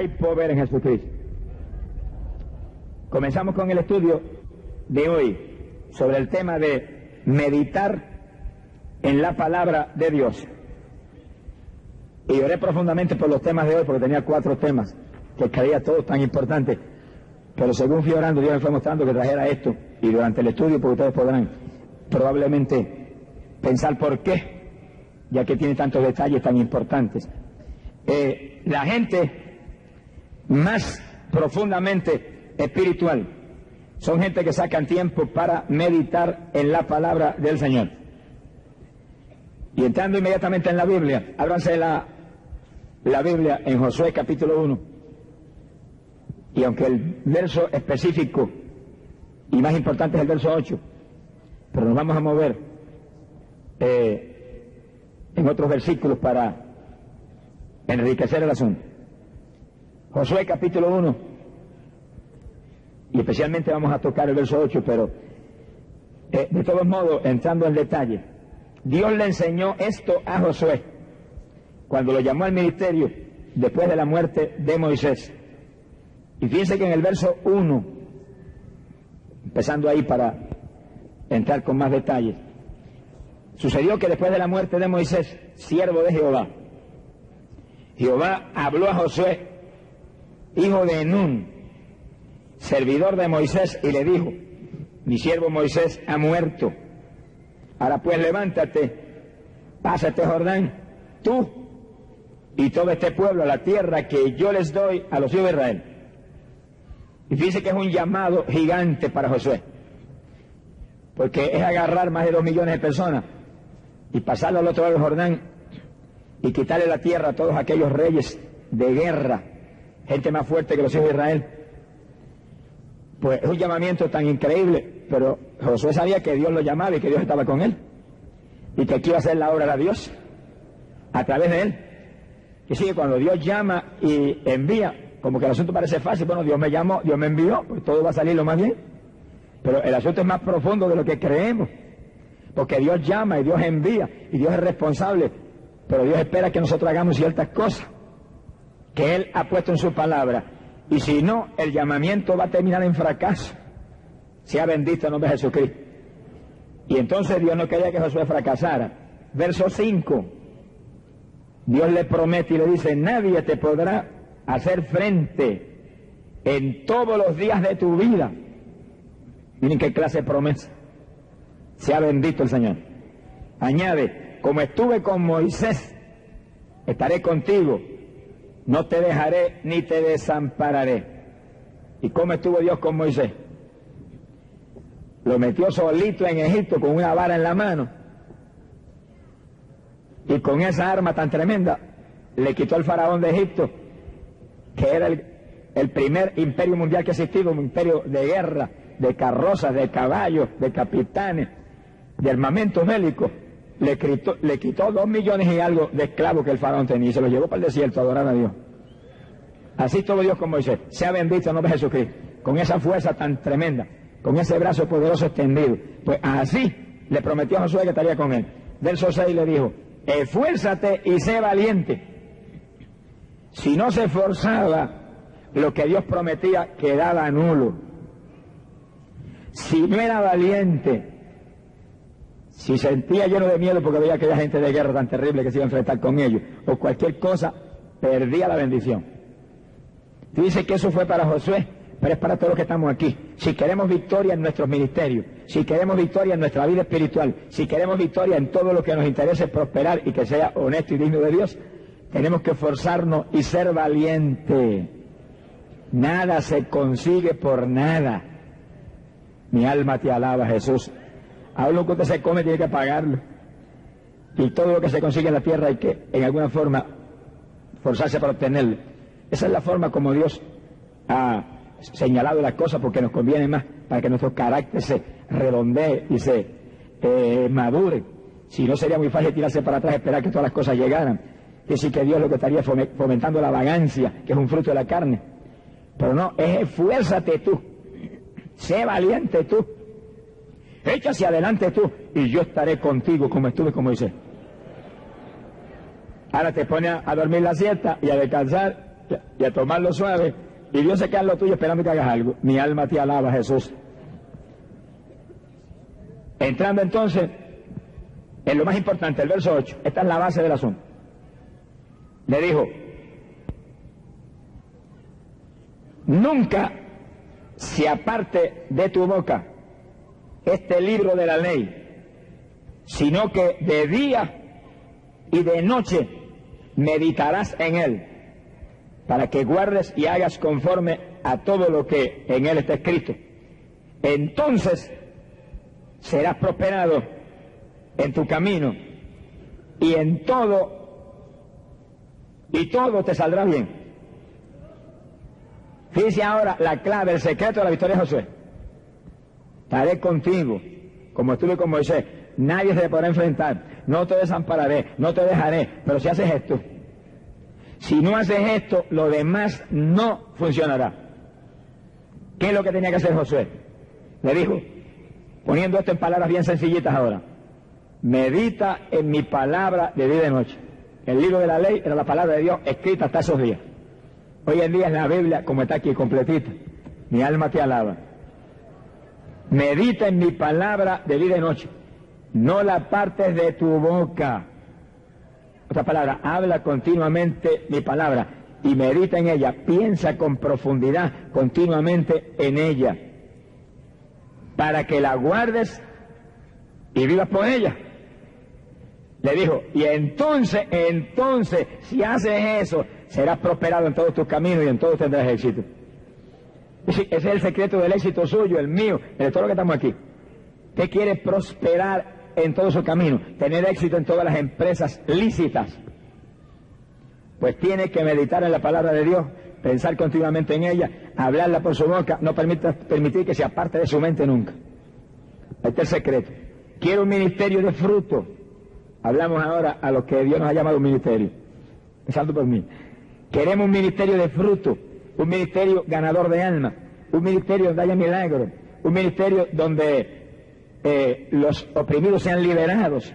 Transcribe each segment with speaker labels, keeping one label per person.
Speaker 1: hay poder en Jesucristo. Comenzamos con el estudio de hoy sobre el tema de meditar en la palabra de Dios. Y oré profundamente por los temas de hoy porque tenía cuatro temas que creía todos tan importantes. Pero según fui orando, Dios me fue mostrando que trajera esto. Y durante el estudio, porque ustedes podrán probablemente pensar por qué, ya que tiene tantos detalles tan importantes. Eh, la gente más profundamente espiritual son gente que sacan tiempo para meditar en la palabra del Señor. Y entrando inmediatamente en la Biblia, ábranse la, la Biblia en Josué capítulo 1. Y aunque el verso específico y más importante es el verso 8, pero nos vamos a mover eh, en otros versículos para enriquecer el asunto. Josué capítulo 1, y especialmente vamos a tocar el verso 8, pero eh, de todos modos, entrando en detalle, Dios le enseñó esto a Josué cuando lo llamó al ministerio después de la muerte de Moisés. Y fíjense que en el verso 1, empezando ahí para entrar con más detalles, sucedió que después de la muerte de Moisés, siervo de Jehová, Jehová habló a Josué, hijo de Nun, servidor de Moisés, y le dijo, mi siervo Moisés ha muerto. Ahora pues levántate, pásate Jordán, tú y todo este pueblo a la tierra que yo les doy a los hijos de Israel. Y fíjense que es un llamado gigante para Josué, porque es agarrar más de dos millones de personas y pasarlo al otro lado del Jordán y quitarle la tierra a todos aquellos reyes de guerra, gente más fuerte que los hijos de Israel. Pues es un llamamiento tan increíble, pero Josué sabía que Dios lo llamaba y que Dios estaba con él y que aquí iba a hacer la obra de Dios a través de él. Y sigue cuando Dios llama y envía, como que el asunto parece fácil, bueno, Dios me llamó, Dios me envió, pues todo va a salir lo más bien. Pero el asunto es más profundo de lo que creemos, porque Dios llama y Dios envía y Dios es responsable, pero Dios espera que nosotros hagamos ciertas cosas que Él ha puesto en su palabra. Y si no, el llamamiento va a terminar en fracaso. Sea bendito el nombre de Jesucristo. Y entonces Dios no quería que Josué fracasara. Verso 5. Dios le promete y le dice, nadie te podrá hacer frente en todos los días de tu vida. Miren qué clase de promesa. Sea bendito el Señor. Añade, como estuve con Moisés, estaré contigo. No te dejaré ni te desampararé. ¿Y cómo estuvo Dios con Moisés? Lo metió solito en Egipto con una vara en la mano. Y con esa arma tan tremenda le quitó al faraón de Egipto que era el, primer imperio mundial que ha un imperio de guerra, de carrozas, de caballos, de capitanes, de armamento bélico, le, quitó, dos millones y algo de esclavos que el faraón tenía y se los llevó para el desierto a adorar a Dios. Así todo Dios como Moisés. Sea bendito el nombre de Jesucristo. Con esa fuerza tan tremenda, con ese brazo poderoso extendido. Pues así le prometió a Josué que estaría con él. Verso 6 le dijo, esfuérzate y sé valiente si no se esforzaba, lo que Dios prometía quedaba nulo. Si no era valiente, si sentía lleno de miedo porque veía aquella gente de guerra tan terrible que se iba a enfrentar con ellos, o cualquier cosa, perdía la bendición. Dice que eso fue para Josué, pero es para todos los que estamos aquí. Si queremos victoria en nuestros ministerios, si queremos victoria en nuestra vida espiritual, si queremos victoria en todo lo que nos interese prosperar y que sea honesto y digno de Dios, tenemos que esforzarnos y ser valientes. Nada se consigue por nada. Mi alma te alaba, Jesús. A lo que usted se come tiene que pagarlo. Y todo lo que se consigue en la tierra hay que, en alguna forma, forzarse para obtenerlo. Esa es la forma como Dios ha señalado las cosas porque nos conviene más, para que nuestro carácter se redondee y se eh, madure. Si no sería muy fácil tirarse para atrás y esperar que todas las cosas llegaran que sí que Dios lo que estaría fomentando la vagancia, que es un fruto de la carne. Pero no, es esfuérzate tú, sé valiente tú, echa hacia adelante tú, y yo estaré contigo como estuve como dice. Ahora te pone a, dormir la siesta y a descansar y a tomarlo suave. Y Dios se queda en lo tuyo esperando que hagas algo. Mi alma te alaba, Jesús. Entrando entonces en lo más importante, el verso 8. Esta es la base del asunto. Le dijo, nunca se aparte de tu boca este libro de la ley, sino que de día y de noche meditarás en él, para que guardes y hagas conforme a todo lo que en él está escrito. Entonces serás prosperado en tu camino y en todo, y todo te saldrá bien. Fíjese ahora la clave, el secreto de la victoria de Josué. Estaré contigo, como estuve con Moisés. Nadie se podrá enfrentar. No te desampararé, no te dejaré. Pero si haces esto, si no haces esto, lo demás no funcionará. ¿Qué es lo que tenía que hacer Josué? Le dijo, poniendo esto en palabras bien sencillitas ahora, medita en mi palabra de día y de noche. El libro de la ley era la palabra de Dios escrita hasta esos días. Hoy en día es la Biblia como está aquí completita. Mi alma te alaba. Medita en mi palabra de día y noche. No la partes de tu boca. Otra palabra, habla continuamente mi palabra y medita en ella. Piensa con profundidad continuamente en ella. Para que la guardes y vivas por ella. Le dijo, y entonces, entonces, si haces eso, serás prosperado en todos tus caminos y en todos tendrás éxito. Ese es el secreto del éxito suyo, el mío, el de todo lo que estamos aquí. ¿Qué quiere prosperar en todo su camino? Tener éxito en todas las empresas lícitas. Pues tiene que meditar en la palabra de Dios, pensar continuamente en ella, hablarla por su boca, no permita, permitir que se aparte de su mente nunca. Este es el secreto. Quiero un ministerio de fruto. Hablamos ahora a lo que Dios nos ha llamado un ministerio. Empezando por mí. Queremos un ministerio de fruto, un ministerio ganador de alma, un ministerio donde haya milagros, un ministerio donde eh, los oprimidos sean liberados,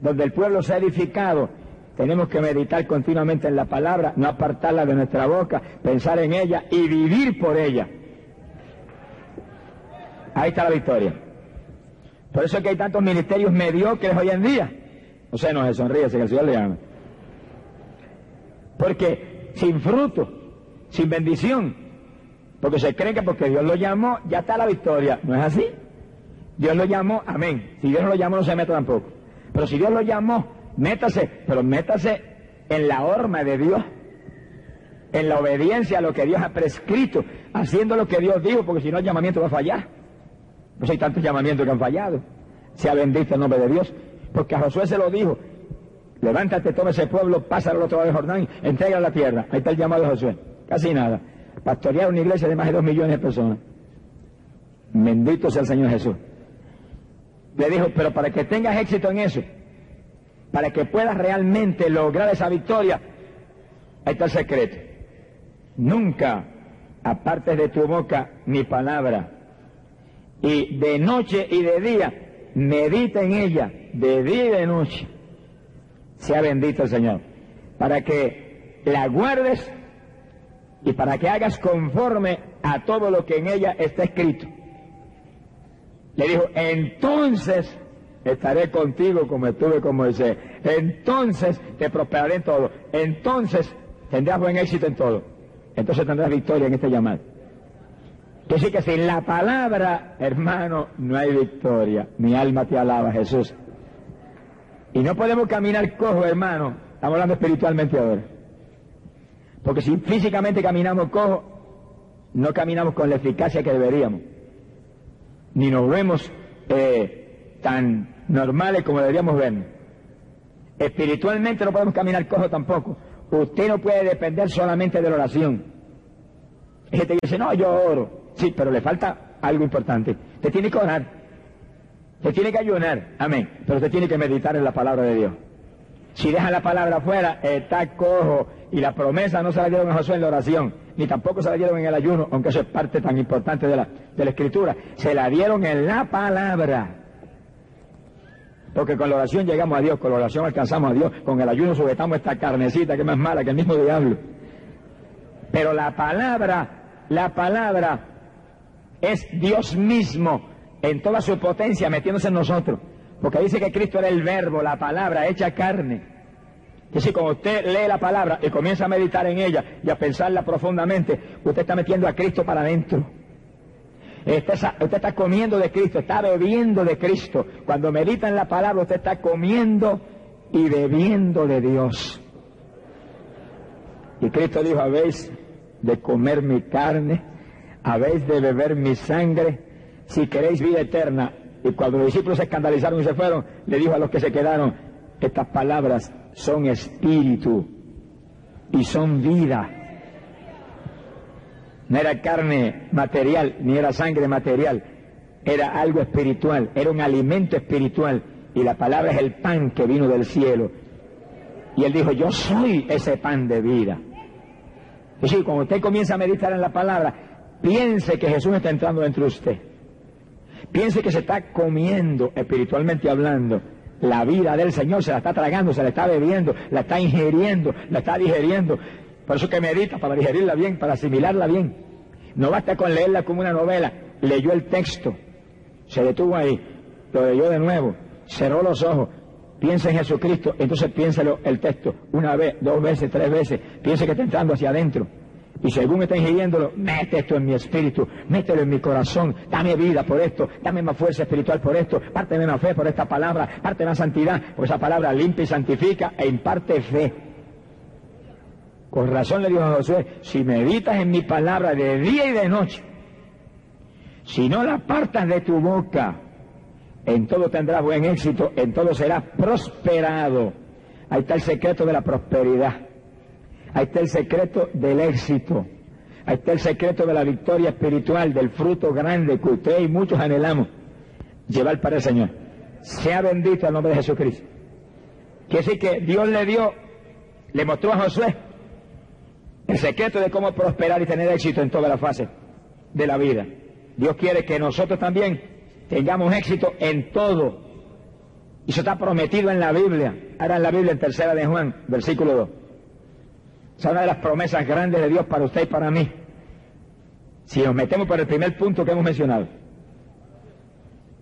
Speaker 1: donde el pueblo sea edificado. Tenemos que meditar continuamente en la palabra, no apartarla de nuestra boca, pensar en ella y vivir por ella. Ahí está la victoria. Por eso es que hay tantos ministerios mediocres hoy en día. O sea, no se sonríe, que el Señor le llama. Porque sin fruto, sin bendición, porque se cree que porque Dios lo llamó, ya está la victoria. ¿No es así? Dios lo llamó, amén. Si Dios no lo llamó, no se meta tampoco. Pero si Dios lo llamó, métase, pero métase en la horma de Dios, en la obediencia a lo que Dios ha prescrito, haciendo lo que Dios dijo, porque si no el llamamiento va a fallar. Pues hay tantos llamamientos que han fallado. Sea bendito el nombre de Dios. Porque a Josué se lo dijo. Levántate, toma ese pueblo, pásalo al otro lado de Jordán, entrega la tierra. Ahí está el llamado de Josué. Casi nada. Pastorear una iglesia de más de dos millones de personas. Bendito sea el Señor Jesús. Le dijo, pero para que tengas éxito en eso, para que puedas realmente lograr esa victoria, ahí está el secreto. Nunca apartes de tu boca mi palabra. Y de noche y de día, medita en ella, de día y de noche. Sea bendito el Señor. Para que la guardes y para que hagas conforme a todo lo que en ella está escrito. Le dijo, entonces estaré contigo como estuve con Moisés. Entonces te prosperaré en todo. Entonces tendrás buen éxito en todo. Entonces tendrás victoria en este llamado. Sí que sin la palabra, hermano, no hay victoria. Mi alma te alaba, Jesús. Y no podemos caminar cojo, hermano. Estamos hablando espiritualmente ahora. Porque si físicamente caminamos cojo, no caminamos con la eficacia que deberíamos. Ni nos vemos eh, tan normales como deberíamos vernos. Espiritualmente no podemos caminar cojo tampoco. Usted no puede depender solamente de la oración. Hay gente que dice, no, yo oro. Sí, pero le falta algo importante. Te tiene que orar. Te tiene que ayunar. Amén. Pero usted tiene que meditar en la palabra de Dios. Si deja la palabra afuera, está cojo. Y la promesa no se la dieron a Josué en la oración, ni tampoco se la dieron en el ayuno, aunque eso es parte tan importante de la, de la escritura. Se la dieron en la palabra. Porque con la oración llegamos a Dios, con la oración alcanzamos a Dios, con el ayuno sujetamos esta carnecita que es más mala que el mismo diablo. Pero la palabra, la palabra es Dios mismo en toda su potencia metiéndose en nosotros. Porque dice que Cristo era el verbo, la palabra hecha carne. Es decir, cuando usted lee la palabra y comienza a meditar en ella y a pensarla profundamente, usted está metiendo a Cristo para adentro. Usted está, comiendo de Cristo, está bebiendo de Cristo. Cuando medita en la palabra, usted está comiendo y bebiendo de Dios. Y Cristo dijo, habéis de comer mi carne, habéis de beber mi sangre, si queréis vida eterna. Y cuando los discípulos se escandalizaron y se fueron, le dijo a los que se quedaron, estas palabras son espíritu y son vida. No era carne material, ni era sangre material, era algo espiritual, era un alimento espiritual. Y la palabra es el pan que vino del cielo. Y él dijo, yo soy ese pan de vida. Es decir, cuando usted comienza a meditar en la palabra, piense que Jesús está entrando dentro de usted. Piense que se está comiendo, espiritualmente hablando, la vida del Señor, se la está tragando, se la está bebiendo, la está ingiriendo, la está digeriendo. Por eso que medita, para digerirla bien, para asimilarla bien. No basta con leerla como una novela. Leyó el texto, se detuvo ahí, lo leyó de nuevo, cerró los ojos, piensa en Jesucristo, entonces piénselo el texto una vez, dos veces, tres veces, piense que está entrando hacia adentro. Y según está ingiriéndolo, mete esto en mi espíritu, mételo en mi corazón, dame vida por esto, dame más fuerza espiritual por esto, párteme más fe por esta palabra, parte más santidad, por esa palabra limpia y santifica e imparte fe. Con razón le dijo a Josué, si meditas en mi palabra de día y de noche, si no la apartas de tu boca, en todo tendrás buen éxito, en todo serás prosperado. Ahí está el secreto de la prosperidad. Ahí está el secreto del éxito. Ahí está el secreto de la victoria espiritual, del fruto grande que usted y muchos anhelamos llevar para el Señor. Sea bendito el nombre de Jesucristo. Quiere decir que Dios le dio, le mostró a Josué el secreto de cómo prosperar y tener éxito en todas las fases de la vida. Dios quiere que nosotros también tengamos éxito en todo. Y eso está prometido en la Biblia. Ahora en la Biblia, en tercera de Juan, versículo 2. Es una de las promesas grandes de Dios para usted y para mí. Si nos metemos por el primer punto que hemos mencionado.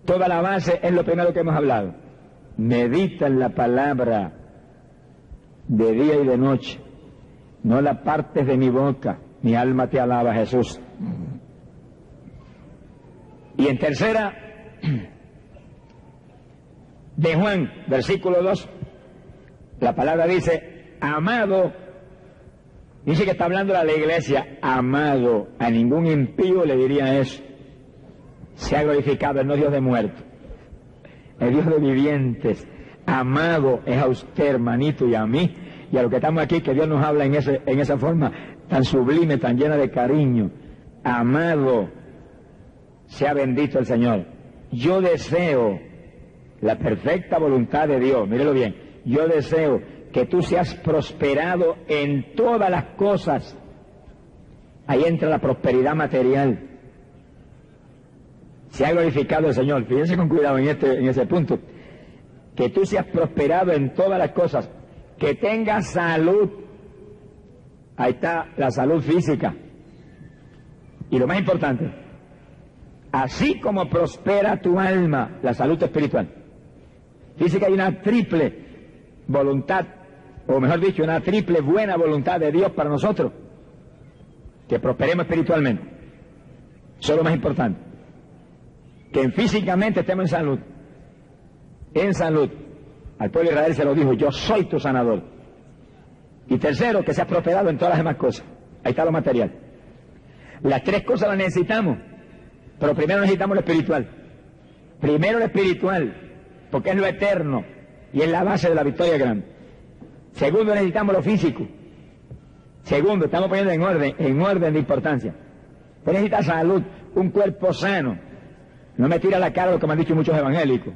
Speaker 1: Toda la base es lo primero que hemos hablado. Medita en la palabra de día y de noche no la partes de mi boca, mi alma te alaba, Jesús. Y en tercera, de Juan, versículo 2, la palabra dice, amado, dice que está hablando a la iglesia, amado, a ningún impío le diría eso. Se ha glorificado, el no Dios de muertos, el Dios de vivientes. Amado es a usted, hermanito, y a mí, y a los que estamos aquí, que Dios nos habla en, ese, en esa forma tan sublime, tan llena de cariño. Amado, sea bendito el Señor. Yo deseo la perfecta voluntad de Dios, mírelo bien, yo deseo que tú seas prosperado en todas las cosas. Ahí entra la prosperidad material. Se ha glorificado el Señor. Fíjense con cuidado en, este, en ese punto. Que tú seas prosperado en todas las cosas que tenga salud. Ahí está la salud física. Y lo más importante, así como prospera tu alma, la salud espiritual. Que hay una triple voluntad, o mejor dicho, una triple buena voluntad de Dios para nosotros, que prosperemos espiritualmente. Eso es lo más importante. Que físicamente estemos en salud. En salud. Al pueblo de Israel se lo dijo, yo soy tu sanador. Y tercero, que se ha prosperado en todas las demás cosas. Ahí está lo material. Las tres cosas las necesitamos, pero primero necesitamos lo espiritual. Primero lo espiritual, porque es lo eterno y es la base de la victoria grande. Segundo, necesitamos lo físico. Segundo, estamos poniendo en orden, en orden de importancia. Usted necesita salud, un cuerpo sano. No me tira la cara lo que me han dicho muchos evangélicos.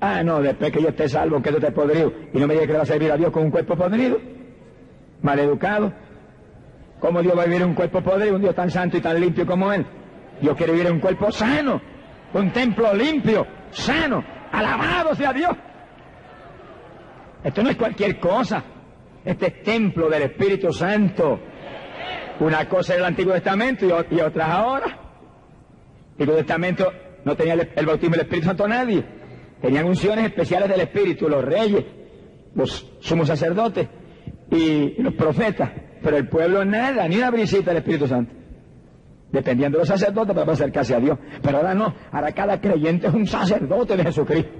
Speaker 1: Ah, no, después que yo esté salvo, que yo esté podrido, y no me diga que le va a servir a Dios con un cuerpo podrido, maleducado. ¿Cómo Dios va a vivir un cuerpo podrido, un Dios tan santo y tan limpio como Él? Yo quiero vivir en un cuerpo sano, un templo limpio, sano, alabado sea Dios. Esto no es cualquier cosa, este es templo del Espíritu Santo. Una cosa era el Antiguo Testamento y, y otras ahora. El Antiguo Testamento no tenía el, el bautismo del Espíritu Santo a nadie. Tenían unciones especiales del Espíritu, los reyes, los sumos sacerdotes y los profetas. Pero el pueblo nada, ni una brisita del Espíritu Santo. Dependiendo de los sacerdotes para acercarse a Dios. Pero ahora no, ahora cada creyente es un sacerdote de Jesucristo.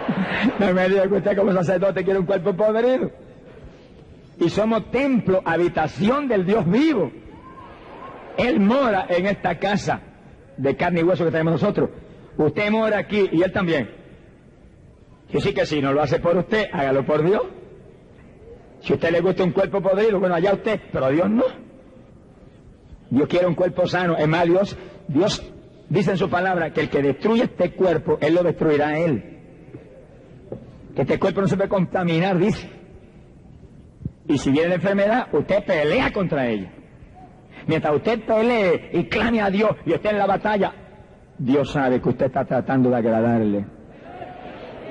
Speaker 1: No me diga que usted como sacerdote quiere un cuerpo podrido. Y somos templo, habitación del Dios vivo. Él mora en esta casa de carne y hueso que tenemos nosotros. Usted mora aquí y él también. Yo sí que si no lo hace por usted, hágalo por Dios. Si a usted le gusta un cuerpo podrido, bueno, allá usted, pero Dios no. Dios quiere un cuerpo sano. Es más, Dios, Dios dice en su palabra que el que destruye este cuerpo, Él lo destruirá a Él. Que este cuerpo no se puede contaminar, dice. Y si viene la enfermedad, usted pelea contra ella. Mientras usted pelee y clame a Dios y esté en la batalla, Dios sabe que usted está tratando de agradarle.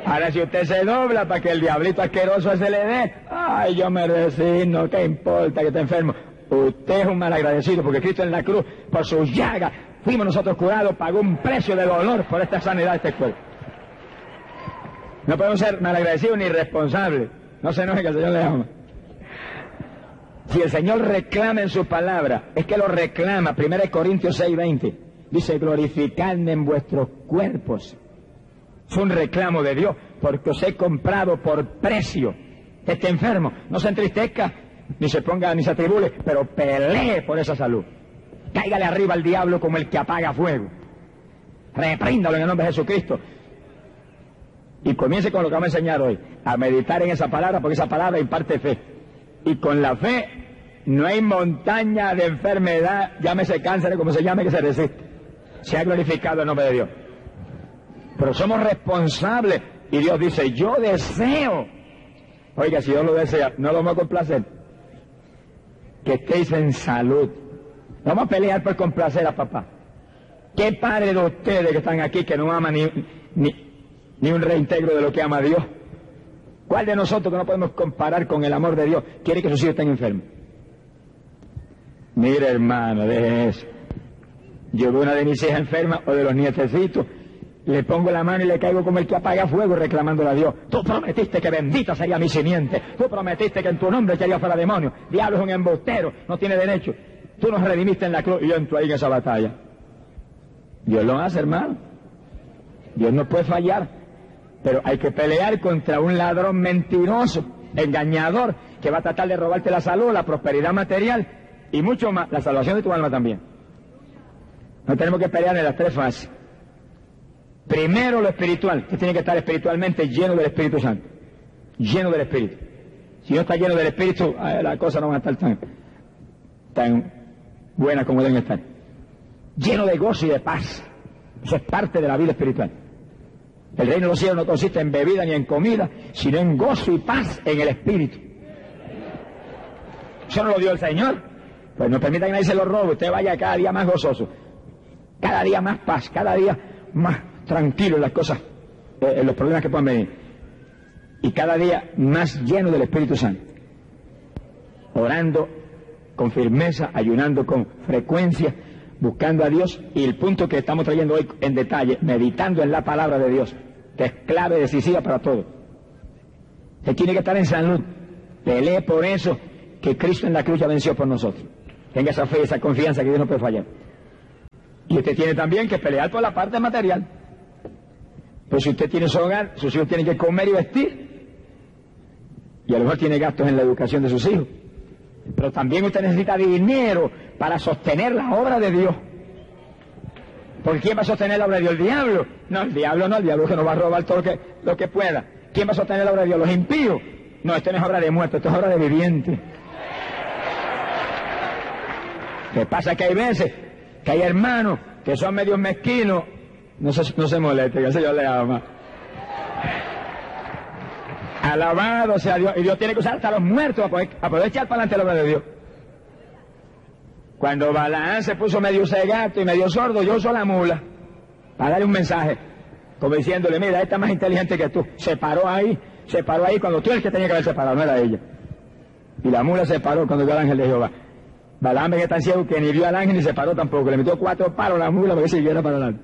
Speaker 1: Ahora si usted se dobla para que el diablito asqueroso se le dé, ay, yo me resigno, ¿qué importa que esté enfermo? Usted es un malagradecido porque Cristo en la cruz, por sus llagas, fuimos nosotros curados, pagó un precio de dolor por esta sanidad de este cuerpo. No podemos ser malagradecidos ni responsables. No se enoje que el Señor le ama. Si el Señor reclama en su palabra, es que lo reclama. 1 Corintios 6:20 dice, glorificadme en vuestros cuerpos. Es un reclamo de Dios, porque os he comprado por precio. Esté enfermo, no se entristezca, ni se ponga, ni se atribule, pero pelee por esa salud. Cáigale arriba al diablo como el que apaga fuego. Repríndalo en el nombre de Jesucristo. Y comience con lo que vamos a enseñar hoy, a meditar en esa palabra, porque esa palabra imparte fe. Y con la fe no hay montaña de enfermedad, llámese cáncer, como se llame, que se resiste. Se ha glorificado el nombre de Dios. Pero somos responsables. Y Dios dice, yo deseo. Oiga, si Dios lo desea, no lo vamos a complacer. Que estéis en salud. Vamos a pelear por complacer a papá. ¿Qué padre de ustedes que están aquí que no ama ni, ni, ni un reintegro de lo que ama Dios? ¿Cuál de nosotros que no podemos comparar con el amor de Dios quiere que sus hijos estén enfermos? Mire, hermano, deje eso. Yo veo una de mis hijas enferma o de los nietecitos, le pongo la mano y le caigo como el que apaga fuego reclamándole a Dios. Tú prometiste que bendita sería mi simiente. Tú prometiste que en tu nombre echaría fuera demonios. Diablo es un embustero, no tiene derecho. Tú nos redimiste en la cruz y yo entro ahí en esa batalla. Dios lo hace, hermano. Dios no puede fallar. Pero hay que pelear contra un ladrón mentiroso, engañador, que va a tratar de robarte la salud, la prosperidad material y mucho más, la salvación de tu alma también. No tenemos que pelear en las tres fases. Primero lo espiritual, que tiene que estar espiritualmente lleno del Espíritu Santo. Lleno del Espíritu. Si no está lleno del Espíritu, las cosas no van a estar tan buenas como deben estar. Lleno de gozo y de paz. Eso es parte de la vida espiritual. El reino de los cielos no consiste en bebida ni en comida, sino en gozo y paz en el Espíritu. Eso no lo dio el Señor. Pues no permita que nadie se lo robe. Usted vaya cada día más gozoso. Cada día más paz. Cada día más tranquilo en las cosas, eh, en los problemas que puedan venir. Y cada día más lleno del Espíritu Santo. Orando con firmeza, ayunando con frecuencia, buscando a Dios. Y el punto que estamos trayendo hoy en detalle, meditando en la palabra de Dios, que es clave decisiva para todo. Usted tiene que estar en salud. Pelee por eso que Cristo en la cruz ya venció por nosotros. Tenga esa fe, esa confianza que Dios no puede fallar. Y usted tiene también que pelear por la parte material. Pues si usted tiene su hogar, sus hijos tienen que comer y vestir. Y a lo mejor tiene gastos en la educación de sus hijos. Pero también usted necesita dinero para sostener la obra de Dios. Porque ¿quién va a sostener la obra de Dios? El diablo. No, el diablo no, el diablo que nos va a robar todo lo que, lo que pueda. ¿Quién va a sostener la obra de Dios? Los impíos. No, esto no es obra de muerto, esto es obra de viviente. ¿Qué pasa? Que hay veces que hay hermanos que son medios mezquinos. No se, no se moleste, que el Señor le ama. Alabado sea Dios. Y Dios tiene que usar hasta los muertos a poder, a echar para adelante la obra de Dios. Cuando Balaán se puso medio cegato y medio sordo, yo uso la mula para darle un mensaje, como diciéndole, mira, esta es más inteligente que tú. Se paró ahí, se paró ahí cuando tú eres que tenía que haber separado, no era ella. Y la mula se paró cuando vio al ángel de Jehová. Balaam que tan ciego que ni vio al ángel ni se paró tampoco, le metió cuatro palos a la mula para que siguiera para adelante.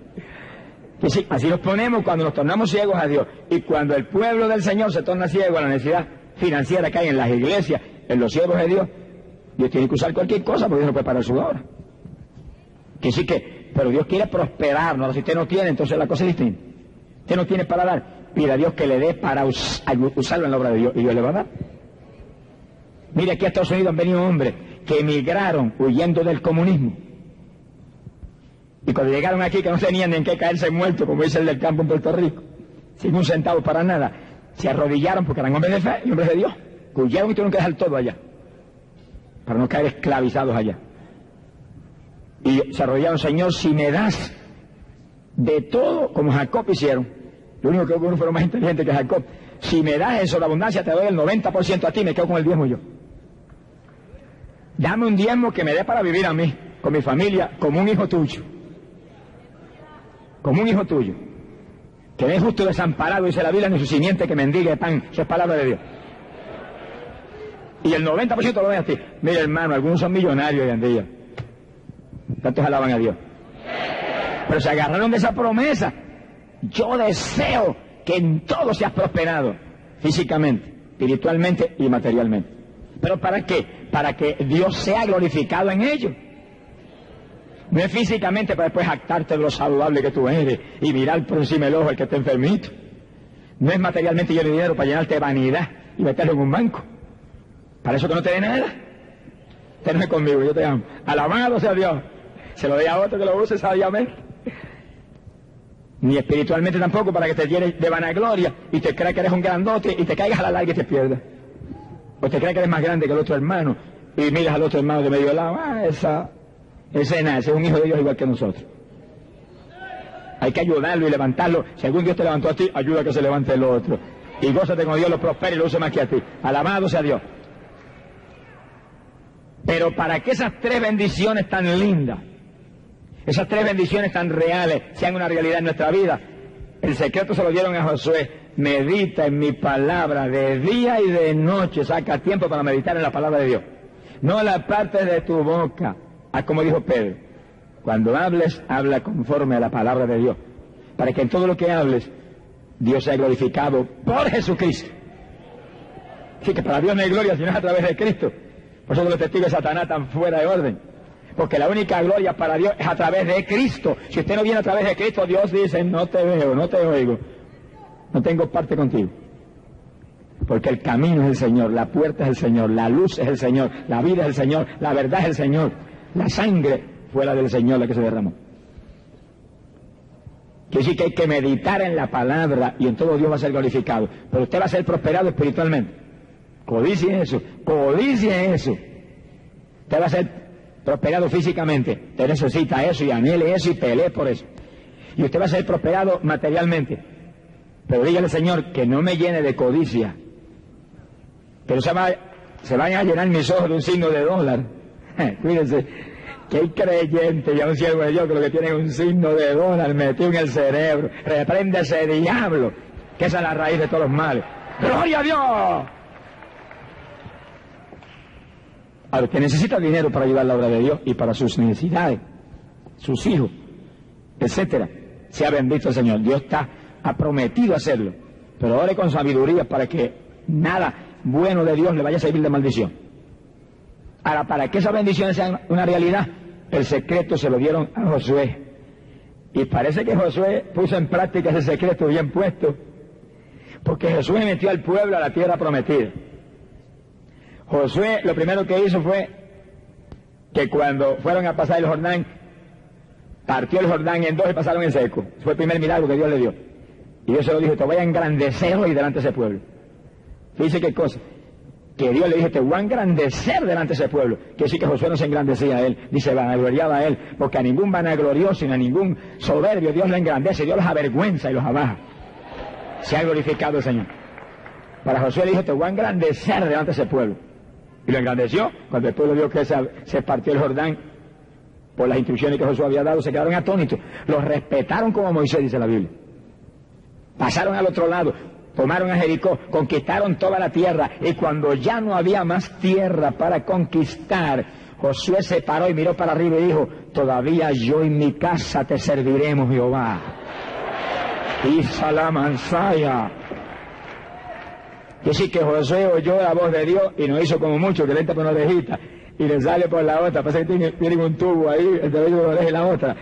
Speaker 1: Sí, así nos ponemos cuando nos tornamos ciegos a Dios. Y cuando el pueblo del Señor se torna ciego a la necesidad financiera que hay en las iglesias, en los siervos de Dios, Dios tiene que usar cualquier cosa porque Dios no puede parar su obra. Que sí que, pero Dios quiere prosperarnos. Si usted no tiene, entonces la cosa es distinta. Usted no tiene para dar, pide a Dios que le dé para usarlo en la obra de Dios y Dios le va a dar. Mire, aquí a Estados Unidos han venido hombres que emigraron huyendo del comunismo. Y cuando llegaron aquí, que no tenían en qué caerse muertos, como dice el del campo en Puerto Rico, sin un centavo para nada, se arrodillaron porque eran hombres de fe y hombres de Dios. Huyeron y tuvieron que dejar todo allá, para no caer esclavizados allá. Y se arrodillaron, Señor, si me das de todo, como Jacob hicieron, lo único que uno fueron más inteligentes que Jacob, si me das eso, la abundancia, te doy el 90% a ti, me quedo con el diezmo yo. Dame un diezmo que me dé para vivir a mí, con mi familia, como un hijo tuyo. Como un hijo tuyo. Que es justo desamparado, dice la Biblia, ni su simiente que mendigue pan. Eso es palabra de Dios. Y el 90% lo ven a ti. Mira, hermano, algunos son millonarios hoy en día. Tantos alaban a Dios. Pero se agarraron de esa promesa. Yo deseo que en todo seas prosperado, físicamente, espiritualmente y materialmente. ¿Pero para qué? Para que Dios sea glorificado en ello. No es físicamente para después actarte de lo saludable que tú eres y mirar por encima del ojo al que está enfermito. No es materialmente lleno de dinero para llenarte de vanidad y meterlo en un banco. Para eso que no te dé nada. Tenme conmigo, yo te amo. Alabado sea Dios. Se lo dé a otro que lo use sabiamente. Ni espiritualmente tampoco para que te llenes de vanagloria y te creas que eres un grandote y te caigas a la larga y te pierdas. O te creas que eres más grande que el otro hermano y miras al otro hermano de medio lado. Ah, esa, ese es nada, es un hijo de Dios igual que nosotros. Hay que ayudarlo y levantarlo. Si algún Dios te levantó a ti, ayuda a que se levante el otro. Y gózate con Dios lo prospere y lo use más que a ti. Alabado sea Dios. Pero para que esas tres bendiciones tan lindas, esas tres bendiciones tan reales, sean una realidad en nuestra vida, el secreto se lo dieron a Josué. Medita en mi palabra de día y de noche. Saca tiempo para meditar en la palabra de Dios. No la parte de tu boca. Ah, como dijo Pedro. Cuando hables, habla conforme a la palabra de Dios. Para que en todo lo que hables, Dios sea glorificado por Jesucristo. Así que para Dios no hay gloria sino a través de Cristo. Por eso los testigos de Satanás están fuera de orden. Porque la única gloria para Dios es a través de Cristo. Si usted no viene a través de Cristo, Dios dice, no te veo, no te oigo. No tengo parte contigo. Porque el camino es el Señor, la puerta es el Señor, la luz es el Señor, la vida es el Señor, la verdad es el Señor. La sangre fue la del Señor la que se derramó. Quiere decir que hay que meditar en la palabra y en todo Dios va a ser glorificado. Pero usted va a ser prosperado espiritualmente. Codicie eso, codicie eso. Usted va a ser prosperado físicamente. Usted necesita eso y anhele eso y pelee por eso. Y usted va a ser prosperado materialmente. Pero dígale, Señor, que no me llene de codicia. Pero se, va, se vayan a llenar mis ojos de un signo de dólar. Cuídense, que hay creyentes y a un siervo de Dios que lo que tiene es un signo de dólar metido en el cerebro. Reprende ese diablo, que esa es la raíz de todos los males. ¡Gloria a Dios! A los que necesita dinero para ayudar a la obra de Dios y para sus necesidades, sus hijos, etcétera. Sea bendito el Señor. Dios está ha prometido hacerlo. Pero ore con sabiduría para que nada bueno de Dios le vaya a servir de maldición. Ahora, para que esas bendiciones sean una realidad, el secreto se lo dieron a Josué. Y parece que Josué puso en práctica ese secreto bien puesto, porque Josué metió al pueblo a la tierra prometida. Josué lo primero que hizo fue que cuando fueron a pasar el Jordán, partió el Jordán en dos y pasaron en seco. fue el primer milagro que Dios le dio. Y Dios se lo dijo, te voy a engrandecer hoy delante de ese pueblo. Dice qué cosa. Que Dios le dijo, te voy a engrandecer delante de ese pueblo. Que sí que Josué no se engrandecía a él, dice, vanagloriaba a él, porque a ningún vanaglorioso ni a ningún soberbio Dios le engrandece, Dios los avergüenza y los abaja. Se ha glorificado el Señor. Para Josué le dijo, te voy a engrandecer delante de ese pueblo. Y lo engrandeció. Cuando el pueblo vio que se, se partió el Jordán por las instrucciones que Josué había dado, se quedaron atónitos. Los respetaron como Moisés, dice la Biblia. Pasaron al otro lado, tomaron a Jericó, conquistaron toda la tierra y cuando ya no había más tierra para conquistar, Josué se paró y miró para arriba y dijo, todavía yo y mi casa te serviremos, Jehová. Y Salamansaya. Y así que Josué oyó la voz de Dios y no hizo como mucho, que le entra por una orejita y le sale por la otra. Pasa que tienen, un tubo ahí, entre de una oreja y la otra.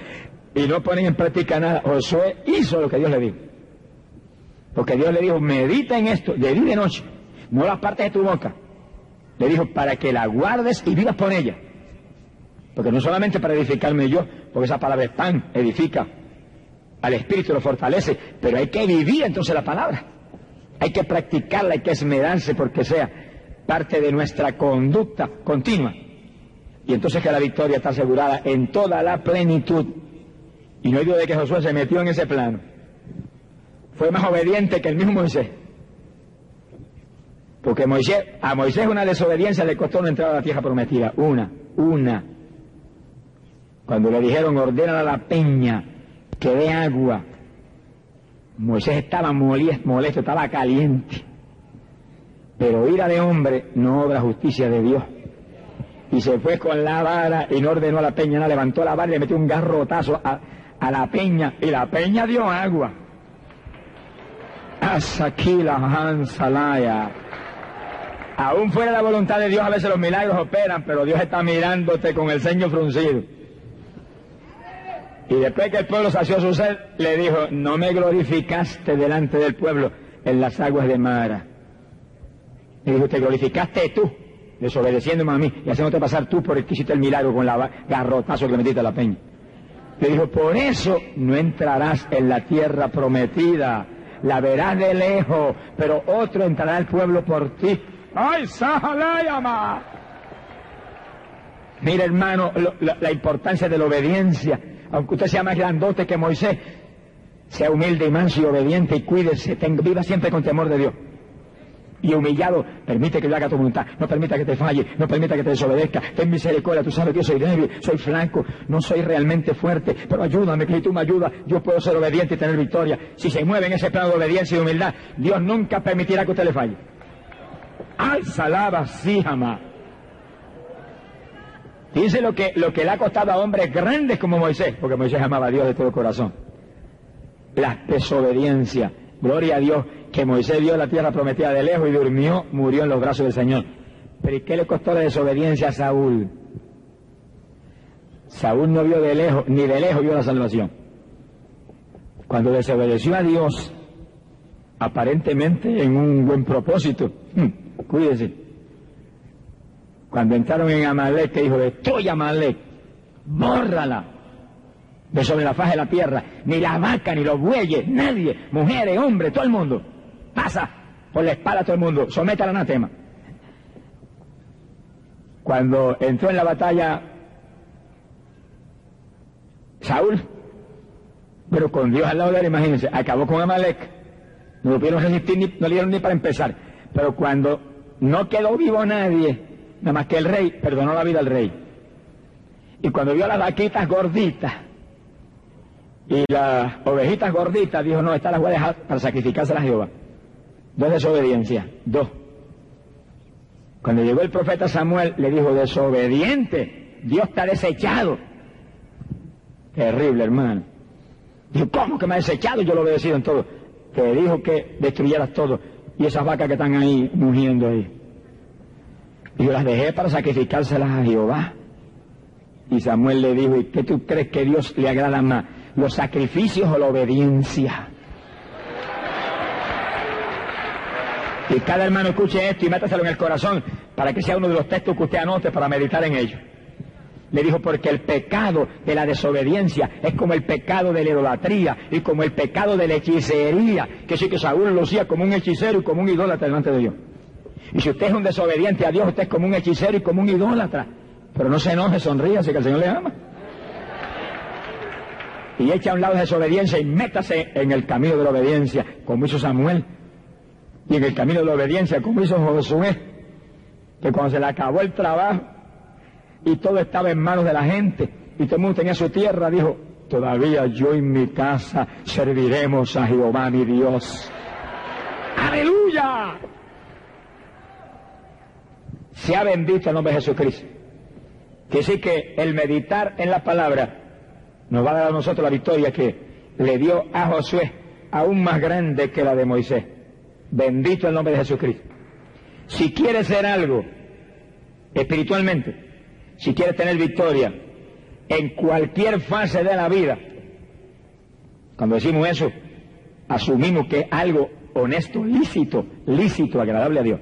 Speaker 1: Y no ponen en práctica nada. Josué hizo lo que Dios le dijo. Porque Dios le dijo, medita en esto, de día y de noche, no las partes de tu boca. Le dijo, para que la guardes y vivas por ella. Porque no solamente para edificarme yo, porque esa palabra es pan, edifica al espíritu, lo fortalece, pero hay que vivir entonces la palabra. Hay que practicarla, hay que esmerarse porque sea parte de nuestra conducta continua. Y entonces que la victoria está asegurada en toda la plenitud. Y no duda de que Josué se metió en ese plano. Fue más obediente que el mismo Moisés. Porque Moisés, a Moisés una desobediencia le costó no entrar a la tierra prometida. Una, una. Cuando le dijeron ordena a la peña que dé agua, Moisés estaba molesto, estaba caliente. Pero ira de hombre no obra justicia de Dios. Y se fue con la vara y no ordenó a la peña, no levantó la vara y le metió un garrotazo a, a la peña. Y la peña dio agua. La Hansalaya. Aún fuera la voluntad de Dios, a veces los milagros operan, pero Dios está mirándote con el ceño fruncido. Y después que el pueblo sació su sed, le dijo, no me glorificaste delante del pueblo en las aguas de Mara. Y dijo, te glorificaste tú, desobedeciéndome a mí y haciéndote pasar tú por el que hiciste el milagro con la garrotazo que metiste a la peña. Le dijo, por eso no entrarás en la tierra prometida, la verás de lejos, pero otro entrará al pueblo por ti. ¡Ay, Sahalayama! Mira, hermano, la importancia de la obediencia aunque usted sea más grandote que Moisés, sea humilde y manso y obediente y cuídese, viva siempre con temor de Dios. Y humillado, permite que yo haga tu voluntad, no permita que te falle, no permita que te desobedezca, ten misericordia, tú sabes que yo soy débil, soy flanco, no soy realmente fuerte, pero ayúdame, que si tú me ayudas, yo puedo ser obediente y tener victoria. Si se mueve en ese plano de obediencia y humildad, Dios nunca permitirá que usted le falle. ¡Ay, salaba, sí, jamás! Dice lo que, lo que le ha costado a hombres grandes como Moisés, porque Moisés amaba a Dios de todo corazón. La desobediencia. Gloria a Dios que Moisés vio la tierra prometida de lejos y durmió, murió en los brazos del Señor. Pero ¿y qué le costó la desobediencia a Saúl? Saúl no vio de lejos, ni de lejos vio la salvación. Cuando desobedeció a Dios, aparentemente en un buen propósito, hmm, cuídese, cuando entraron en Amalek, que dijo, destruye Amalek, bórrala de sobre la faz de la tierra, ni la vaca, ni los bueyes, nadie, mujeres, hombres, todo el mundo, pasa por la espalda a todo el mundo, somete al anatema. Cuando entró en la batalla Saúl, pero con Dios al lado de él, imagínense, acabó con Amalek, no lo pudieron resistir, ni, no le dieron ni para empezar, pero cuando no quedó vivo nadie, Nada más que el rey perdonó la vida al rey. Y cuando vio las vaquitas gorditas y las ovejitas gorditas, dijo, no, estas las voy para sacrificarse a Jehová. Dos desobediencias, dos. Cuando llegó el profeta Samuel, le dijo, desobediente, Dios ha desechado. Terrible, hermano. Dijo, ¿cómo que me ha desechado? Yo lo he obedecido en todo. Te dijo que destruyeras todo. Y esas vacas que están ahí mugiendo ahí. Y yo las dejé para sacrificárselas a Jehová. Y Samuel le dijo, ¿y qué tú crees que Dios le agrada más? ¿Los sacrificios o la obediencia? Y cada hermano escuche esto y métaselo en el corazón para que sea uno de los textos que usted anote para meditar en ello. Le dijo, porque el pecado de la desobediencia es como el pecado de la idolatría y como el pecado de la hechicería, que sí que Saúl lo hacía como un hechicero y como un idólatra delante de Dios. Y si usted es un desobediente a Dios, usted es como un hechicero y como un idólatra. Pero no se enoje, sonríe, así que el Señor le ama. Y echa a un lado de desobediencia y métase en el camino de la obediencia, como hizo Samuel. Y en el camino de la obediencia, como hizo Josué, que cuando se le acabó el trabajo y todo estaba en manos de la gente y todo el mundo tenía su tierra, dijo, todavía yo y mi casa serviremos a Jehová mi Dios. Aleluya. Sea bendito el nombre de Jesucristo. Que sí que el meditar en la palabra nos va a dar a nosotros la victoria que le dio a Josué, aún más grande que la de Moisés. Bendito el nombre de Jesucristo. Si quieres ser algo espiritualmente, si quieres tener victoria en cualquier fase de la vida, cuando decimos eso, asumimos que es algo honesto, lícito, lícito, agradable a Dios.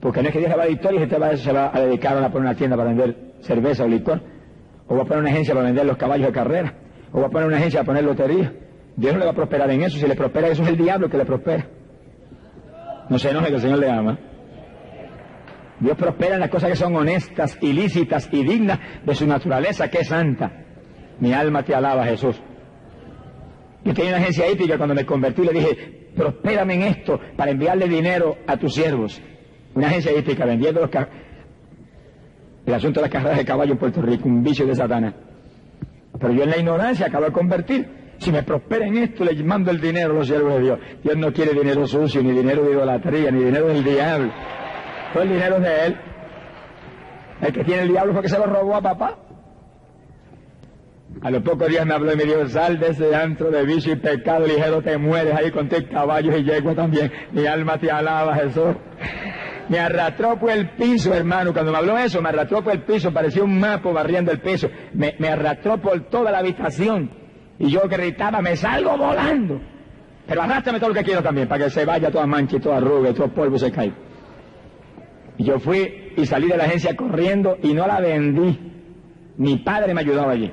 Speaker 1: Porque no es que Dios le va a victoria y usted se va a dedicar a poner una tienda para vender cerveza o licor, o va a poner una agencia para vender los caballos de carrera, o va a poner una agencia para poner lotería. Dios no le va a prosperar en eso, si le prospera eso es el diablo que le prospera. No se enoje que el Señor le ama. Dios prospera en las cosas que son honestas, ilícitas y dignas de su naturaleza, que es santa. Mi alma te alaba, Jesús. Yo tenía una agencia hípica cuando me convertí le dije, prospérame en esto para enviarle dinero a tus siervos. Una agencia hípica vendiendo los el asunto de las carreras de caballo en Puerto Rico, un vicio de Satanás. Pero yo en la ignorancia acabo de convertir. Si me prospera en esto, le mando el dinero a los siervos de Dios. Dios no quiere dinero sucio, ni dinero de idolatría, ni dinero del diablo. Todo el dinero es de él. El que tiene el diablo fue que se lo robó a papá. A los pocos días me habló y me dijo, sal de ese antro de vicio y pecado ligero, te mueres ahí con tus caballos y yegua también. Mi alma te alaba, Jesús. Me arrastró por el piso, hermano. Cuando me habló eso, me arrastró por el piso, parecía un mapo barriendo el piso. Me, me arrastró por toda la habitación. Y yo gritaba, me salgo volando. Pero arrástrame todo lo que quiero también, para que se vaya toda mancha y toda arruga y todo polvo se caiga. Y yo fui y salí de la agencia corriendo y no la vendí. Mi padre me ayudaba allí.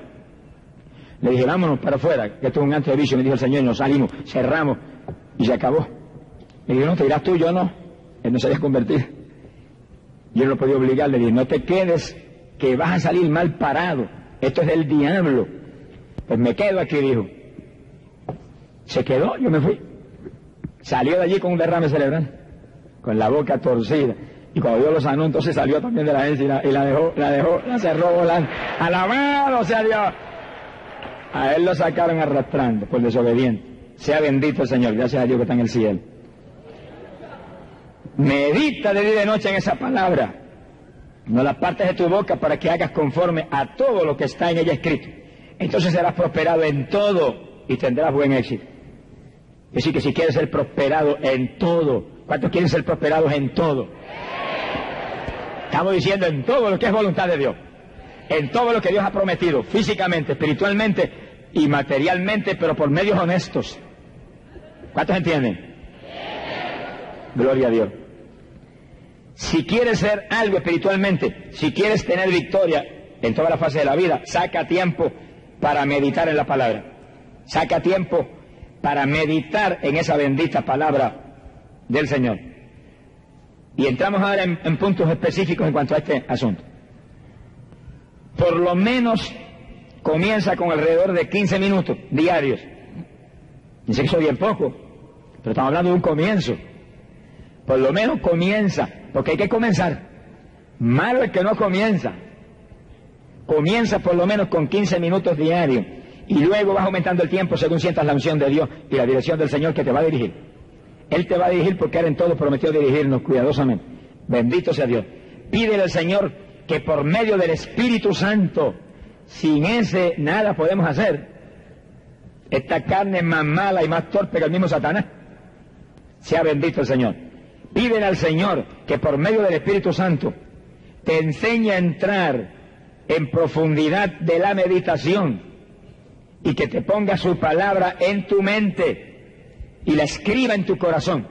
Speaker 1: Le dije, vámonos para afuera, que esto es un antro de. Me dijo el Señor, nos salimos, cerramos y se acabó. Le dije, no, te irás tú, yo no. Él no se había convertido. Yo no lo podía obligar, le dije, no te quedes, que vas a salir mal parado. Esto es del diablo. Pues me quedo aquí, dijo. Se quedó, yo me fui. Salió de allí con un derrame cerebral, con la boca torcida. Y cuando Dios lo sanó, entonces salió también de la agencia y la, y la dejó, la dejó, la cerró volando. Alabado sea Dios. A él lo sacaron arrastrando por desobediente. Sea bendito el Señor, gracias a Dios que está en el cielo. Medita de día y de noche en esa palabra. No la partes de tu boca para que hagas conforme a todo lo que está en ella escrito. Entonces serás prosperado en todo y tendrás buen éxito. Es decir, que si quieres ser prosperado en todo, ¿cuántos quieren ser prosperados en todo? Estamos diciendo en todo lo que es voluntad de Dios en todo lo que Dios ha prometido, físicamente, espiritualmente y materialmente, pero por medios honestos. ¿Cuántos entienden? Gloria a Dios. Si quieres ser algo espiritualmente, si quieres tener victoria en toda la fase de la vida, saca tiempo para meditar en la palabra. Saca tiempo para meditar en esa bendita palabra del Señor. Y entramos ahora en, en puntos específicos en cuanto a este asunto por lo menos comienza con alrededor de 15 minutos diarios. Dice que eso bien poco, pero estamos hablando de un comienzo. Por lo menos comienza, porque hay que comenzar. Malo es que no comienza. Comienza por lo menos con 15 minutos diarios y luego vas aumentando el tiempo según sientas la unción de Dios y la dirección del Señor que te va a dirigir. Él te va a dirigir porque Él en todo prometió dirigirnos cuidadosamente. Bendito sea Dios. Pídele al Señor que por medio del Espíritu Santo, sin ese nada podemos hacer. Esta carne es más mala y más torpe que el mismo Satanás. Sea bendito el Señor. Pídele al Señor que por medio del Espíritu Santo te enseñe a entrar en profundidad de la meditación y que te ponga su palabra en tu mente y la escriba en tu corazón.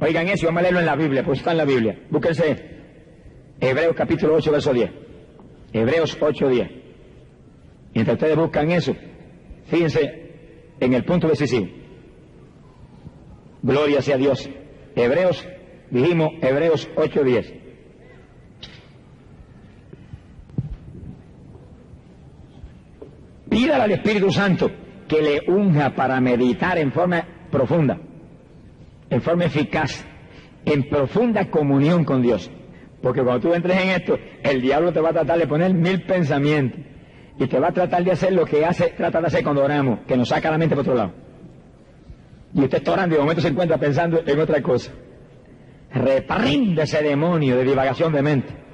Speaker 1: Oigan eso, vamos a leerlo en la Biblia, pues está en la Biblia. Búsquense Hebreos capítulo 8, verso 10. Hebreos 8, 10. Mientras ustedes buscan eso, fíjense en el punto decisivo. Gloria sea Dios. Hebreos, dijimos Hebreos 8, 10. Pídale al Espíritu Santo que le unja para meditar en forma profunda, en forma eficaz, en profunda comunión con Dios. Porque cuando tú entres en esto, el diablo te va a tratar de poner mil pensamientos. Y te va a tratar de hacer lo que hace, trata de hacer cuando oramos, que nos saca la mente por otro lado. Y usted está orando y de momento se encuentra pensando en otra cosa. Reprende ese demonio de divagación de mente.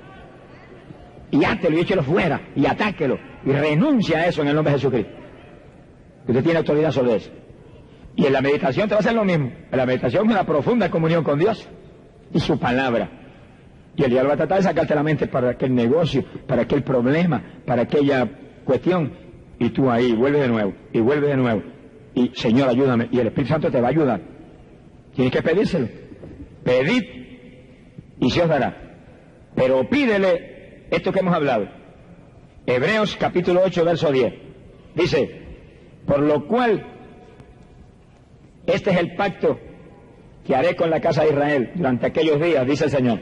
Speaker 1: Y átelo y échelo fuera y atáquelo y renuncia a eso en el nombre de Jesucristo. Usted tiene autoridad sobre eso. Y en la meditación te va a hacer lo mismo. En la meditación es una profunda comunión con Dios y su palabra. Y el diablo va a tratar de sacarte la mente para aquel negocio, para aquel problema, para aquella cuestión. Y tú ahí, vuelve de nuevo, y vuelve de nuevo. Y Señor, ayúdame. Y el Espíritu Santo te va a ayudar. Tienes que pedírselo. Pedid y se os dará. Pero pídele esto que hemos hablado. Hebreos capítulo 8, verso 10. Dice, por lo cual, este es el pacto que haré con la casa de Israel durante aquellos días, dice el Señor.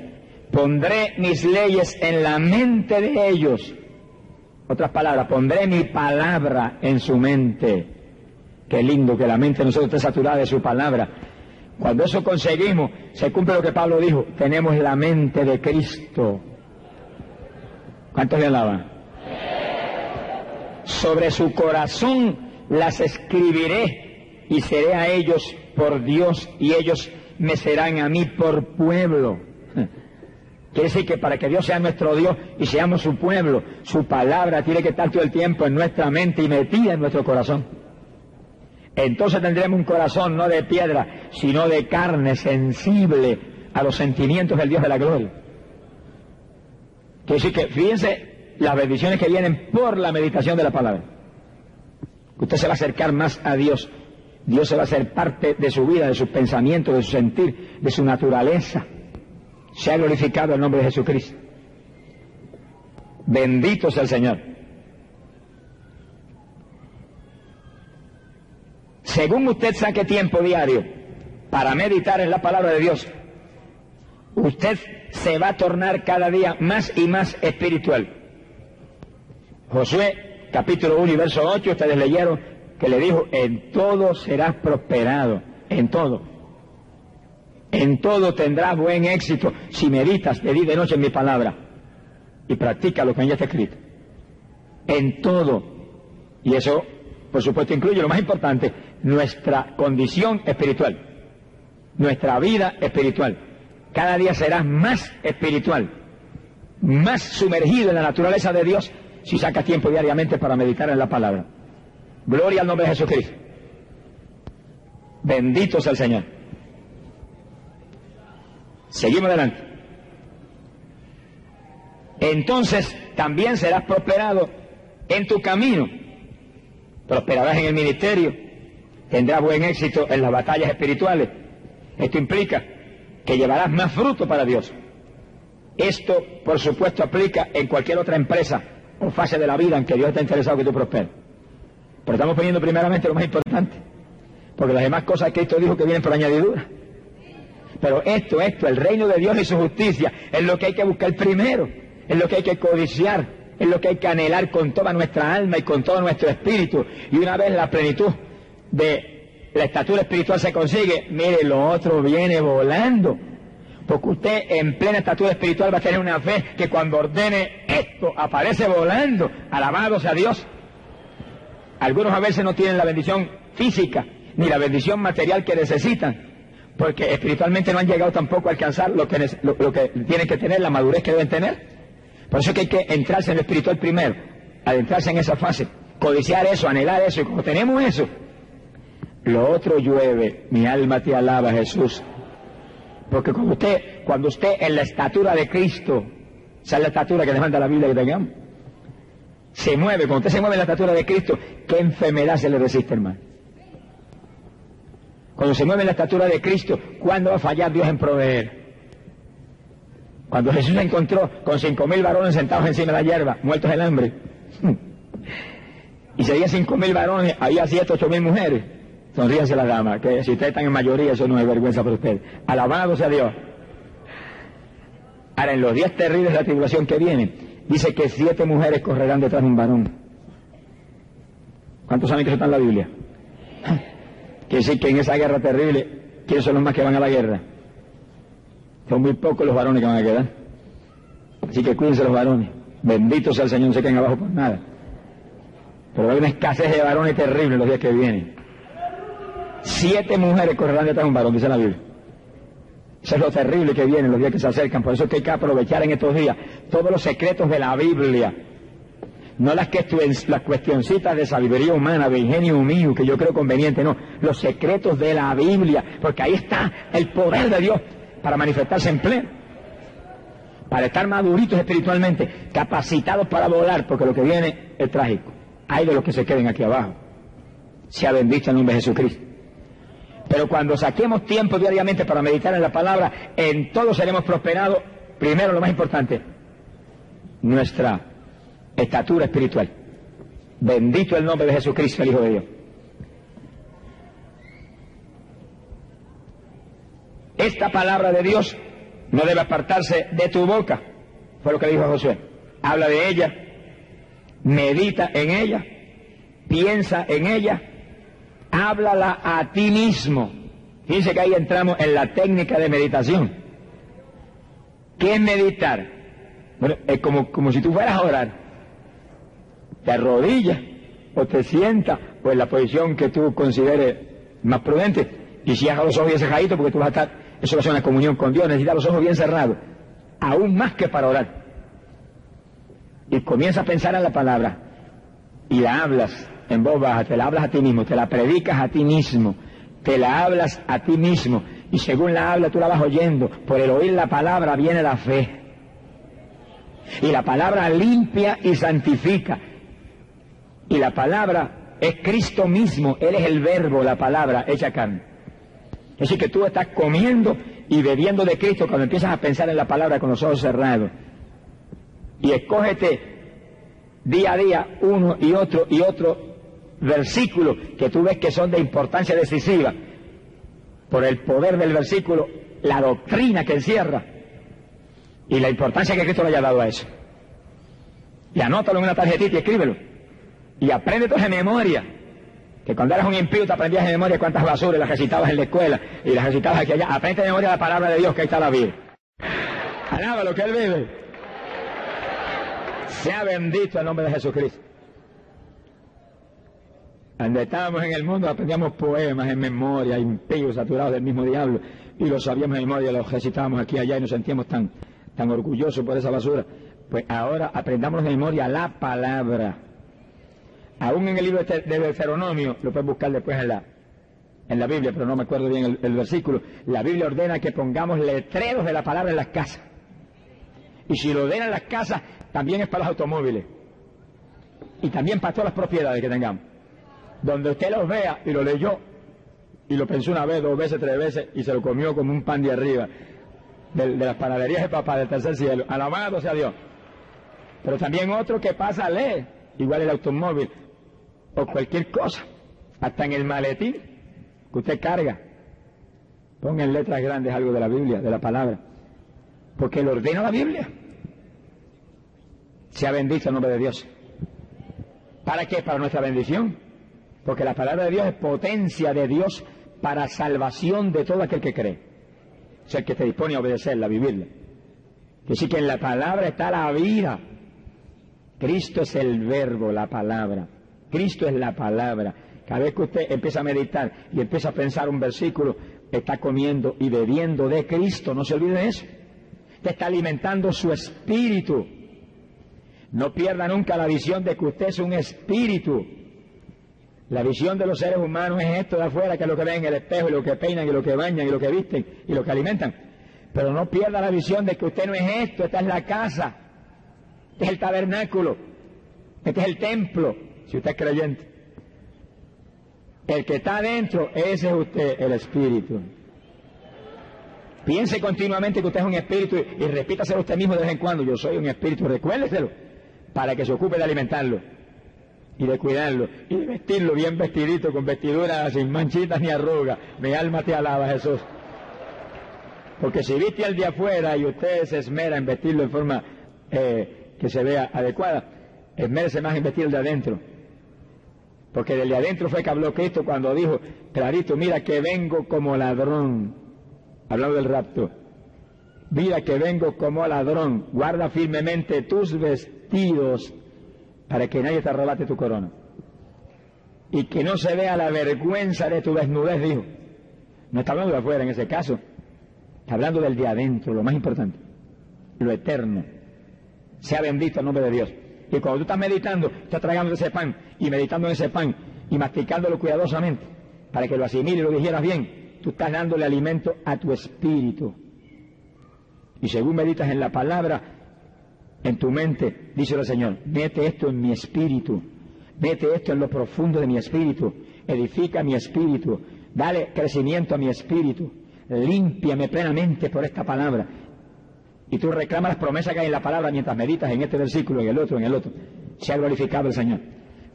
Speaker 1: Pondré mis leyes en la mente de ellos. Otras palabras, pondré mi palabra en su mente. Qué lindo que la mente de nosotros esté saturada de su palabra. Cuando eso conseguimos, se cumple lo que Pablo dijo, tenemos la mente de Cristo. ¿Cuántos le alaban? Sobre su corazón las escribiré y seré a ellos por Dios y ellos me serán a mí por pueblo. Quiere decir que para que Dios sea nuestro Dios y seamos su pueblo, su palabra tiene que estar todo el tiempo en nuestra mente y metida en nuestro corazón. Entonces tendremos un corazón no de piedra, sino de carne sensible a los sentimientos del Dios de la gloria. Quiere decir que fíjense las bendiciones que vienen por la meditación de la palabra. Usted se va a acercar más a Dios. Dios se va a hacer parte de su vida, de sus pensamientos, de su sentir, de su naturaleza. Se ha glorificado el nombre de Jesucristo. Bendito sea el Señor. Según usted saque tiempo diario para meditar en la palabra de Dios, usted se va a tornar cada día más y más espiritual. Josué capítulo 1 y verso 8, ustedes leyeron que le dijo, en todo serás prosperado, en todo. En todo tendrás buen éxito si meditas de día y de noche en mi palabra y practica lo que ya está escrito. En todo. Y eso, por supuesto, incluye lo más importante, nuestra condición espiritual, nuestra vida espiritual. Cada día serás más espiritual, más sumergido en la naturaleza de Dios si sacas tiempo diariamente para meditar en la palabra. Gloria al nombre de Jesucristo. Bendito sea el Señor. Seguimos adelante. Entonces también serás prosperado en tu camino. Prosperarás en el ministerio. Tendrás buen éxito en las batallas espirituales. Esto implica que llevarás más fruto para Dios. Esto, por supuesto, aplica en cualquier otra empresa o fase de la vida en que Dios está interesado que tú prosperes. Pero estamos poniendo primeramente lo más importante. Porque las demás cosas que Cristo dijo que vienen por añadidura. Pero esto, esto, el reino de Dios y su justicia, es lo que hay que buscar primero, es lo que hay que codiciar, es lo que hay que anhelar con toda nuestra alma y con todo nuestro espíritu. Y una vez la plenitud de la estatura espiritual se consigue, mire, lo otro viene volando. Porque usted en plena estatura espiritual va a tener una fe que cuando ordene esto aparece volando. Alabado sea Dios. Algunos a veces no tienen la bendición física ni la bendición material que necesitan porque espiritualmente no han llegado tampoco a alcanzar lo que, lo, que tienen que tener, la madurez que deben tener. Por eso es que hay que entrarse en lo espiritual primero, adentrarse en esa fase, codiciar eso, anhelar eso, y como tenemos eso, lo otro llueve, mi alma te alaba Jesús. Porque cuando usted, cuando usted en la estatura de Cristo, esa es la estatura que demanda la Biblia que tengamos, se mueve, cuando usted se mueve en la estatura de Cristo, ¿qué enfermedad se le resiste, hermano? Cuando se mueve la estatura de Cristo, ¿cuándo va a fallar Dios en proveer? Cuando Jesús se encontró con cinco mil varones sentados encima de la hierba, muertos del hambre, y serían cinco mil varones, había siete, ocho mil mujeres. Sonríase la dama, que si ustedes están en mayoría, eso no es vergüenza para ustedes. Alabado sea Dios. Ahora, en los días terribles de la tribulación que viene, dice que siete mujeres correrán detrás de un varón. ¿Cuántos saben que eso está en la Biblia? Quiere decir que en esa guerra terrible, ¿quiénes son los más que van a la guerra? Son muy pocos los varones que van a quedar. Así que cuídense los varones. Bendito sea el Señor, no se queden abajo por nada. Pero hay una escasez de varones terrible los días que vienen. Siete mujeres correrán detrás de un varón, dice la Biblia. Eso es lo terrible que viene los días que se acercan. Por eso es que hay que aprovechar en estos días todos los secretos de la Biblia. No las, cuestioncitas de sabiduría humana, de ingenio mío, que yo creo conveniente, no. Los secretos de la Biblia. Porque ahí está el poder de Dios para manifestarse en pleno. Para estar maduritos espiritualmente, capacitados para volar, porque lo que viene es trágico. Hay de los que se queden aquí abajo. Sea bendito el nombre de Jesucristo. Pero cuando saquemos tiempo diariamente para meditar en la palabra, en todo seremos prosperados. Primero, lo más importante, nuestra estatura espiritual. Bendito el nombre de Jesucristo, el Hijo de Dios. Esta palabra de Dios no debe apartarse de tu boca, fue lo que dijo Josué. Habla de ella, medita en ella, piensa en ella háblala a ti mismo. Fíjense que ahí entramos en la técnica de meditación. ¿Qué es meditar? Bueno, es como, como si tú fueras a orar. Te arrodillas o te sientas o en la posición que tú consideres más prudente. Y si hagas los ojos bien cerraditos porque tú vas a estar, eso va a una comunión con Dios, necesitas los ojos bien cerrados. Aún más que para orar. Y comienza a pensar en la palabra y la hablas en voz baja, te la hablas a ti mismo, te la predicas a ti mismo, te la hablas a ti mismo, y según la habla tú la vas oyendo, por el oír la palabra viene la fe. Y la palabra limpia y santifica. Y la palabra es Cristo mismo, Él es el verbo, la palabra hecha carne. Es decir, que tú estás comiendo y bebiendo de Cristo cuando empiezas a pensar en la palabra con los ojos cerrados. Y escógete día a día uno y otro y otro versículos que tú ves que son de importancia decisiva, por el poder del versículo, la doctrina que encierra y la importancia que Cristo le haya dado a eso. Y anótalo en una tarjetita y escríbelo. Y aprende de memoria. Que cuando eras un impío te aprendías de memoria cuántas basuras las recitabas en la escuela y las recitabas aquí allá. Aprende de memoria la palabra de Dios que ahí está la vida. Alaba lo que Él vive. Sea bendito el nombre de Jesucristo. Cuando estábamos en el mundo aprendíamos poemas en memoria, impíos, saturados del mismo diablo, y los sabíamos en memoria, los recitábamos aquí y allá y nos sentíamos tan, tan orgullosos por esa basura. Pues ahora aprendamos de memoria la palabra. Aún en el libro de Deuteronomio, lo puedes buscar después en la, en la Biblia, pero no me acuerdo bien el, el versículo. La Biblia ordena que pongamos letreros de la palabra en las casas. Y si lo ordenan las casas, también es para los automóviles. Y también para todas las propiedades que tengamos donde usted los vea y lo leyó y lo pensó una vez, dos veces, tres veces y se lo comió como un pan de arriba de, las panaderías de papá del tercer cielo. Alabado sea Dios. Pero también otro que pasa a leer, igual el automóvil o cualquier cosa, hasta en el maletín que usted carga. Ponga en letras grandes algo de la Biblia, de la palabra, porque lo ordena la Biblia. Sea bendito el nombre de Dios. ¿Para qué? Para nuestra bendición. Porque la palabra de Dios es potencia de Dios para salvación de todo aquel que cree. O sea, el que se dispone a obedecerla, a vivirla. Que sí que en la palabra está la vida. Cristo es el verbo, la palabra. Cristo es la palabra. Cada vez que usted empieza a meditar y empieza a pensar un versículo, está comiendo y bebiendo de Cristo. No se olvide de eso. Usted está alimentando su espíritu. No pierda nunca la visión de que usted es un espíritu la visión de los seres humanos es esto de afuera, que es lo que ven en el espejo, y lo que peinan, y lo que bañan, y lo que visten, y lo que alimentan. Pero no pierda la visión de que usted no es esto, esta es la casa, este es el tabernáculo, este es el templo, si usted es creyente. El que está adentro, ese es usted, el espíritu. Piense continuamente que usted es un espíritu y, y repítaselo usted mismo de vez en cuando, yo soy un espíritu, recuérdeselo, para que se ocupe de alimentarlo y de cuidarlo y de vestirlo bien vestidito con vestiduras sin manchitas ni arrugas. Mi alma te alaba, Jesús. Porque si viste al de afuera y usted se esmera en vestirlo en forma eh, que se vea adecuada, esmérese más en vestirlo de adentro. Porque del de adentro fue que habló Cristo cuando dijo, clarito, mira que vengo como ladrón. Hablando del rapto. Mira que vengo como ladrón. Guarda firmemente tus vestidos para que nadie te arrebate tu corona. Y que no se vea la vergüenza de tu desnudez, dijo. No está hablando de afuera en ese caso. Está hablando del de adentro, lo más importante, lo eterno. Sea bendito el nombre de Dios. Y cuando tú estás meditando, estás tragando ese pan y meditando en ese pan y masticándolo cuidadosamente para que lo asimile y lo digieras bien, tú estás dándole alimento a tu espíritu. Y según meditas en la palabra, en tu mente, dice el Señor, mete esto en mi espíritu, mete esto en lo profundo de mi espíritu, edifica mi espíritu, dale crecimiento a mi espíritu, límpiame plenamente por esta palabra. Y tú reclamas las promesas que hay en la palabra mientras meditas en este versículo, en el otro, en el otro. Se ha glorificado el Señor.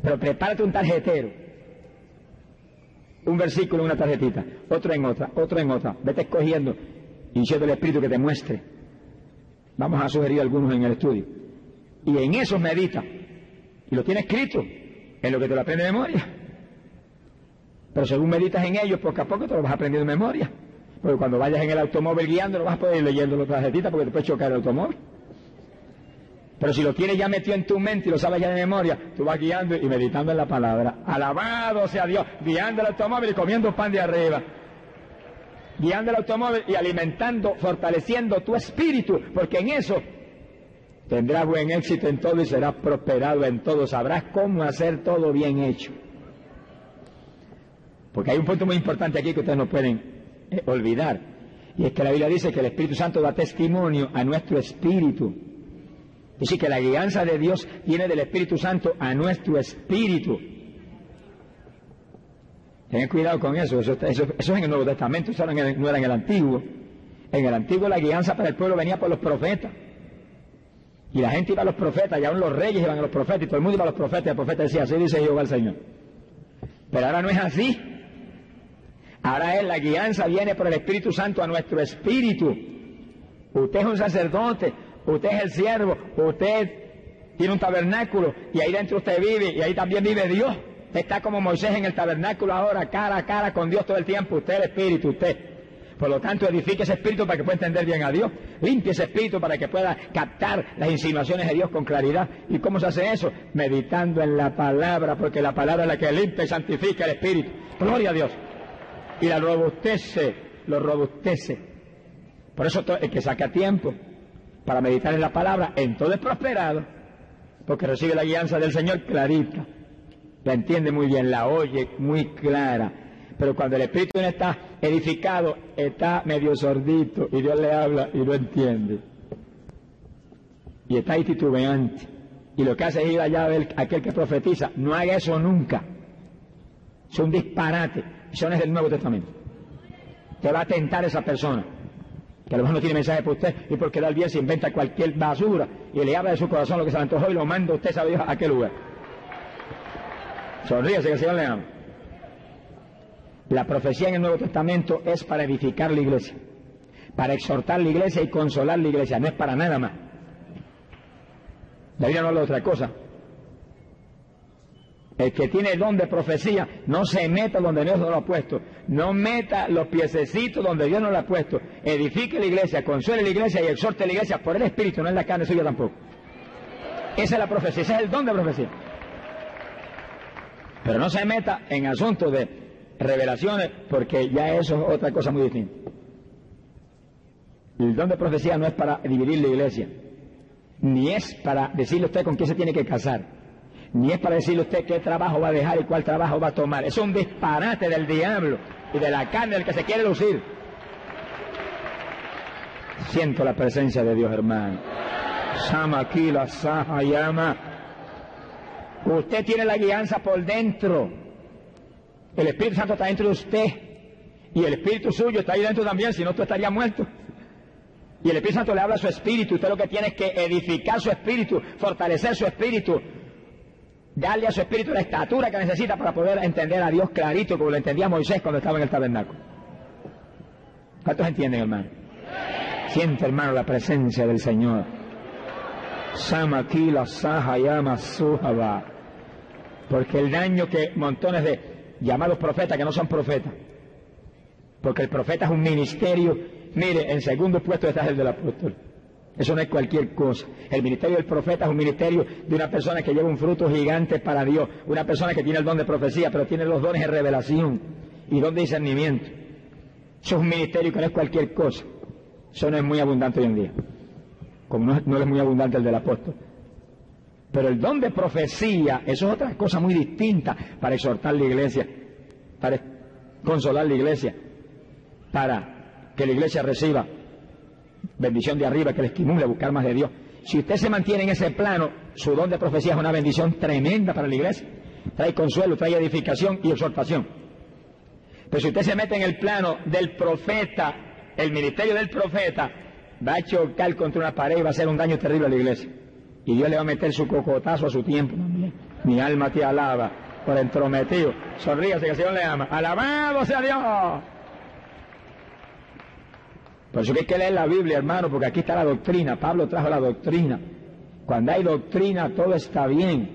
Speaker 1: Pero prepárate un tarjetero. Un versículo en una tarjetita, otro en otra, otro en otra. Vete escogiendo y el Espíritu que te muestre Vamos a sugerir algunos en el estudio. Y en esos medita. Y lo tiene escrito en lo que te lo aprende de memoria. Pero según meditas en ellos, poco a poco te lo vas aprendiendo de memoria. Porque cuando vayas en el automóvil guiando, no vas a poder ir leyendo las tarjetitas porque te puede chocar el automóvil. Pero si lo tienes ya metido en tu mente y lo sabes ya de memoria, tú vas guiando y meditando en la palabra. Alabado sea Dios, guiando el automóvil y comiendo pan de arriba guiando el automóvil y alimentando, fortaleciendo tu espíritu, porque en eso tendrás buen éxito en todo y serás prosperado en todo, sabrás cómo hacer todo bien hecho. Porque hay un punto muy importante aquí que ustedes no pueden eh, olvidar, y es que la Biblia dice que el Espíritu Santo da testimonio a nuestro espíritu. Es decir, que la guianza de Dios viene del Espíritu Santo a nuestro espíritu. Tengan cuidado con eso. Eso, es en el Nuevo Testamento, eso no era en el Antiguo. En el Antiguo la guianza para el pueblo venía por los profetas. Y la gente iba a los profetas, y aún los reyes iban a los profetas, y todo el mundo iba a los profetas, y el profeta decía, así dice Jehová el Señor. Pero ahora no es así. Ahora es la guianza viene por el Espíritu Santo a nuestro espíritu. Usted es un sacerdote, usted es el siervo, usted tiene un tabernáculo, y ahí dentro usted vive, y ahí también vive Dios. Está como Moisés en el tabernáculo ahora, cara a cara con Dios todo el tiempo. Usted el espíritu, usted. Por lo tanto, edifique ese espíritu para que pueda entender bien a Dios. Limpie ese espíritu para que pueda captar las insinuaciones de Dios con claridad. ¿Y cómo se hace eso? Meditando en la palabra, porque la palabra es la que limpia y santifica el espíritu. Gloria a Dios. Y la robustece, lo robustece. Por eso el que saca tiempo para meditar en la palabra, en todo es prosperado, porque recibe la guianza del Señor clarita la entiende muy bien, la oye muy clara. Pero cuando el espíritu no está edificado, está medio sordito y Dios le habla y lo entiende. Y está ahí titubeante. Y lo que hace es ir allá a ver aquel que profetiza. No haga eso nunca. Es un disparate. Eso no es del Nuevo Testamento. Te va a tentar esa persona. Que a lo mejor no tiene mensaje para usted y porque da el bien se inventa cualquier basura y le habla de su corazón lo que se le antojó y lo manda usted sabe a qué lugar. Sonríese que el Señor le ama. La profecía en el Nuevo Testamento es para edificar la iglesia, para exhortar la iglesia y consolar la iglesia, no es para nada más. La Biblia no habla de otra cosa. El que tiene el don de profecía no se meta donde Dios no lo ha puesto. No meta los piececitos donde Dios no lo ha puesto. Edifique la iglesia, consuele la iglesia y exhorte la iglesia por el Espíritu, no es la carne suya tampoco. Esa es la profecía, ese es el don de profecía. Pero no se meta en asuntos de revelaciones porque ya eso es otra cosa muy distinta. El don de profecía no es para dividir la iglesia, ni es para decirle a usted con quién se tiene que casar, ni es para decirle a usted qué trabajo va a dejar y cuál trabajo va a tomar. Es un disparate del diablo y de la carne del que se quiere lucir. Siento la presencia de Dios, hermano. Sama aquí la saja llama. Usted tiene la guianza por dentro. El Espíritu Santo está dentro de usted. Y el Espíritu suyo está ahí dentro también, si no, tú estarías muerto. Y el Espíritu Santo le habla a su espíritu. Usted lo que tiene es que edificar su espíritu, fortalecer su espíritu, darle a su espíritu la estatura que necesita para poder entender a Dios clarito, como lo entendía Moisés cuando estaba en el tabernáculo. ¿Cuántos entienden, hermano? Siente, hermano, la presencia del Señor. Samakila Sahayama Suhaba. Porque el daño que montones de llamados profetas que no son profetas, porque el profeta es un ministerio, mire, en segundo puesto está el del apóstol. Eso no es cualquier cosa. El ministerio del profeta es un ministerio de una persona que lleva un fruto gigante para Dios, una persona que tiene el don de profecía, pero tiene los dones de revelación y don de discernimiento. Eso es un ministerio que no es cualquier cosa. Eso no es muy abundante hoy en día, como no, no es muy abundante el del apóstol. Pero el don de profecía, eso es otra cosa muy distinta para exhortar la iglesia, para consolar la iglesia, para que la iglesia reciba bendición de arriba, que le estimule a buscar más de Dios. Si usted se mantiene en ese plano, su don de profecía es una bendición tremenda para la iglesia. Trae consuelo, trae edificación y exhortación. Pero si usted se mete en el plano del profeta, el ministerio del profeta, va a chocar contra una pared y va a hacer un daño terrible a la iglesia. Y Dios le va a meter su cocotazo a su tiempo. Mi alma te alaba por entrometido. Sonríase que el Señor le ama. Alabado sea Dios. Por eso que hay que leer la Biblia, hermano, porque aquí está la doctrina. Pablo trajo la doctrina. Cuando hay doctrina, todo está bien.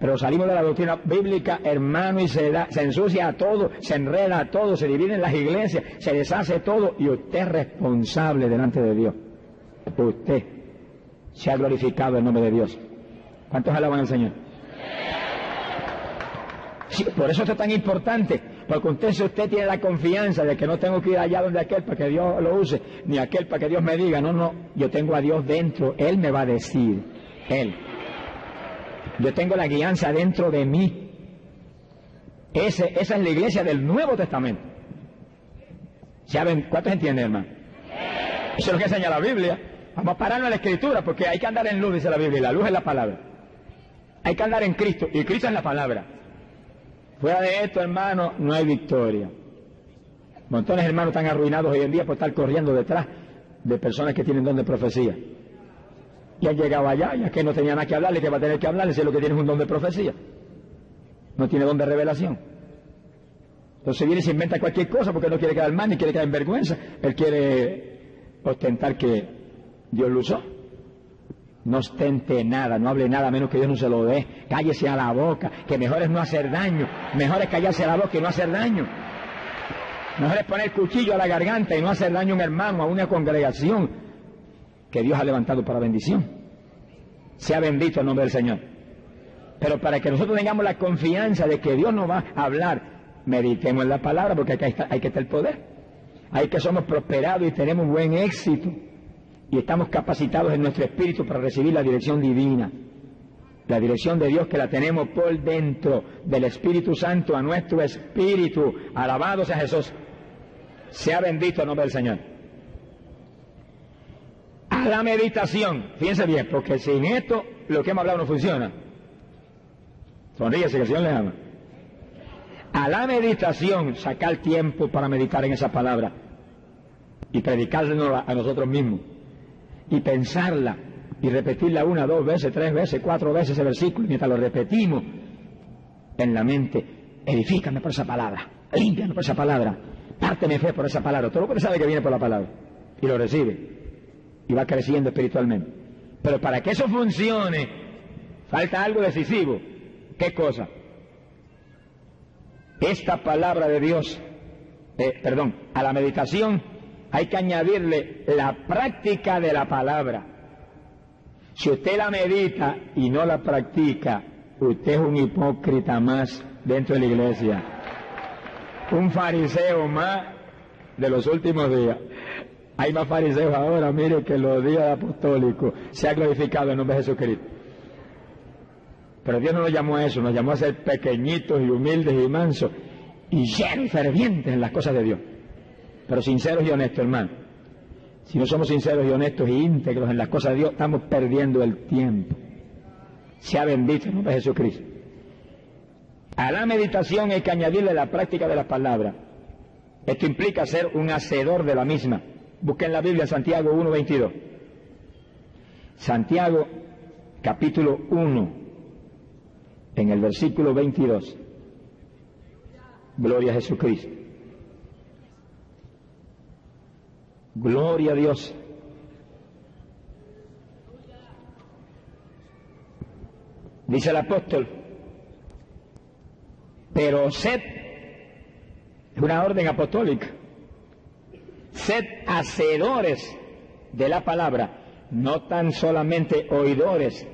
Speaker 1: Pero salimos de la doctrina bíblica, hermano, y se, ensucia a todo, se enreda a todo, se divide en las iglesias, se deshace todo, y usted es responsable delante de Dios. Usted se ha glorificado el nombre de Dios. ¿Cuántos alaban al Señor? por eso esto es tan importante, porque usted, si usted tiene la confianza de que no tengo que ir allá donde aquel para que Dios lo use, ni aquel para que Dios me diga, no, no, yo tengo a Dios dentro, Él me va a decir, Él. Yo tengo la guianza dentro de mí. Esa es la iglesia del Nuevo Testamento. ¿Saben? ¿Cuántos entienden, hermano? Eso es lo que enseña la Biblia. Vamos a pararnos en la escritura porque hay que andar en luz, dice la Biblia, la luz es la palabra. Hay que andar en Cristo, y Cristo es la palabra. Fuera de esto, hermano, no hay victoria. Montones de hermanos están arruinados hoy en día por estar corriendo detrás de personas que tienen don de profecía. Y han llegado allá, ya que no tenía nada que hablarle, que va a tener que hablarle si lo que tiene es un don de profecía. No tiene don de revelación. Entonces viene y se inventa cualquier cosa porque no quiere quedar mal ni quiere quedar en vergüenza. Él quiere ostentar que Dios lo usó. No ostente nada, no hable nada menos que Dios no se lo dé. Cállese a la boca, que mejor es no hacer daño. Mejor es callarse a la boca y no hacer daño. Mejor es poner cuchillo a la garganta y no hacer daño a un hermano, a una congregación que Dios ha levantado para bendición. Sea bendito el nombre del Señor. Pero para que nosotros tengamos la confianza de que Dios nos va a hablar, meditemos en la palabra porque hay que, hay que estar el poder. Hay que somos prosperados y tenemos buen éxito y estamos capacitados en nuestro espíritu para recibir la dirección divina. La dirección de Dios que la tenemos por dentro del Espíritu Santo a nuestro espíritu. Alabado sea Jesús. Sea bendito el nombre del Señor. A la meditación. Fíjense bien, porque sin esto lo que hemos hablado no funciona. Sonríese que el Señor le ama. A la meditación, sacar tiempo para meditar en esa palabra y predicárnosla a nosotros mismos y pensarla y repetirla una, dos veces, tres veces, cuatro veces ese versículo, y mientras lo repetimos en la mente, edifícame por esa palabra, límpiame por esa palabra, párteme fe por esa palabra, todo lo que sabe que viene por la palabra, y lo recibe, y va creciendo espiritualmente. Pero para que eso funcione, falta algo decisivo. ¿Qué cosa? Esta palabra de Dios, eh, perdón, a la meditación hay que añadirle la práctica de la palabra. Si usted la medita y no la practica, usted es un hipócrita más dentro de la iglesia. Un fariseo más de los últimos días. Hay más fariseos ahora, mire, que los días apostólicos. Se ha glorificado el nombre de Jesucristo. Pero Dios no nos llamó a eso, nos llamó a ser pequeñitos y humildes y mansos y llenos y fervientes en las cosas de Dios pero sinceros y honestos, hermano. Si no somos sinceros y honestos y íntegros en las cosas de Dios, estamos perdiendo el tiempo. Sea bendito el nombre de Jesucristo. A la meditación hay que añadirle la práctica de las palabras. Esto implica ser un hacedor de la misma. Busquen la Biblia Santiago 1.22. Santiago capítulo 1, en el versículo 22. Gloria a Jesucristo. Gloria a Dios. Dice el apóstol, pero sed, es una orden apostólica, sed hacedores de la palabra, no tan solamente oidores,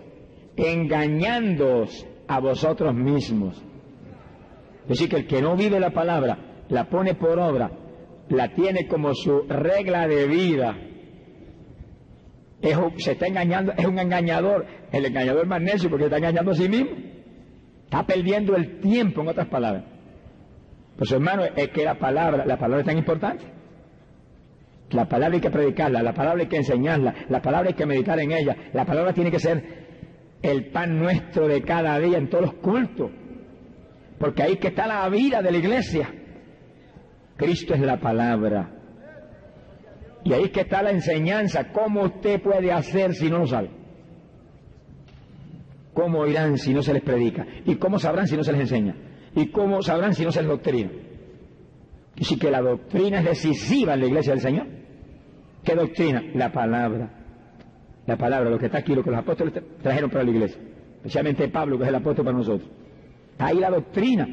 Speaker 1: engañándoos a vosotros mismos. Es decir, que el que no vive la palabra, la pone por obra, la tiene como su regla de vida, se está engañando, es un engañador, el engañador más necio porque está engañando a sí mismo. Está perdiendo el tiempo, en otras palabras. Pues hermano, es que la palabra, la palabra es tan importante. La palabra hay que predicarla, la palabra hay que enseñarla, la palabra hay que meditar en ella, la palabra tiene que ser el pan nuestro de cada día en todos los cultos. Porque ahí que está la vida de la iglesia. Cristo es la palabra. Y ahí que está la enseñanza. ¿Cómo usted puede hacer si no lo sabe? ¿Cómo oirán si no se les predica? ¿Y cómo sabrán si no se les enseña? ¿Y cómo sabrán si no se les doctrina? Si que la doctrina es decisiva en la iglesia del Señor. ¿Qué doctrina? La palabra. La palabra, lo que está aquí, lo que los apóstoles trajeron para la iglesia. Especialmente Pablo, que es el apóstol para nosotros. Ahí la doctrina.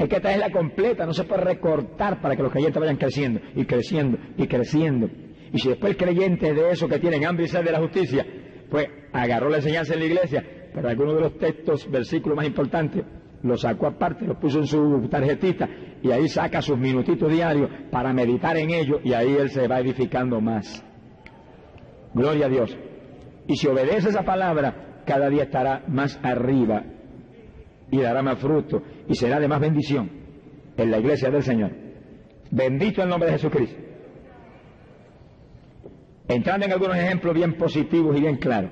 Speaker 1: Hay que traerla completa, no se puede recortar para que los creyentes vayan creciendo y creciendo y creciendo. Y si después el creyente de eso que tienen hambre y sed de la justicia, pues agarró la enseñanza en la iglesia, pero algunos de los textos, versículos más importantes, los sacó aparte, los puso en su tarjetita y ahí saca sus minutitos diarios para meditar en ello y ahí él se va edificando más. Gloria a Dios. Y si obedece esa palabra, cada día estará más arriba y dará más fruto y será de más bendición en la iglesia del Señor. Bendito el nombre de Jesucristo. Entrando en algunos ejemplos bien positivos y bien claros.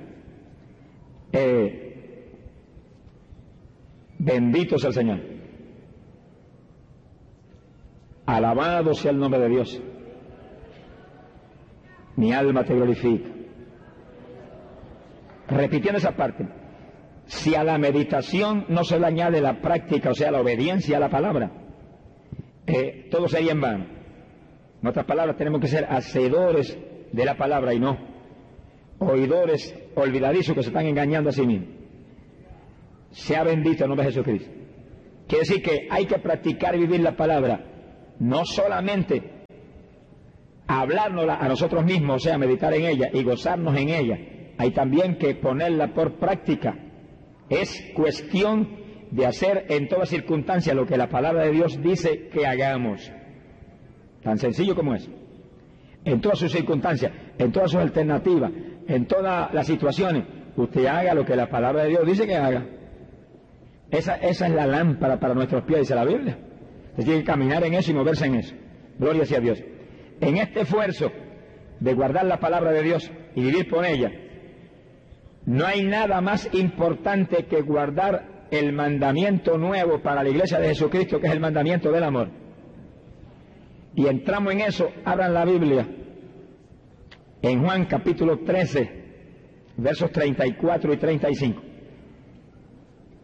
Speaker 1: Eh, bendito sea el Señor. Alabado sea el nombre de Dios. Mi alma te glorifica. Repitiendo esa parte. Si a la meditación no se le añade la práctica, o sea, la obediencia a la palabra, eh, todo sería en vano. En otras palabras, tenemos que ser hacedores de la palabra y no oidores olvidadizos que se están engañando a sí mismos. Sea bendito el nombre de Jesucristo. Quiere decir que hay que practicar y vivir la palabra, no solamente hablárnosla a nosotros mismos, o sea, meditar en ella y gozarnos en ella, hay también que ponerla por práctica es cuestión de hacer en toda circunstancia lo que la palabra de Dios dice que hagamos. Tan sencillo como es. En todas sus circunstancias, en todas sus alternativas, en todas las situaciones, usted haga lo que la palabra de Dios dice que haga. Esa, es la lámpara para nuestros pies, dice la Biblia. Usted tiene que caminar en eso y moverse en eso. Gloria sea a Dios. En este esfuerzo de guardar la palabra de Dios y vivir por ella, no hay nada más importante que guardar el mandamiento nuevo para la iglesia de Jesucristo, que es el mandamiento del amor. Y entramos en eso, abran la Biblia, en Juan capítulo 13, versos 34 y 35.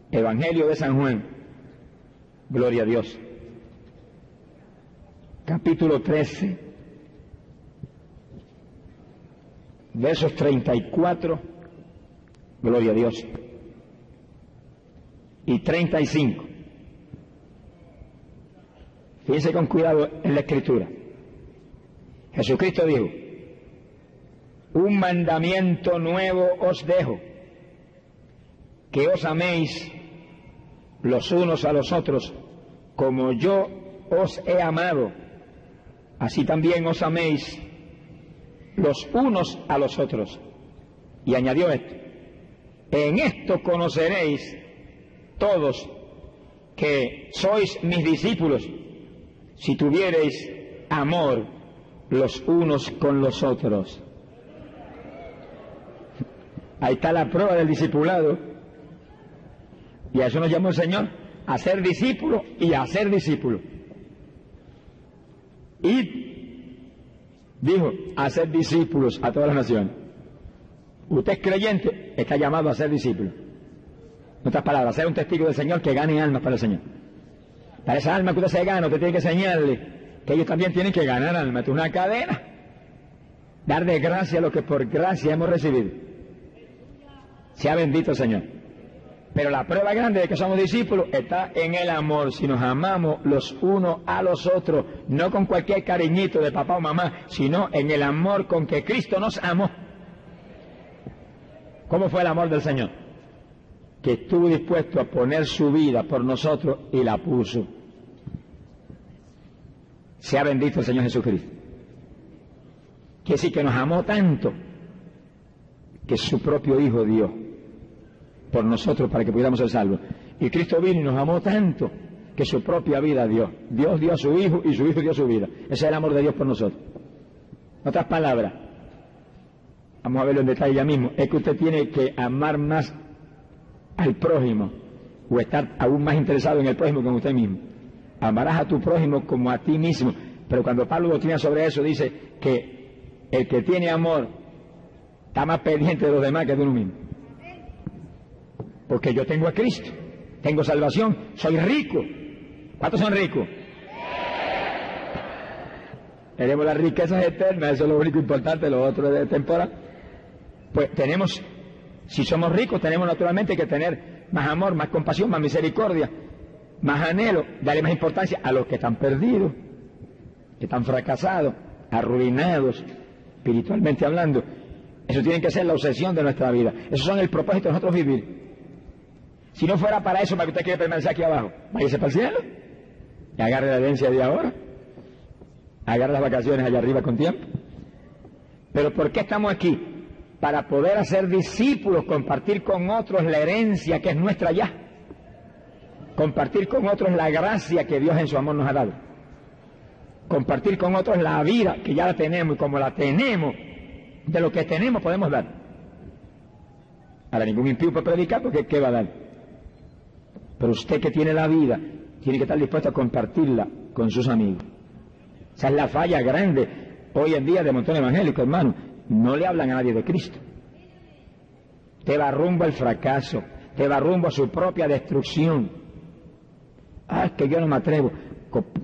Speaker 1: Evangelio de San Juan, gloria a Dios. Capítulo 13, versos 34 Gloria a Dios. Y 35. Fíjense con cuidado en la escritura. Jesucristo dijo, un mandamiento nuevo os dejo, que os améis los unos a los otros, como yo os he amado, así también os améis los unos a los otros. Y añadió esto, en esto conoceréis todos que sois mis discípulos si tuviereis amor los unos con los otros. Ahí está la prueba del discipulado. Y a eso nos llamó el Señor, a ser discípulo y a ser discípulo. Y dijo, a ser discípulos a todas las naciones. Usted es creyente, está llamado a ser discípulo. En otras palabras, ser un testigo del Señor que gane almas para el Señor. Para esa alma que usted se gana, usted tiene que enseñarle que ellos también tienen que ganar almas. Es una cadena. Dar de gracia lo que por gracia hemos recibido. Sea bendito el Señor. Pero la prueba grande de que somos discípulos está en el amor. Si nos amamos los unos a los otros, no con cualquier cariñito de papá o mamá, sino en el amor con que Cristo nos amó. ¿Cómo fue el amor del Señor? Que estuvo dispuesto a poner su vida por nosotros y la puso. Sea bendito el Señor Jesucristo. Que decir que nos amó tanto que su propio Hijo dio por nosotros para que pudiéramos ser salvos. Y Cristo vino y nos amó tanto que su propia vida dio. Dios dio a su Hijo y su Hijo dio su vida. Ese es el amor de Dios por nosotros. En otras palabras, vamos a verlo en detalle ya mismo, es que usted tiene que amar más al prójimo o estar aún más interesado en el prójimo que en usted mismo. Amarás a tu prójimo como a ti mismo. Pero cuando Pablo doctrina sobre eso, dice que el que tiene amor está más pendiente de los demás que de uno mismo. Porque yo tengo a Cristo, tengo salvación, soy rico. ¿Cuántos son ricos? Tenemos las riquezas eternas, eso es lo único importante, lo otro es de temporada. Pues tenemos, si somos ricos, tenemos naturalmente que tener más amor, más compasión, más misericordia, más anhelo, darle más importancia a los que están perdidos, que están fracasados, arruinados, espiritualmente hablando. Eso tiene que ser la obsesión de nuestra vida. Eso son el propósito de nosotros vivir. Si no fuera para eso, para que usted quiere permanecer aquí abajo, váyase para el cielo y agarre la herencia de ahora. Agarre las vacaciones allá arriba con tiempo. Pero ¿por qué estamos aquí? Para poder hacer discípulos, compartir con otros la herencia que es nuestra ya. Compartir con otros la gracia que Dios en su amor nos ha dado. Compartir con otros la vida que ya la tenemos y como la tenemos, de lo que tenemos podemos dar. Ahora ningún impío puede predicar porque ¿qué va a dar? Pero usted que tiene la vida tiene que estar dispuesto a compartirla con sus amigos. Esa es la falla grande hoy en día de montón evangélico, hermano. No le hablan a nadie de Cristo. Te va rumbo al fracaso, te va rumbo a su propia destrucción. Ah, es que yo no me atrevo.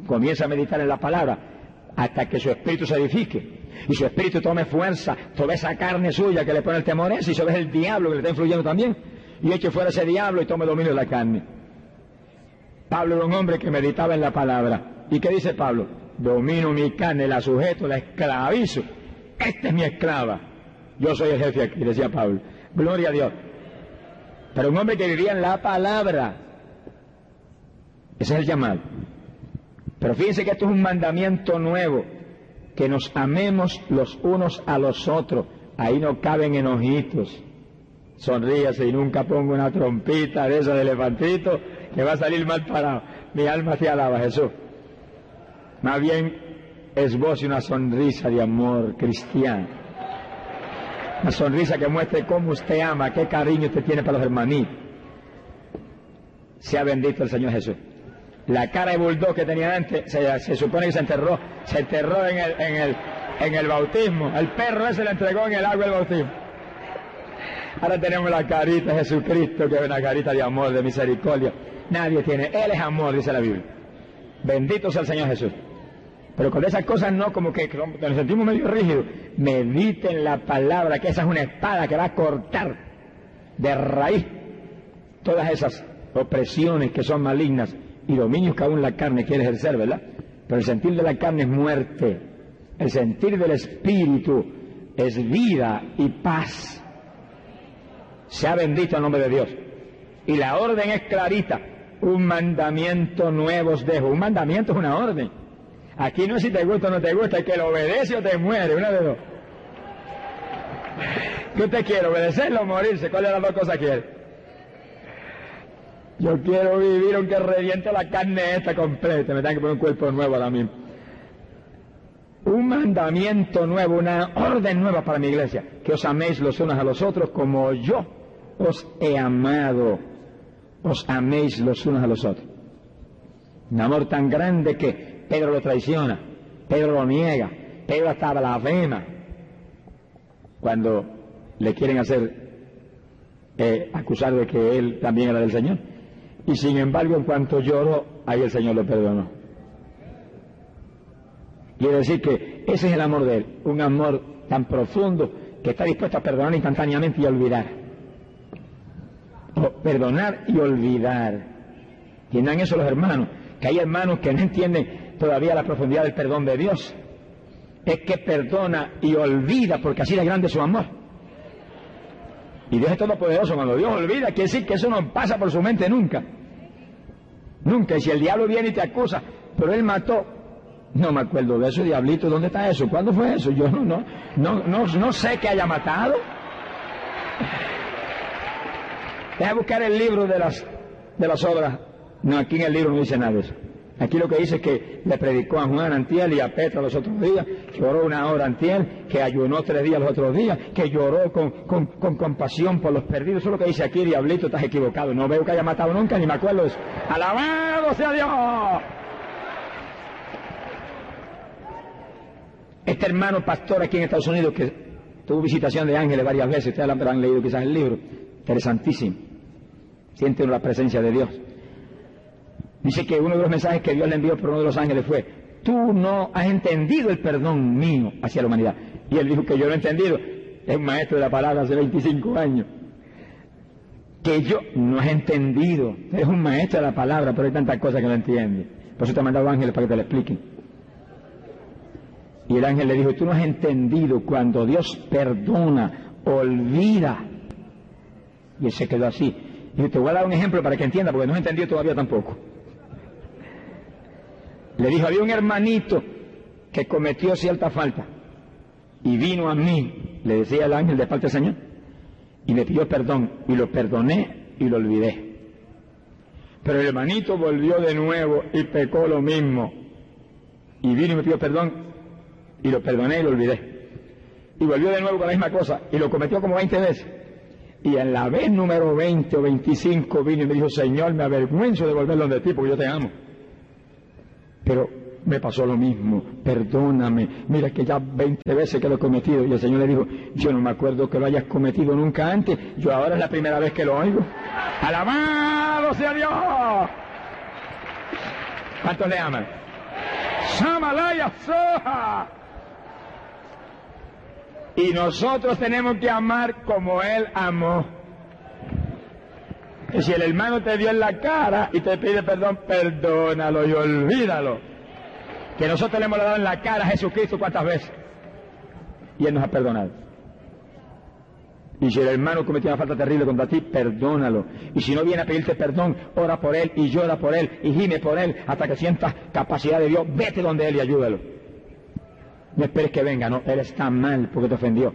Speaker 1: Comienza a meditar en la palabra hasta que su espíritu se edifique y su espíritu tome fuerza, toda esa carne suya que le pone el temor ese, y ve el diablo que le está influyendo también, y eche fuera ese diablo y tome dominio de la carne. Pablo era un hombre que meditaba en la palabra. ¿Y qué dice Pablo? Domino mi carne, la sujeto, la esclavizo. Esta es mi esclava. Yo soy el jefe aquí, decía Pablo. Gloria a Dios. Pero un hombre que vivía en la palabra. Ese es el llamado. Pero fíjense que esto es un mandamiento nuevo. Que nos amemos los unos a los otros. Ahí no caben enojitos. Sonríase y nunca pongo una trompita de esa de elefantito que va a salir mal parado. Mi alma te alaba, Jesús. Más bien es vos y una sonrisa de amor cristiano. Una sonrisa que muestre cómo usted ama, qué cariño usted tiene para los hermanitos. Sea bendito el Señor Jesús. La cara de bulldog que tenía antes se, supone que se enterró, se enterró en el, en, el, en el bautismo. El perro ese le entregó en el agua el bautismo. Ahora tenemos la carita de Jesucristo, que es una carita de amor, de misericordia. Nadie tiene. Él es amor, dice la Biblia. Bendito sea el Señor Jesús. Pero con esas cosas no, como que nos sentimos medio rígidos. Mediten la palabra, que esa es una espada que va a cortar de raíz todas esas opresiones que son malignas y dominios que aún la carne quiere ejercer, ¿verdad? Pero el sentir de la carne es muerte. El sentir del espíritu es vida y paz. Sea bendito el nombre de Dios. Y la orden es clarita. Un mandamiento nuevo os dejo. Un mandamiento es una orden. Aquí no es si te gusta o no te gusta, es que lo obedece o te muere, una de dos. ¿Qué usted quiere? ¿Obedecerlo o morirse? ¿Cuál de las dos cosas quiere? Yo quiero vivir aunque reviente la carne esta completa. Me tengo que poner un cuerpo nuevo ahora mismo. Un mandamiento nuevo, una orden nueva para mi iglesia. Que os améis los unos a los otros como yo os he amado os améis los unos a los otros. Un amor tan grande que Pedro lo traiciona, Pedro lo niega, Pedro hasta blasfema cuando le quieren hacer eh, acusar de que él también era del Señor. Y sin embargo, en cuanto lloró, ahí el Señor lo perdonó. Quiere decir que ese es el amor de él, un amor tan profundo que está dispuesto a perdonar instantáneamente y olvidar perdonar y olvidar. Entiendan eso los hermanos, que hay hermanos que no entienden todavía la profundidad del perdón de Dios. Es que perdona y olvida porque así de grande su amor. Y Dios es todopoderoso. Cuando Dios olvida, quiere decir que eso no pasa por su mente nunca. Nunca. Y si el diablo viene y te acusa, pero él mató No me acuerdo de eso, diablito, ¿dónde está eso? ¿Cuándo fue eso? Yo no, no, no, no, no sé que haya matado. Deja buscar el libro de las, de las obras. No, aquí en el libro no dice nada de eso. Aquí lo que dice es que le predicó a Juan Antiel y a Petra los otros días, que una hora Antiel, que ayunó tres días los otros días, que lloró con, con, compasión por los perdidos. Eso es lo que dice aquí, diablito, estás equivocado. No veo que haya matado nunca, ni me acuerdo. ¡Alabado sea Dios! Este hermano pastor aquí en Estados Unidos que tuvo visitación de ángeles varias veces, ustedes han leído quizás el libro, interesantísimo. Siente la presencia de Dios. Dice que uno de los mensajes que Dios le envió por uno de los ángeles fue, tú no has entendido el perdón mío hacia la humanidad. Y él dijo que yo lo he entendido. Es un maestro de la palabra hace 25 años. Que yo no has entendido. Es un maestro de la palabra, pero hay tantas cosas que no entiende. Por eso te ha mandado ángeles para que te lo expliquen. Y el ángel le dijo, tú no has entendido cuando Dios perdona, olvida. Y él se quedó así. Y te voy a dar un ejemplo para que entienda, porque no he entendido todavía tampoco. Le dijo, había un hermanito que cometió cierta falta y vino a mí, le decía el ángel de parte del Señor, y me pidió perdón y lo perdoné y lo olvidé. Pero el hermanito volvió de nuevo y pecó lo mismo. Y vino y me pidió perdón y lo perdoné y lo olvidé. Y volvió de nuevo con la misma cosa y lo cometió como 20 veces. Y en la vez número 20 o 25 vino y me dijo, Señor, me avergüenzo de volverlo de ti porque yo te amo. Pero me pasó lo mismo, perdóname, mira que ya 20 veces que lo he cometido. Y el Señor le dijo, yo no me acuerdo que lo hayas cometido nunca antes, yo ahora es la primera vez que lo oigo. ¡Alabado sea Dios! ¿Cuántos le aman? ¡Samalaya soja! Y nosotros tenemos que amar como Él amó. Si el hermano te dio en la cara y te pide perdón, perdónalo y olvídalo. Que nosotros le hemos dado en la cara a Jesucristo cuántas veces. Y Él nos ha perdonado. Y si el hermano cometió una falta terrible contra ti, perdónalo. Y si no viene a pedirte perdón, ora por él y llora por él y gime por él hasta que sientas capacidad de Dios. Vete donde él y ayúdalo. No esperes que venga, no. Él está mal porque te ofendió.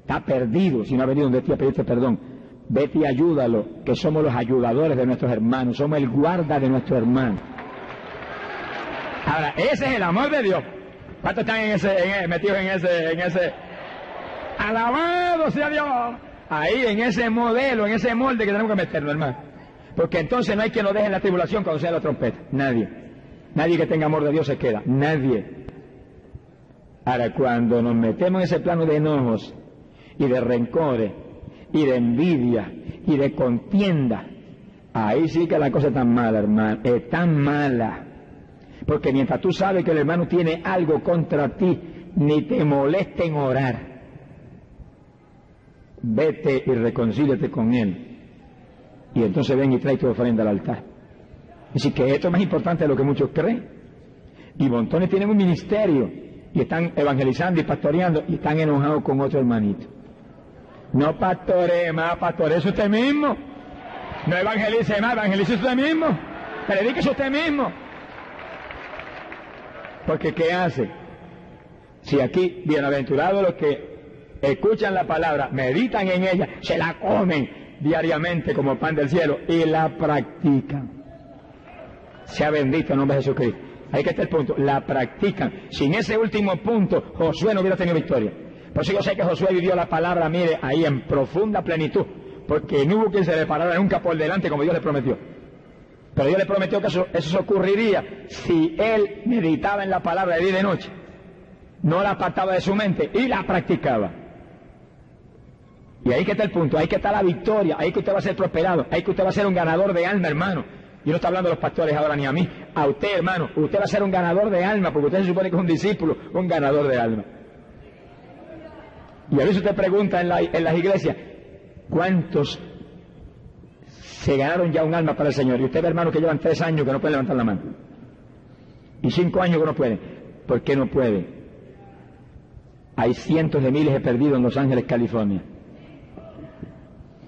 Speaker 1: Está perdido si no ha venido donde ti a pedirte perdón. Vete y ayúdalo, que somos los ayudadores de nuestros hermanos, somos el guarda de nuestro hermano. Ahora, ese es el amor de Dios. ¿Cuántos están en ese, metidos en ese, en ese? Alabado sea Dios. Ahí, en ese modelo, en ese molde que tenemos que meterlo, hermano. Porque entonces no hay quien nos deje en la tribulación cuando sea la trompeta. Nadie. Nadie que tenga amor de Dios se queda. Nadie. Ahora, cuando nos metemos en ese plano de enojos y de rencores y de envidia y de contienda, ahí sí que la cosa es tan mala, hermano, es tan mala. Porque mientras tú sabes que el hermano tiene algo contra ti, ni te moleste en orar. Vete y reconcíliate con él. Y entonces ven y trae tu ofrenda al altar. Así que esto es más importante de lo que muchos creen. Y montones tienen un ministerio y están evangelizando y pastoreando y están enojados con otro hermanito. No pastoree más, pastoree usted mismo. No evangelice más, evangelice usted mismo. Predíquese usted mismo. Porque ¿qué hace? Si aquí, bienaventurados los que escuchan la palabra, meditan en ella, se la comen diariamente como pan del cielo y la practican. Sea bendito el nombre de Jesucristo. Ahí que está el punto. La practican. Sin ese último punto, Josué no hubiera tenido victoria. Por eso yo sé que Josué vivió la palabra, mire, ahí en profunda plenitud. Porque no hubo quien se le parara nunca por delante como Dios le prometió. Pero Dios le prometió que eso, eso ocurriría si él meditaba en la palabra de día y de noche. No la apartaba de su mente y la practicaba. Y ahí que está el punto, ahí que está la victoria, ahí que usted va a ser prosperado, ahí que usted va a ser un ganador de alma, hermano. Y no está hablando de los pastores ahora ni a mí, a usted, hermano. Usted va a ser un ganador de alma, porque usted se supone que es un discípulo, un ganador de alma. Y a veces usted pregunta en, las iglesias, ¿cuántos se ganaron ya un alma para el Señor? Y usted ve, hermano, que llevan tres años que no pueden levantar la mano. Y cinco años que no pueden. ¿Por qué no puede? Hay cientos de miles de perdidos en Los Ángeles, California.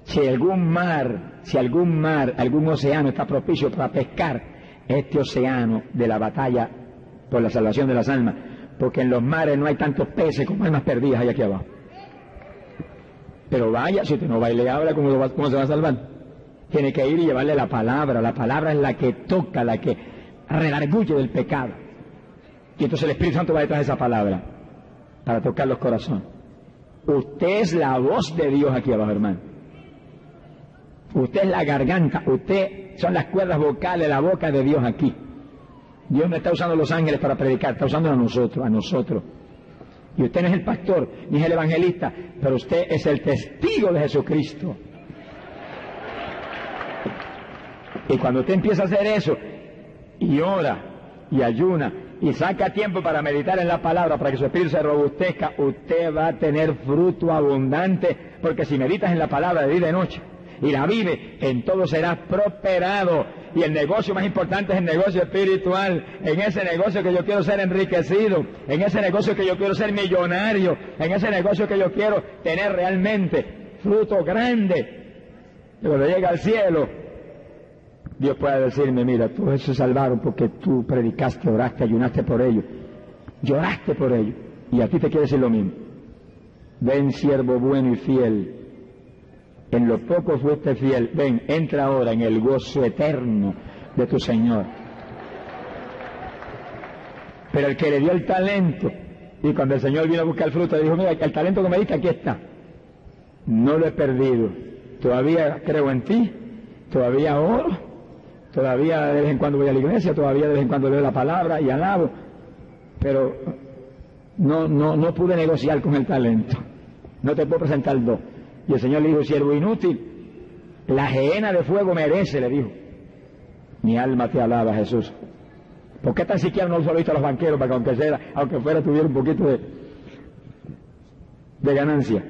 Speaker 1: Si algún mar, si algún mar, algún océano está propicio para pescar, este océano de la batalla por la salvación de las almas, porque en los mares no hay tantos peces como almas perdidas hay aquí abajo. Pero vaya, si usted no va y le habla, ¿cómo, ¿cómo se va a salvar? Tiene que ir y llevarle la palabra. La palabra es la que toca, la que redarguye del pecado. Y entonces el Espíritu Santo va detrás de esa palabra para tocar los corazones. Usted es la voz de Dios aquí abajo, hermano. Usted es la garganta, usted son las cuerdas vocales, la boca de Dios aquí. Dios no está usando los ángeles para predicar, está usando a nosotros, a nosotros. Y usted no es el pastor, ni es el evangelista, pero usted es el testigo de Jesucristo. Y cuando usted empieza a hacer eso, y ora, y ayuna, y saca tiempo para meditar en la palabra, para que su espíritu se robustezca, usted va a tener fruto abundante, porque si meditas en la palabra de día y de noche, y la vive, en todo serás prosperado. Y el negocio más importante es el negocio espiritual. En ese negocio que yo quiero ser enriquecido, en ese negocio que yo quiero ser millonario, en ese negocio que yo quiero tener realmente fruto grande. Y cuando llega al cielo, Dios puede decirme, mira, tú se salvaron porque tú predicaste, oraste, ayunaste por ellos, lloraste por ellos, y a ti te quiere decir lo mismo. Ven, siervo bueno y fiel, en lo poco fuiste fiel, ven, entra ahora en el gozo eterno de tu Señor. Pero el que le dio el talento, y cuando el Señor vino a buscar el fruto, le dijo, mira, el talento que me diste aquí está. No lo he perdido. Todavía creo en ti, todavía oro, todavía de vez en cuando voy a la iglesia, todavía de vez en cuando leo la palabra y alabo, pero no, no, no pude negociar con el talento. No te puedo presentar dos. Y el Señor le dijo, siervo inútil, la gehenna de fuego merece, le dijo. Mi alma te alaba, Jesús. ¿Por qué tan siquiera no lo visto a los banqueros para que aunque, sea, aunque fuera tuviera un poquito de, ganancia?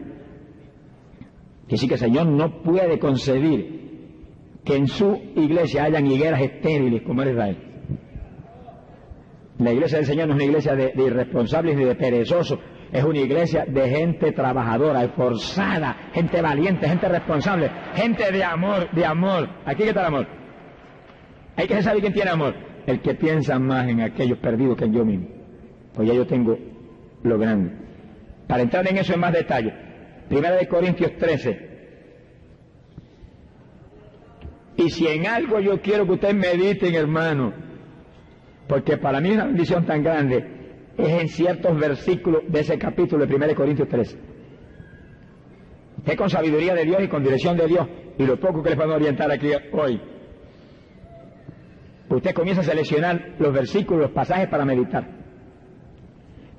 Speaker 1: Que sí que el Señor no puede concebir que en su iglesia hayan higueras estériles como era Israel. La iglesia del Señor no es una iglesia de, de irresponsables ni de perezosos, es una iglesia de gente trabajadora, esforzada, gente valiente, gente responsable, gente de amor, de amor. Aquí que está el amor. Hay que saber quién tiene amor. El que piensa más en aquellos perdidos que en yo mismo. Pues ya yo tengo lo grande. Para entrar en eso en más detalle. Primera de Corintios 13. Y si en algo yo quiero que ustedes mediten, hermano, porque para mí es una bendición tan grande es en ciertos versículos de ese capítulo de 1 Corintios 13. Es con sabiduría de Dios y con dirección de Dios, y lo poco que les puedo orientar aquí hoy. Usted comienza a seleccionar los versículos, los pasajes para meditar.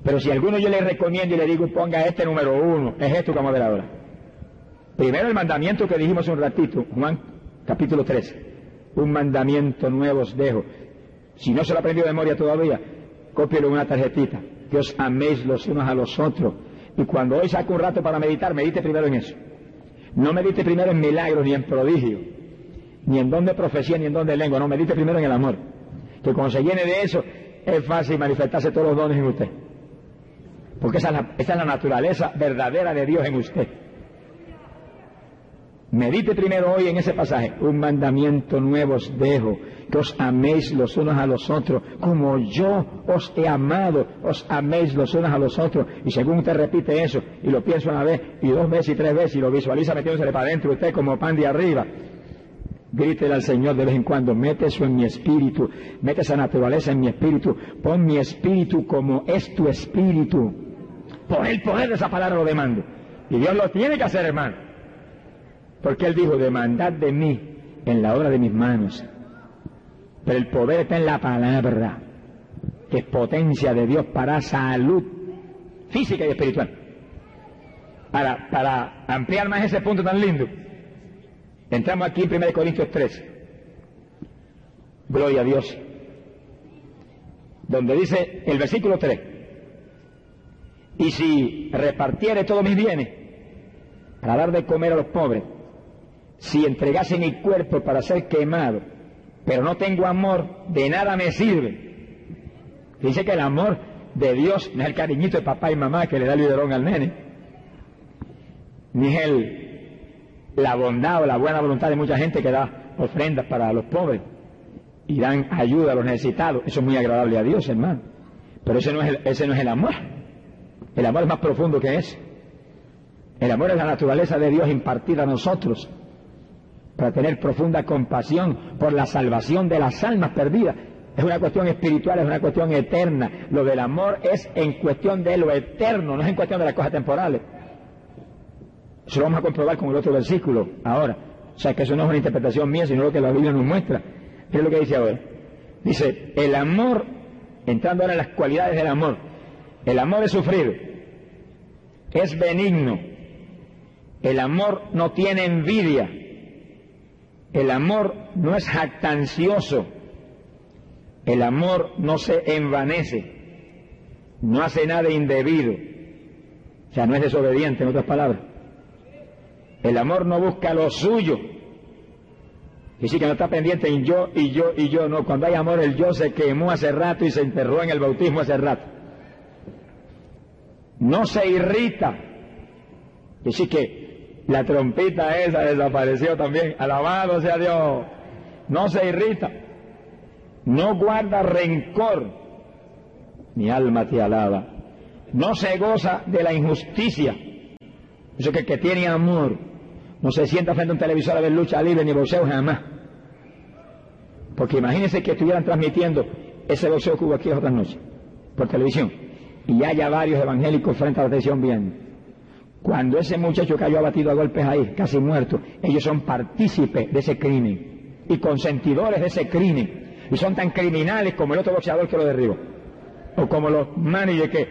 Speaker 1: Pero si alguno yo le recomiendo y le digo, ponga este número uno, es esto que vamos a ver ahora. Primero el mandamiento que dijimos un ratito, Juan capítulo 13. Un mandamiento nuevo os dejo. Si no se lo aprendió de memoria todavía, cópielo una tarjetita, que os améis los unos a los otros. Y cuando hoy saque un rato para meditar, medite primero en eso. No medite primero en milagros ni en prodigios, ni en don de profecía ni en don de lengua, no, medite primero en el amor. Que cuando se llene de eso, es fácil manifestarse todos los dones en usted. Porque esa es la naturaleza verdadera de Dios en usted. Medite primero hoy en ese pasaje. Un mandamiento nuevo os dejo, que os améis los unos a los otros, como yo os he amado, os améis los unos a los otros. Y según usted repite eso, y lo piensa una vez, y dos veces, y tres veces, y lo visualiza metiéndose para adentro usted como pan de arriba, grítele al Señor de vez en cuando, mete eso en mi espíritu, mete esa naturaleza en mi espíritu, pon mi espíritu como es tu espíritu. Por el poder de esa palabra lo demando. Y Dios lo tiene que hacer, hermano. Porque Él dijo, demandad de mí en la obra de mis manos. Pero el poder está en la palabra, que es potencia de Dios para salud física y espiritual. Para, para ampliar más ese punto tan lindo, entramos aquí en 1 Corintios 3. Gloria a Dios. Donde dice el versículo 3. Y si repartiere todos mis bienes para dar de comer a los pobres, si entregase mi cuerpo para ser quemado, pero no tengo amor, de nada me sirve. Dice que el amor de Dios no es el cariñito de papá y mamá que le da el liderón al nene, ni es el, la bondad o la buena voluntad de mucha gente que da ofrendas para los pobres y dan ayuda a los necesitados. Eso es muy agradable a Dios, hermano. Pero ese no, es el, ese no es el amor. El amor es más profundo que eso. El amor es la naturaleza de Dios impartida a nosotros para tener profunda compasión por la salvación de las almas perdidas. Es una cuestión espiritual, es una cuestión eterna. Lo del amor es en cuestión de lo eterno, no es en cuestión de las cosas temporales. Eso lo vamos a comprobar con el otro versículo ahora. O sea que eso no es una interpretación mía, sino lo que la Biblia nos muestra. ¿Qué es lo que dice ahora? Dice, el amor, entrando ahora en las cualidades del amor, el amor es sufrido, es benigno, el amor no tiene envidia, el amor no es jactancioso, el amor no se envanece, no hace nada indebido, o sea, no es desobediente, en otras palabras. El amor no busca lo suyo. Y sí que no está pendiente en yo y yo y yo, no. Cuando hay amor, el yo se quemó hace rato y se enterró en el bautismo hace rato. No se irrita. Y sí que la trompita esa desapareció también. Alabado sea Dios. No se irrita. No guarda rencor. Mi alma te alaba. No se goza de la injusticia. Eso que que tiene amor no se sienta frente a un televisor a ver lucha libre ni boxeo jamás. Porque imagínense que estuvieran transmitiendo ese boxeo que hubo aquí otras noches por televisión y haya varios evangélicos frente a la televisión viendo. Cuando ese muchacho cayó abatido a golpes ahí, casi muerto, ellos son partícipes de ese crimen y consentidores de ese crimen. Y son tan criminales como el otro boxeador que lo derribó. O como los managers que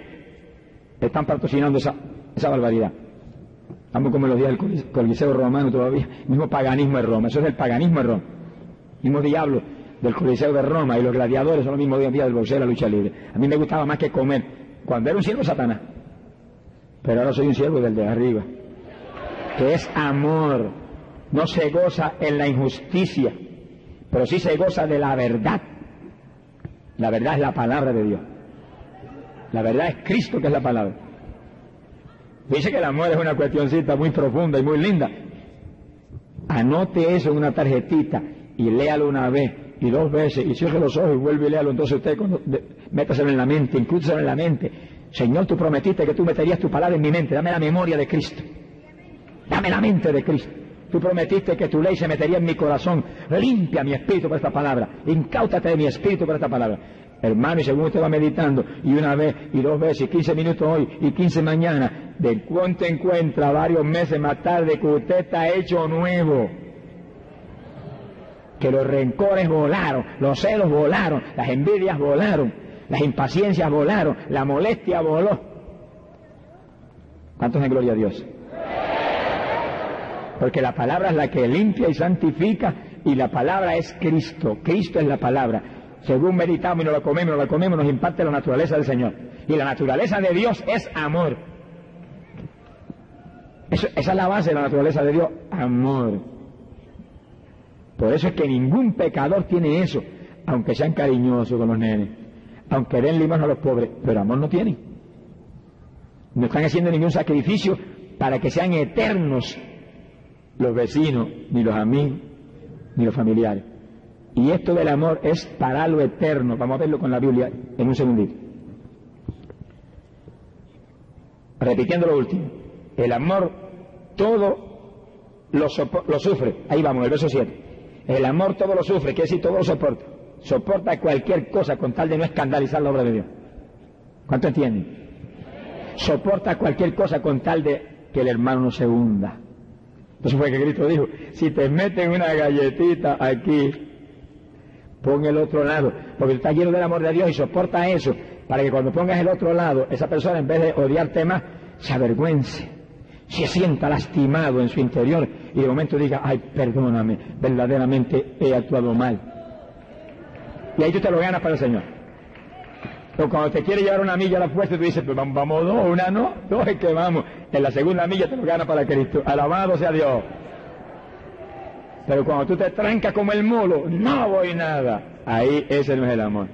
Speaker 1: están patrocinando esa, esa barbaridad. Vamos como los días del Coliseo romano todavía. Mismo paganismo de Roma. Eso es el paganismo de Roma. Mismo diablo del Coliseo de Roma y los gladiadores son los mismos días del boxeo y la lucha libre. A mí me gustaba más que comer. Cuando era un siervo Satanás. Pero ahora soy un siervo del de arriba. Que es amor. No se goza en la injusticia. Pero sí se goza de la verdad. La verdad es la palabra de Dios. La verdad es Cristo que es la palabra. Dice que el amor es una cuestioncita muy profunda y muy linda. Anote eso en una tarjetita y léalo una vez y dos veces y cierre los ojos y vuelve y léalo. Entonces usted cuando, métaselo en la mente, inclúyeselo en la mente. Señor, tú prometiste que tú meterías tu palabra en mi mente. Dame la memoria de Cristo. Dame la mente de Cristo. Tú prometiste que tu ley se metería en mi corazón. Limpia mi espíritu por esta palabra. Incáutate de mi espíritu por esta palabra. Hermano, y según usted va meditando, y una vez, y dos veces, y quince minutos hoy, y quince mañana, de cuánto encuentra varios meses más tarde que usted está hecho nuevo. Que los rencores volaron, los celos volaron, las envidias volaron, las impaciencias volaron, la molestia voló. ¿Cuántos en gloria a Dios? Porque la palabra es la que limpia y santifica, y la palabra es Cristo. Cristo es la palabra según meditamos y nos lo comemos, nos lo comemos, nos imparte la naturaleza del Señor. Y la naturaleza de Dios es amor. esa es la base de la naturaleza de Dios, amor. Por eso es que ningún pecador tiene eso, aunque sean cariñosos con los nenes, aunque den limón a los pobres, pero amor no tienen. No están haciendo ningún sacrificio para que sean eternos los vecinos, ni los amigos, ni los familiares. Y esto del amor es para lo eterno. Vamos a verlo con la Biblia en un segundito. Repitiendo lo último. El amor todo lo, lo sufre. Ahí vamos, el verso 7. El amor todo lo sufre, quiere decir todo lo soporta. Soporta cualquier cosa con tal de no escandalizar la obra de Dios. ¿Cuánto entienden? Soporta cualquier cosa con tal de que el hermano no se hunda. Eso fue que Cristo dijo, si te meten una galletita aquí, pon el otro lado, porque tú estás lleno del amor de Dios y soporta eso, para que cuando pongas el otro lado, esa persona en vez de odiarte más, se avergüence, se sienta lastimado en su interior y de momento diga, ay, perdóname, verdaderamente he actuado mal. Y ahí tú te lo ganas para el Señor. Pero cuando te quiere llevar una milla a la fuerza, tú dices, pues vamos dos, una no, dos es que vamos. En la segunda milla te lo ganas para Cristo. Alabado sea Dios. Pero cuando tú te trancas como el mulo, no voy nada. Ahí ese no es el amor.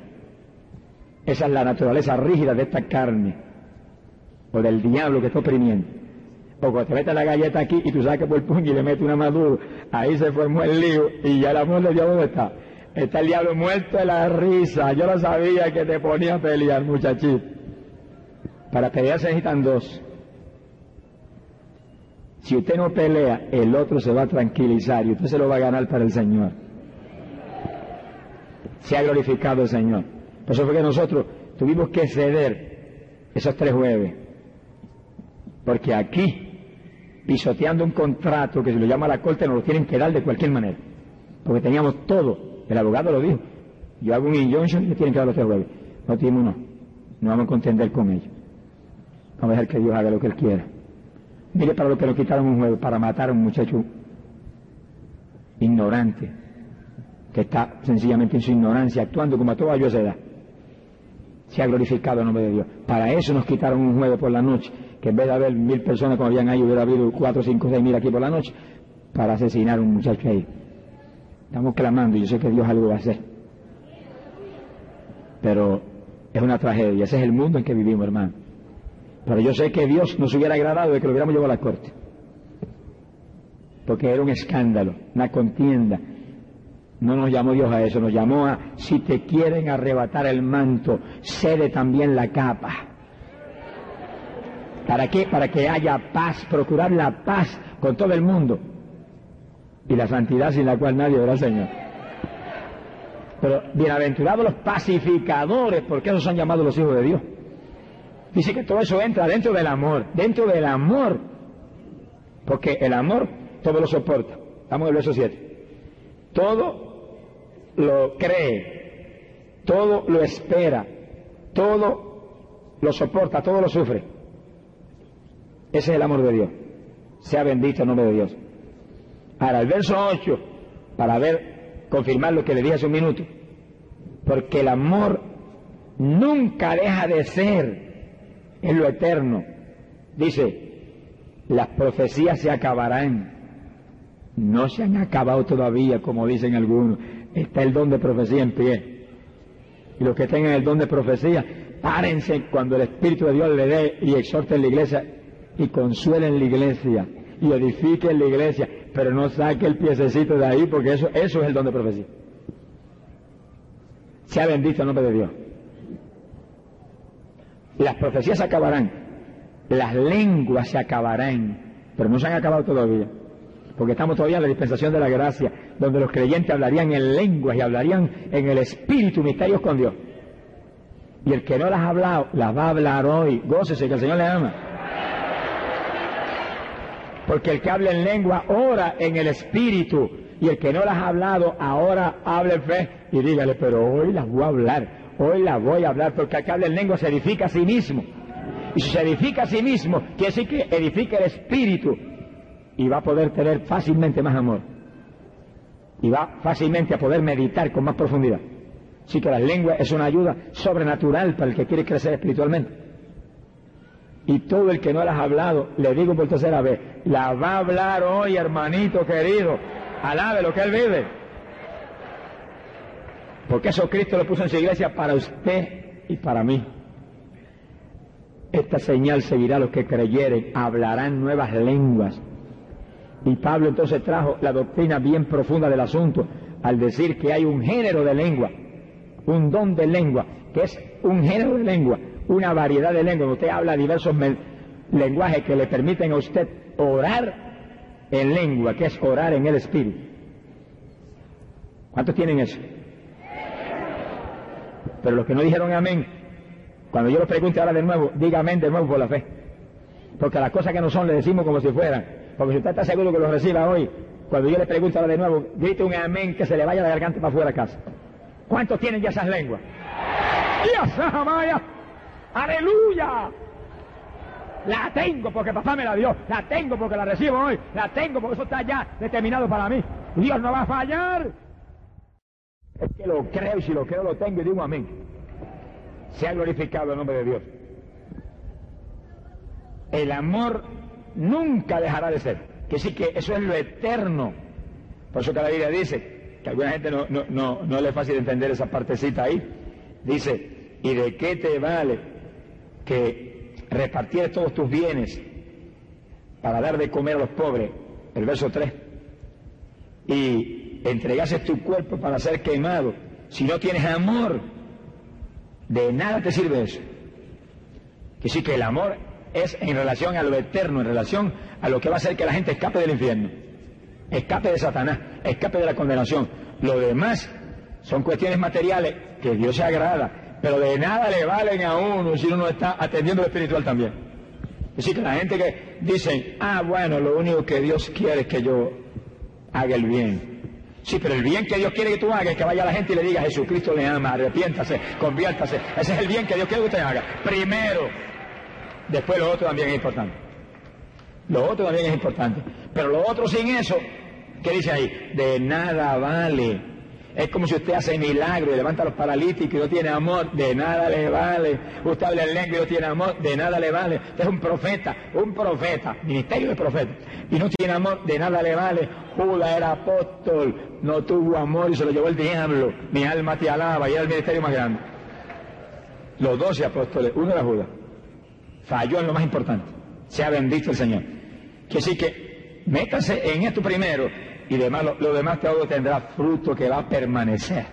Speaker 1: Esa es la naturaleza rígida de esta carne. O del diablo que está oprimiendo. O cuando te metes la galleta aquí y tú sacas por el puño y le metes una maduro, ahí se formó el lío y ya el amor de Dios dónde está. Está el diablo muerto de la risa. Yo lo sabía que te ponía a pelear, muchachito. Para pelear se necesitan dos. Si usted no pelea, el otro se va a tranquilizar y usted se lo va a ganar para el Señor. Se ha glorificado el Señor. Por eso fue que nosotros tuvimos que ceder esos tres jueves. Porque aquí, pisoteando un contrato que se lo llama la corte, nos lo tienen que dar de cualquier manera. Porque teníamos todo. El abogado lo dijo. Yo hago un injunction y tienen que dar los tres jueves. No tenemos no. No vamos a contender con ellos. Vamos a dejar que Dios haga lo que Él quiera. Mire para lo que nos quitaron un jueves, para matar a un muchacho ignorante, que está sencillamente en su ignorancia, actuando como a toda yo edad. Se ha glorificado el nombre de Dios. Para eso nos quitaron un jueves por la noche, que en vez de haber mil personas como habían ahí, hubiera habido cuatro, cinco, seis mil aquí por la noche, para asesinar a un muchacho ahí. Estamos clamando y yo sé que Dios algo va a hacer. Pero es una tragedia. Ese es el mundo en que vivimos, hermano. Pero yo sé que Dios nos hubiera agradado de que lo hubiéramos llevado a la corte. Porque era un escándalo, una contienda. No nos llamó Dios a eso, nos llamó a, si te quieren arrebatar el manto, cede también la capa. ¿Para qué? Para que haya paz, procurar la paz con todo el mundo y la santidad sin la cual nadie verá al Señor. Pero bienaventurados los pacificadores, porque esos son llamados los hijos de Dios. Dice que todo eso entra dentro del amor, dentro del amor. Porque el amor todo lo soporta. En el verso 7. Todo lo cree, todo lo espera, todo lo soporta, todo lo sufre. Ese es el amor de Dios. Sea bendito el nombre de Dios. Ahora, el verso 8, para ver, confirmar lo que le dije hace un minuto, porque el amor nunca deja de ser en lo eterno. Dice, las profecías se acabarán. No se han acabado todavía, como dicen algunos. Está el don de profecía en pie. Y los que tengan el don de profecía, párense cuando el Espíritu de Dios le dé y exhorten la iglesia y consuelen la iglesia y edifiquen la iglesia pero no saque el piececito de ahí porque eso, eso es el don de profecía. Sea bendito el nombre de Dios. Las profecías se acabarán, las lenguas se acabarán, pero no se han acabado todavía, porque estamos todavía en la dispensación de la gracia, donde los creyentes hablarían en lenguas y hablarían en el espíritu misterios con Dios. Y el que no las ha hablado, las va a hablar hoy. Gócese que el Señor le ama. Porque el que habla en lengua ora en el espíritu. Y el que no las ha hablado, ahora hable en fe. Y dígale, pero hoy las voy a hablar. Hoy las voy a hablar. Porque el que habla en lengua se edifica a sí mismo. Y si se edifica a sí mismo, quiere decir que edifica el espíritu. Y va a poder tener fácilmente más amor. Y va fácilmente a poder meditar con más profundidad. Así que la lengua es una ayuda sobrenatural para el que quiere crecer espiritualmente y todo el que no las ha hablado, le digo por tercera vez, la va a hablar hoy, hermanito querido. Alabe lo que él vive. Porque eso Cristo lo puso en su iglesia para usted y para mí. Esta señal seguirá a los que creyeren, hablarán nuevas lenguas. Y Pablo entonces trajo la doctrina bien profunda del asunto al decir que hay un género de lengua, un don de lengua, que es un género de lengua una variedad de lenguas. Usted habla diversos lenguajes que le permiten a usted orar en lengua, que es orar en el Espíritu. ¿Cuántos tienen eso? Pero los que no dijeron amén, cuando yo lo pregunte ahora de nuevo, diga amén de nuevo por la fe. Porque las cosas que no son le decimos como si fueran. Porque si usted está seguro que lo reciba hoy, cuando yo le pregunte ahora de nuevo, grite un amén que se le vaya la garganta para afuera a casa. ¿Cuántos tienen ya esas lenguas? ¡Dios, Amaya! Aleluya. La tengo porque papá me la dio. La tengo porque la recibo hoy. La tengo porque eso está ya determinado para mí. Dios no va a fallar. Es que lo creo y si lo creo lo tengo y digo amén. Se ha glorificado el nombre de Dios. El amor nunca dejará de ser. Que sí que eso es lo eterno. Por eso que la Biblia dice, que a alguna gente no, no, no, no le es fácil entender esa partecita ahí. Dice, ¿y de qué te vale que repartieres todos tus bienes para dar de comer a los pobres, el verso 3, y entregases tu cuerpo para ser quemado, si no tienes amor, de nada te sirve eso. Que sí que el amor es en relación a lo eterno, en relación a lo que va a hacer que la gente escape del infierno, escape de Satanás, escape de la condenación. Lo demás son cuestiones materiales que Dios se agrada, pero de nada le valen a uno si uno no está atendiendo lo espiritual también. Es decir, que la gente que dice, ah, bueno, lo único que Dios quiere es que yo haga el bien. Sí, pero el bien que Dios quiere que tú hagas es que vaya la gente y le diga, Jesucristo le ama, arrepiéntase, conviértase. Ese es el bien que Dios quiere que usted haga. Primero, después lo otro también es importante. Lo otro también es importante. Pero lo otro sin eso, ¿qué dice ahí? De nada vale. Es como si usted hace milagro y levanta a los paralíticos y no tiene amor, de nada le vale. Usted habla en lengua y no tiene amor, de nada le vale. Usted es un profeta, un profeta, ministerio de profeta, y no tiene amor, de nada le vale. Judas era apóstol, no tuvo amor y se lo llevó el diablo. Mi alma te alaba y era el ministerio más grande. Los doce apóstoles, uno era Judas. Falló en lo más importante. Sea bendito el Señor. Que sí que métase en esto primero y demás, lo, demás todo tendrá fruto que va a permanecer.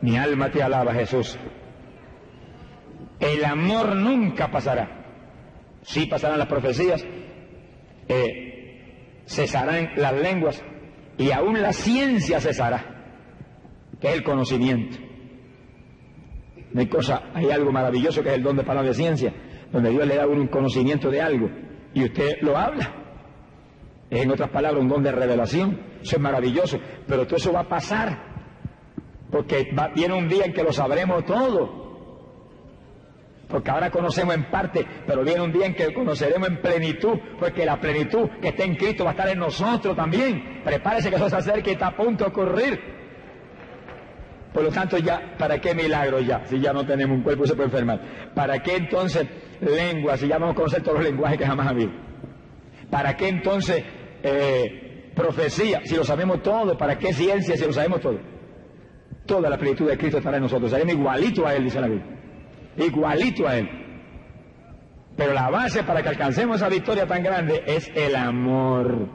Speaker 1: Mi alma te alaba, Jesús. El amor nunca pasará. Sí pasarán las profecías, eh, cesarán las lenguas y aún la ciencia cesará, que es el conocimiento. No hay cosa, hay algo maravilloso que es el don de palabra de ciencia, donde Dios le da un conocimiento de algo y usted lo habla. Es en otras palabras un don de revelación. Eso es maravilloso. Pero todo eso va a pasar. Porque viene un día en que lo sabremos todo. Porque ahora conocemos en parte, pero viene un día en que conoceremos en plenitud, porque la plenitud que está en Cristo va a estar en nosotros también. Prepárese que eso se acerque y está a punto de ocurrir. Por lo tanto, ya, ¿para qué milagro ya? Si ya no tenemos un cuerpo se puede enfermar. ¿Para qué entonces lengua si ya vamos a conocer todos los lenguajes que jamás ha habido? ¿Para qué entonces eh, profecía, si lo sabemos todo, ¿para qué ciencia si lo sabemos todo? Toda la plenitud de Cristo estará en nosotros, seremos igualito a Él, dice la Biblia. Igualito a Él. Pero la base para que alcancemos esa victoria tan grande es el amor.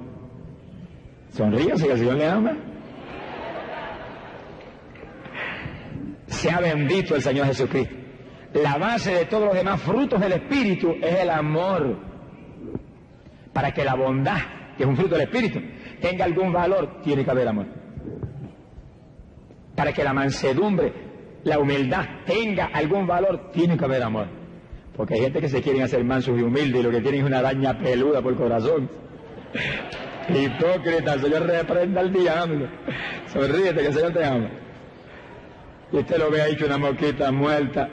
Speaker 1: Sonríe si el Señor le ama. Sea bendito el Señor Jesucristo. La base de todos los demás frutos del Espíritu es el amor. Para que la bondad que es un fruto del Espíritu, tenga algún valor, tiene que haber amor. Para que la mansedumbre, la humildad tenga algún valor, tiene que haber amor. Porque hay gente que se quieren hacer mansos y humildes y lo que tienen es una araña peluda por el corazón. Hipócrita, el Señor reprenda al diablo. Sonríete que el Señor te ama. Y usted lo ve ahí que una mosquita muerta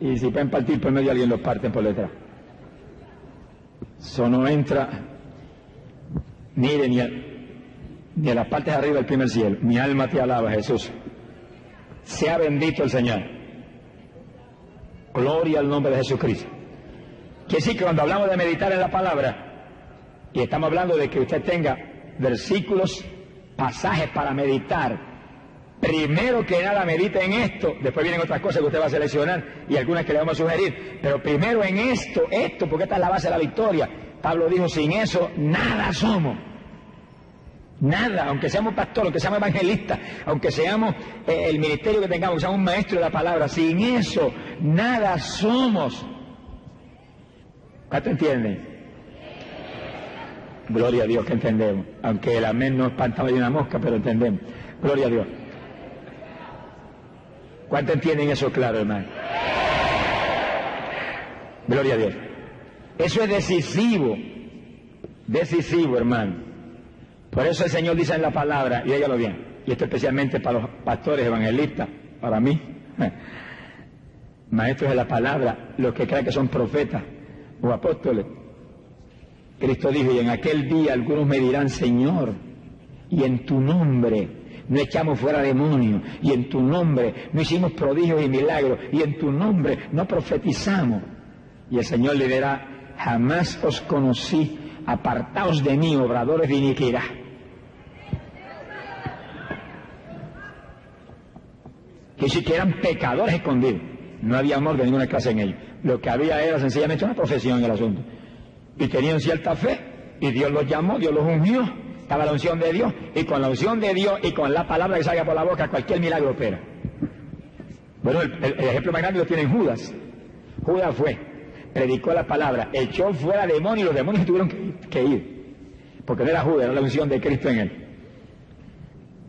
Speaker 1: y si pueden partir por medio alguien los parten por detrás. Eso no entra Mire, ni a, las partes de arriba del primer cielo. Mi alma te alaba, Jesús. Sea bendito el Señor. Gloria al nombre de Jesucristo. Que sí, que cuando hablamos de meditar en la palabra, y estamos hablando de que usted tenga versículos, pasajes para meditar, primero que nada medite en esto, después vienen otras cosas que usted va a seleccionar y algunas que le vamos a sugerir, pero primero en esto, esto, porque esta es la base de la victoria. Pablo dijo, sin eso nada somos. Nada, aunque seamos pastores, aunque seamos evangelistas, aunque seamos eh, el ministerio que tengamos, seamos un maestro de la palabra, sin eso nada somos. ¿Cuánto entienden? Gloria a Dios que entendemos, aunque el amén no espantaba de una mosca, pero entendemos. Gloria a Dios. ¿Cuánto entienden eso claro, hermano? Gloria a Dios. Eso es decisivo, decisivo, hermano. Por eso el Señor dice en la palabra, y lo bien, y esto especialmente para los pastores evangelistas, para mí, maestros de la palabra, los que creen que son profetas o apóstoles. Cristo dijo, y en aquel día algunos me dirán, Señor, y en tu nombre no echamos fuera demonios, y en tu nombre no hicimos prodigios y milagros, y en tu nombre no profetizamos. Y el Señor le dirá, jamás os conocí, apartaos de mí, obradores de iniquidad. Que si que eran pecadores escondidos. No había amor de ninguna clase en ellos. Lo que había era sencillamente una profesión en el asunto. Y tenían cierta fe, y Dios los llamó, Dios los ungió, estaba la unción de Dios, y con la unción de Dios y con la palabra que salga por la boca, cualquier milagro opera. Bueno, el, ejemplo más grande lo tiene Judas. Judas fue, predicó la palabra, echó fuera demonios y los demonios tuvieron que, ir. Porque no era Judas, era la unción de Cristo en él.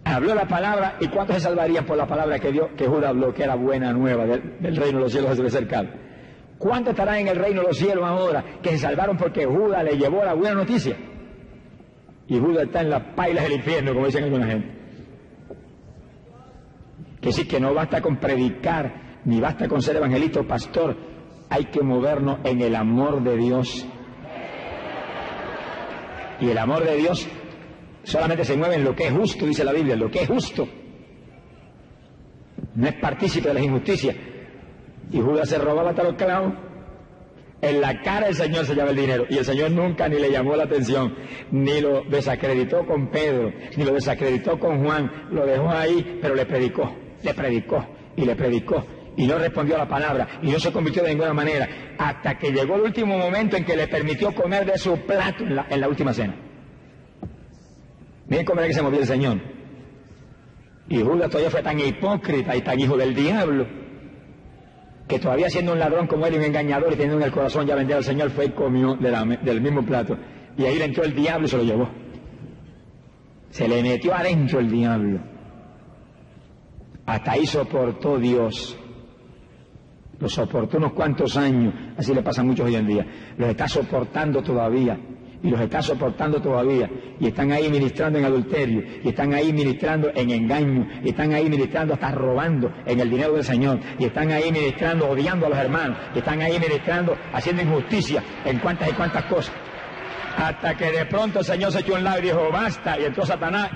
Speaker 1: Habló la palabra y cuántos se salvarían por la palabra que, Dios, que Judas habló, que era buena nueva del, reino de los cielos se cercano. ¿Cuántos estarán en el reino de los cielos ahora que se salvaron porque Judas le llevó la buena noticia? Y Judas está en las pailas del infierno, como dicen alguna gente. Que sí, que no basta con predicar, ni basta con ser evangelista o pastor, hay que movernos en el amor de Dios. Y el amor de Dios solamente se mueve en lo que es justo, dice la Biblia, lo que es justo. No es partícipe de las injusticias. Y Judas se robaba hasta los clavos. En la cara del Señor se llama el dinero. Y el Señor nunca ni le llamó la atención, ni lo desacreditó con Pedro, ni lo desacreditó con Juan. Lo dejó ahí, pero le predicó le predicó y le predicó y no respondió a la palabra y no se convirtió de ninguna manera hasta que llegó el último momento en que le permitió comer de su plato en la, última cena. Miren cómo era que se movió el Señor. Y Judas todavía fue tan hipócrita y tan hijo del diablo que todavía siendo un ladrón como él y un engañador y teniendo en el corazón ya vender al Señor fue y comió del mismo plato. Y ahí le entró el diablo y se lo llevó. Se le metió adentro el diablo. Hasta ahí soportó Dios. Lo soportó unos cuantos años, así le pasa a muchos hoy en día. Los está soportando todavía. Y los está soportando todavía. Y están ahí ministrando en adulterio. Y están ahí ministrando en engaño. Y están ahí ministrando hasta robando en el dinero del Señor. Y están ahí ministrando odiando a los hermanos. Y están ahí ministrando haciendo injusticia en cuantas y cuantas cosas. Hasta que de pronto el Señor se echó un lado y dijo, basta. Y entró Satanás.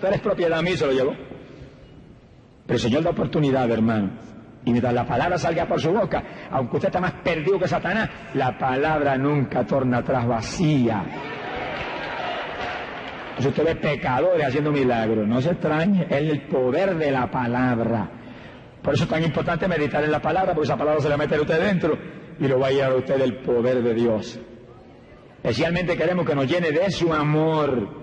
Speaker 1: Tú eres propiedad mía, se lo llevó. Pero el Señor da oportunidad, hermano. Y mientras la palabra salga por su boca, aunque usted está más perdido que Satanás, la palabra nunca torna atrás vacía. Si usted ve pecadores haciendo milagros, no se extrañe, es el poder de la palabra. Por eso es tan importante meditar en la palabra, porque esa palabra se la mete a usted dentro y lo va a llevar a usted el poder de Dios. Especialmente queremos que nos llene de su amor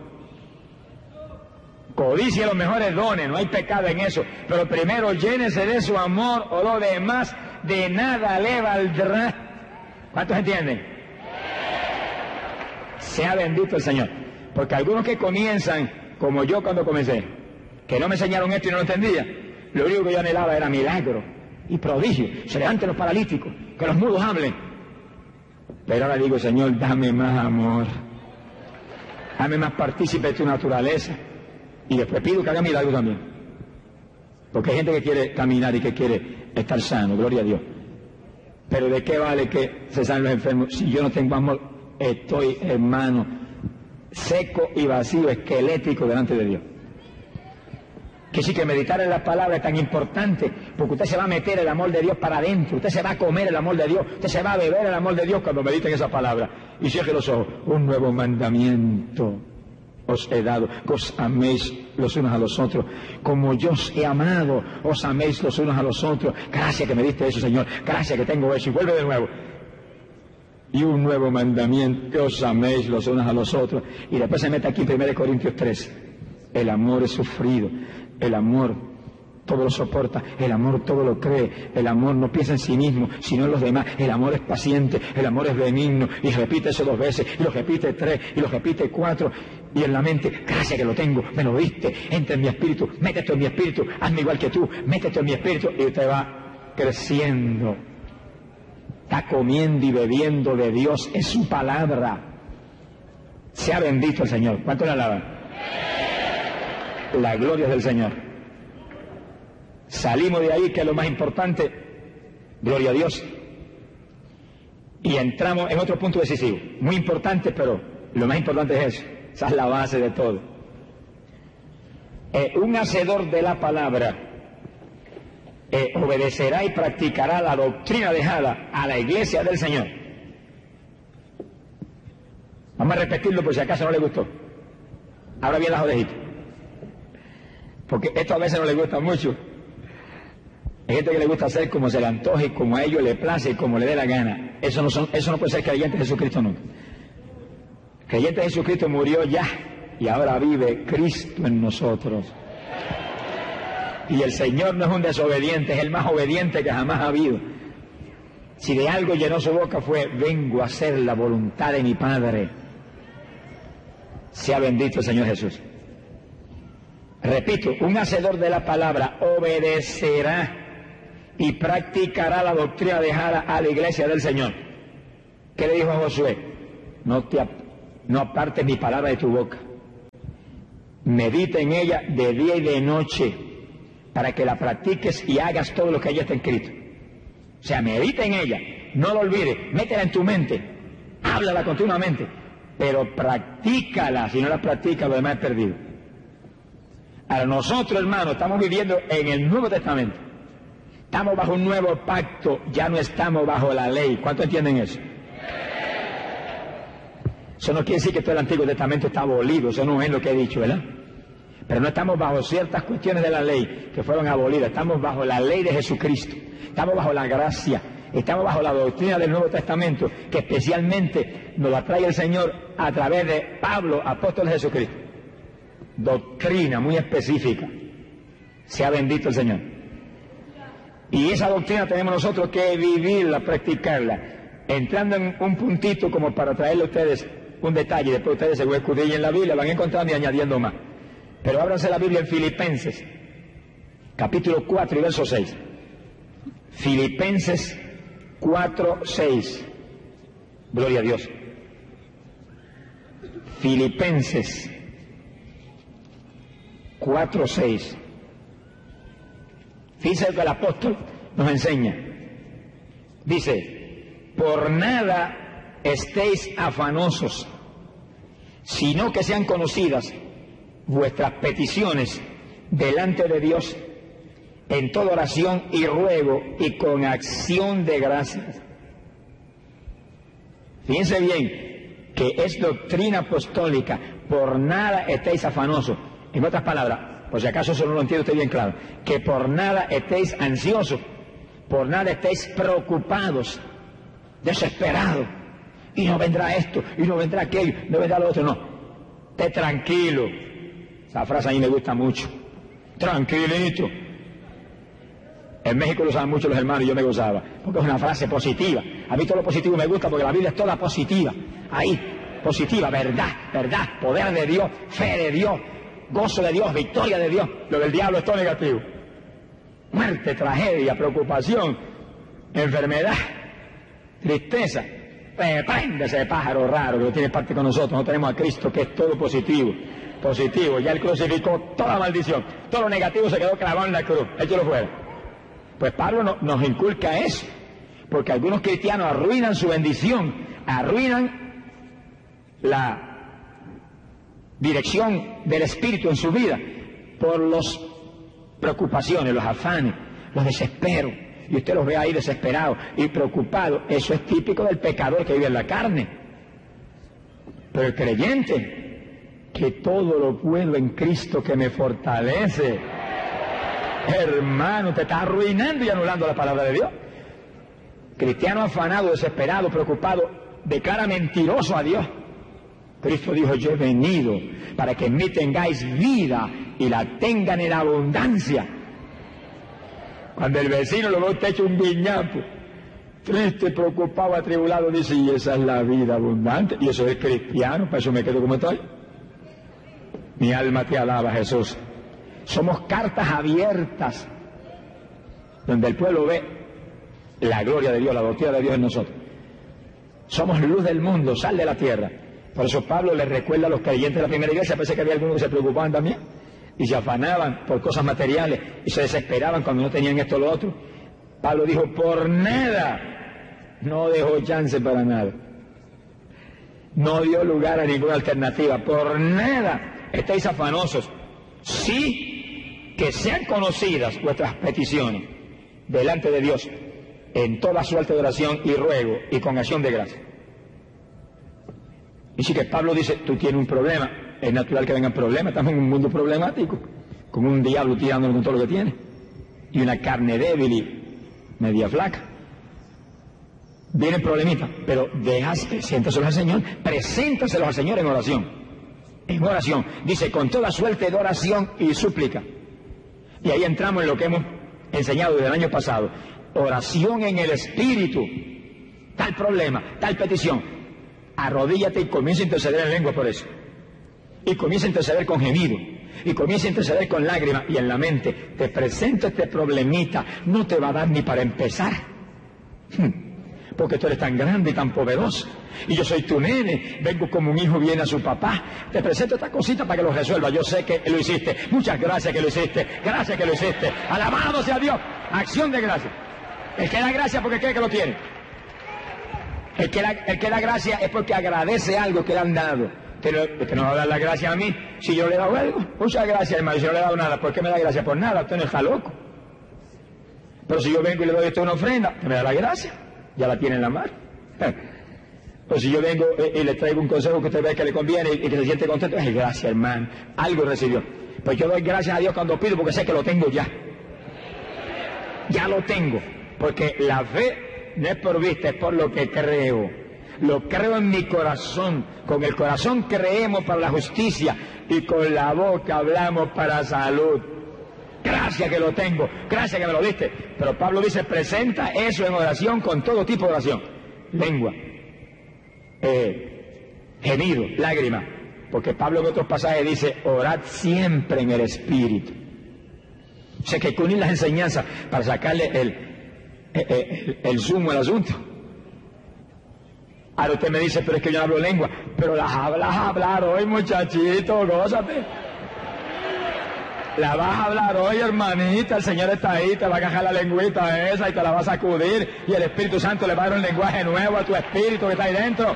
Speaker 1: codicia los mejores dones, no hay pecado en eso, pero primero llénese de su amor o lo demás de nada le valdrá. ¿Cuántos entienden? Sea bendito el Señor. Porque algunos que comienzan, como yo cuando comencé, que no me enseñaron esto y no lo entendía, lo único que yo anhelaba era milagro y prodigio. Se levanten los paralíticos, que los mudos hablen. Pero ahora digo, Señor, dame más amor. Dame más partícipe de tu naturaleza. Y después pido que haga milagros también. Porque hay gente que quiere caminar y que quiere estar sano, gloria a Dios. Pero ¿de qué vale que se sanen los enfermos si yo no tengo amor? Estoy, hermano, seco y vacío, esquelético delante de Dios. Que sí que meditar en la palabra es tan importante, porque usted se va a meter el amor de Dios para adentro, usted se va a comer el amor de Dios, usted se va a beber el amor de Dios cuando medita en esa palabra. Y cierre los ojos, un nuevo mandamiento os he dado, os améis los unos a los otros, como yo os he amado, os améis los unos a los otros. Gracias que me diste eso, Señor, gracias que tengo eso, y vuelve de nuevo. Y un nuevo mandamiento, os améis los unos a los otros. Y después se mete aquí en 1 Corintios 3, el amor es sufrido, el amor todo lo soporta, el amor todo lo cree, el amor no piensa en sí mismo, sino en los demás, el amor es paciente, el amor es benigno, y repite eso dos veces, y lo repite tres, y lo repite cuatro, y en la mente, gracias que lo tengo, me lo diste, entra en mi espíritu, métete en mi espíritu, hazme igual que tú, métete en mi espíritu, y usted va creciendo, está comiendo y bebiendo de Dios, es su palabra. Sea bendito el Señor. ¿Cuánto le alaban? La gloria del Señor. Salimos de ahí, que es lo más importante, gloria a Dios, y entramos en otro punto decisivo, muy importante, pero lo más importante es eso, esa es la base de todo. Eh, un hacedor de la palabra eh, obedecerá y practicará la doctrina dejada a la iglesia del Señor. Vamos a repetirlo por si acaso no le gustó. Ahora bien las orejitas. Porque esto a veces no le gusta mucho. Hay gente que le gusta hacer como se le antoje, como a ellos le place como le dé la gana. Eso no, eso no puede ser creyente de Jesucristo nunca. Creyente de Jesucristo murió ya y ahora vive Cristo en nosotros. Y el Señor no es un desobediente, es el más obediente que jamás ha habido. Si de algo llenó su boca fue, vengo a hacer la voluntad de mi Padre. Sea bendito el Señor Jesús. Repito, un hacedor de la palabra obedecerá y practicará la doctrina dejada a la iglesia del Señor. ¿Qué le dijo a Josué? No, te, no apartes mi palabra de tu boca. Medita en ella de día y de noche para que la practiques y hagas todo lo que ella está escrito. O sea, medita en ella, no lo olvides, métela en tu mente, háblala continuamente, pero practícala, si no la practicas lo demás es perdido. Ahora nosotros, hermanos, estamos viviendo en el Nuevo Testamento. Estamos bajo un nuevo pacto, ya no estamos bajo la ley. ¿Cuánto entienden eso? Eso no quiere decir que todo el Antiguo Testamento está abolido, eso no es lo que he dicho, ¿verdad? Pero no estamos bajo ciertas cuestiones de la ley que fueron abolidas, estamos bajo la ley de Jesucristo, estamos bajo la gracia, estamos bajo la doctrina del Nuevo Testamento, que especialmente nos la trae el Señor a través de Pablo, apóstol de Jesucristo. Doctrina muy específica. Sea bendito el Señor. Y esa doctrina tenemos nosotros que vivirla, practicarla, entrando en un puntito como para traerle a ustedes un detalle, después ustedes se escudrillen la Biblia, van encontrando y añadiendo más. Pero ábranse la Biblia en Filipenses, capítulo 4 y verso 6. Filipenses 4, 6. Gloria a Dios. Filipenses 4, 6. Fíjense que el apóstol nos enseña. Dice, por nada estéis afanosos, sino que sean conocidas vuestras peticiones delante de Dios en toda oración y ruego y con acción de gracias. Fíjense bien que es doctrina apostólica, por nada estéis afanosos. En otras palabras, por si acaso eso no lo entiende usted bien claro, que por nada estéis ansiosos, por nada estéis preocupados, desesperados, y no vendrá esto, y no vendrá aquello, no vendrá lo otro, no. Esté tranquilo, esa frase a mí me gusta mucho. Tranquilito. En México lo usaban mucho los hermanos y yo me gozaba, porque es una frase positiva. A mí todo lo positivo me gusta porque la Biblia es toda positiva. Ahí, positiva, verdad, verdad, poder de Dios, fe de Dios, gozo de Dios, victoria de Dios. Lo del diablo es todo negativo. Muerte, tragedia, preocupación, enfermedad, tristeza. Ese pájaro raro que tiene parte con nosotros. No tenemos a Cristo que es todo positivo positivo, ya él crucificó toda maldición, todo lo negativo se quedó clavado en la cruz, échalo fuera. Pues Pablo nos inculca eso, porque algunos cristianos arruinan su bendición, arruinan la dirección del Espíritu en su vida por las preocupaciones, los afanes, los desesperos. Y usted los ve ahí desesperados y preocupados. Eso es típico del pecador que vive en la carne. Pero el creyente que todo lo puedo en Cristo que me fortalece. Hermano, te está arruinando y anulando la palabra de Dios. Cristiano afanado, desesperado, preocupado, declara mentiroso a Dios. Cristo dijo, yo he venido para que en mí tengáis vida y la tengan en abundancia. Cuando el vecino lo ve usted hecho un viñapo, triste, preocupado, atribulado, dice, y esa es la vida abundante. Y eso es cristiano, para eso me quedo como estoy. Mi alma te alaba, Jesús. Somos cartas abiertas donde el pueblo ve la gloria de Dios, la doctrina de Dios en nosotros. Somos luz del mundo, sal de la tierra. Por eso Pablo le recuerda a los creyentes de la primera iglesia, parece que había algunos que se preocupaban también y se afanaban por cosas materiales y se desesperaban cuando no tenían esto o lo otro. Pablo dijo, por nada, no dejó chance para nada. No dio lugar a ninguna alternativa, por nada estéis afanosos, sí que sean conocidas vuestras peticiones delante de Dios en toda su alta oración y ruego y con acción de gracia. Y si que Pablo dice, tú tienes un problema, es natural que vengan problemas, estamos en un mundo problemático, con un diablo tirándolo con todo lo que tiene, y una carne débil y media flaca. Vienen problemitas, pero dejas, siéntaselos al Señor, preséntaselos al Señor en oración en oración. Dice, con toda suerte de oración y súplica. Y ahí entramos en lo que hemos enseñado desde el año pasado. Oración en el Espíritu. Tal problema, tal petición. Arrodíllate y comienza a interceder en lengua por eso. Y comienza a interceder con gemido. Y comienza a interceder con lágrimas y en la mente. Te presento este problemita. No te va a dar ni para empezar. Hmm porque tú eres tan grande y tan poderoso. Y yo soy tu nene, vengo como un hijo viene a su papá. Te presento esta cosita para que lo resuelva. Yo sé que lo hiciste. Muchas gracias que lo hiciste. Gracias que lo hiciste. Alabado sea Dios. Acción de gracia. El que da gracia porque cree que lo tiene. El que, da, el que da gracia es porque agradece algo que le han dado. Que no va a dar la gracia a mí si yo le he dado algo. Muchas gracias, hermano. Si yo no le he dado nada, ¿por qué me da gracia? Por nada, usted no está loco. Pero si yo vengo y le doy usted una ofrenda, me da la gracia ya la tiene en la mano. Pues si yo vengo y, le traigo un consejo que usted ve que le conviene y, que se siente contento, es gracias, hermano. Algo recibió. Pues yo doy gracias a Dios cuando pido porque sé que lo tengo ya. Ya lo tengo. Porque la fe no es por vista, es por lo que creo. Lo creo en mi corazón. Con el corazón creemos para la justicia y con la boca hablamos para salud. Gracias que lo tengo, gracias que me lo diste. Pero Pablo dice, presenta eso en oración con todo tipo de oración. Lengua, eh, gemido, lágrima. Porque Pablo en otros pasajes dice, orad siempre en el Espíritu. O sea que unir las enseñanzas para sacarle el, el, el, al asunto. Ahora usted me dice, pero es que yo no hablo lengua. Pero las hablas hablar hoy, muchachito, gózate. La vas a hablar hoy, hermanita, el Señor está ahí, te va a cajar la lengüita esa y te la va a sacudir y el Espíritu Santo le va a dar un lenguaje nuevo a tu espíritu que está ahí dentro.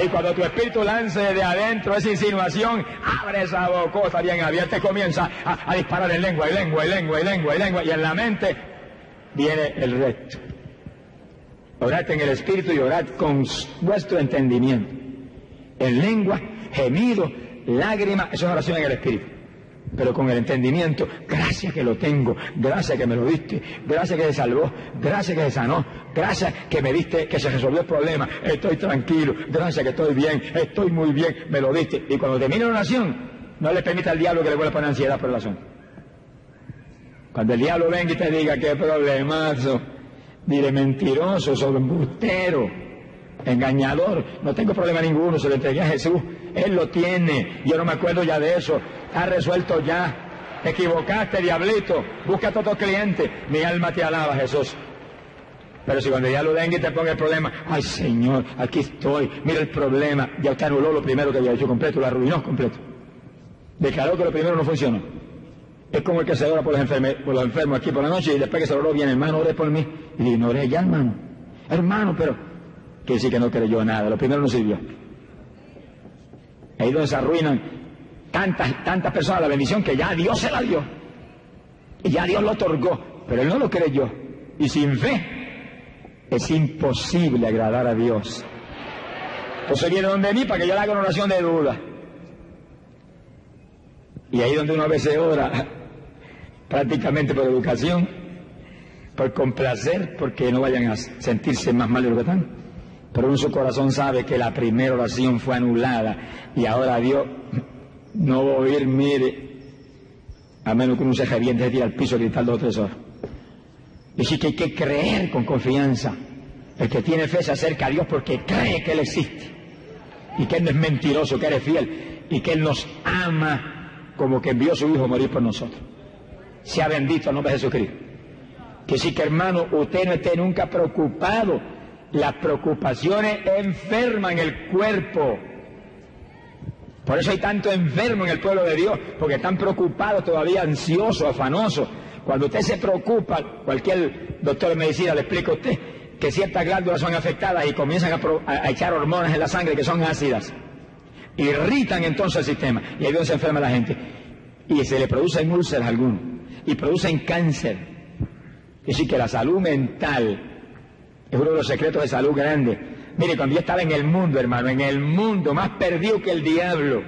Speaker 1: Y cuando tu espíritu lance de adentro esa insinuación, abre esa boca bien abierta y comienza a, disparar en lengua y lengua y lengua y lengua y lengua y en la mente viene el resto. Orad en el espíritu y orad con vuestro entendimiento. En lengua, gemido, lágrima, eso es oración en el espíritu pero con el entendimiento, gracias que lo tengo, gracias que me lo diste, gracias que se salvó, gracias que se sanó, gracias que me diste, que se resolvió el problema, estoy tranquilo, gracias que estoy bien, estoy muy bien, me lo diste. Y cuando termine la oración, no le permita al diablo que le vuelva a poner ansiedad por la oración. Cuando el diablo venga y te diga qué problemazo, dile mentiroso, solo embustero, engañador, no tengo problema ninguno, se lo entregué a Jesús, Él lo tiene, yo no me acuerdo ya de eso, está resuelto ya. Te equivocaste, diablito, busca a otro cliente, mi alma te alaba, Jesús. Pero si cuando ya lo venga y te ponga el problema, ay Señor, aquí estoy, mira el problema, ya usted anuló lo primero que había hecho completo, lo arruinó completo. Declaró que lo primero no funcionó. Es como el que se ora por los, enfermos, aquí por la noche y después que se oró viene, hermano, ore por mí. Y dice, no oré ya, hermano. Hermano, pero quiere decir que no creyó nada, lo primero no sirvió. Ahí donde se arruinan tantas, tantas personas la bendición que ya Dios se la dio. Y ya Dios lo otorgó, pero él no lo creyó. Y sin fe es imposible agradar a Dios. Entonces viene donde mí para que yo le haga una oración de duda. Y ahí donde uno a veces ora, prácticamente por educación, por complacer, porque no vayan a sentirse más mal de lo que. Pero en su corazón sabe que la primera oración fue anulada y ahora Dios no va a oír, mire, a menos que uno se reviente de al piso gritando dos o tres. Y sí que hay que creer con confianza. El que tiene fe se acerca a Dios porque cree que Él existe. Y que Él no es mentiroso, que Él es fiel. Y que Él nos ama como que envió a su Hijo a morir por nosotros. Sea bendito el nombre de Jesucristo. Que sí que hermano, usted no esté nunca preocupado. Las preocupaciones enferman el cuerpo. Por eso hay tanto enfermo en el pueblo de Dios, porque están preocupados todavía, ansiosos, afanosos. Cuando usted se preocupa, cualquier doctor de medicina le explica a usted que ciertas glándulas son afectadas y comienzan a, echar hormonas en la sangre que son ácidas. Irritan entonces el sistema y ahí donde se enferma la gente. Y se le producen úlceras algunos y producen cáncer. Es decir, que la salud mental es uno de los secretos de salud grande Mire, cuando yo estaba en el mundo, hermano, en el mundo más perdido que el diablo,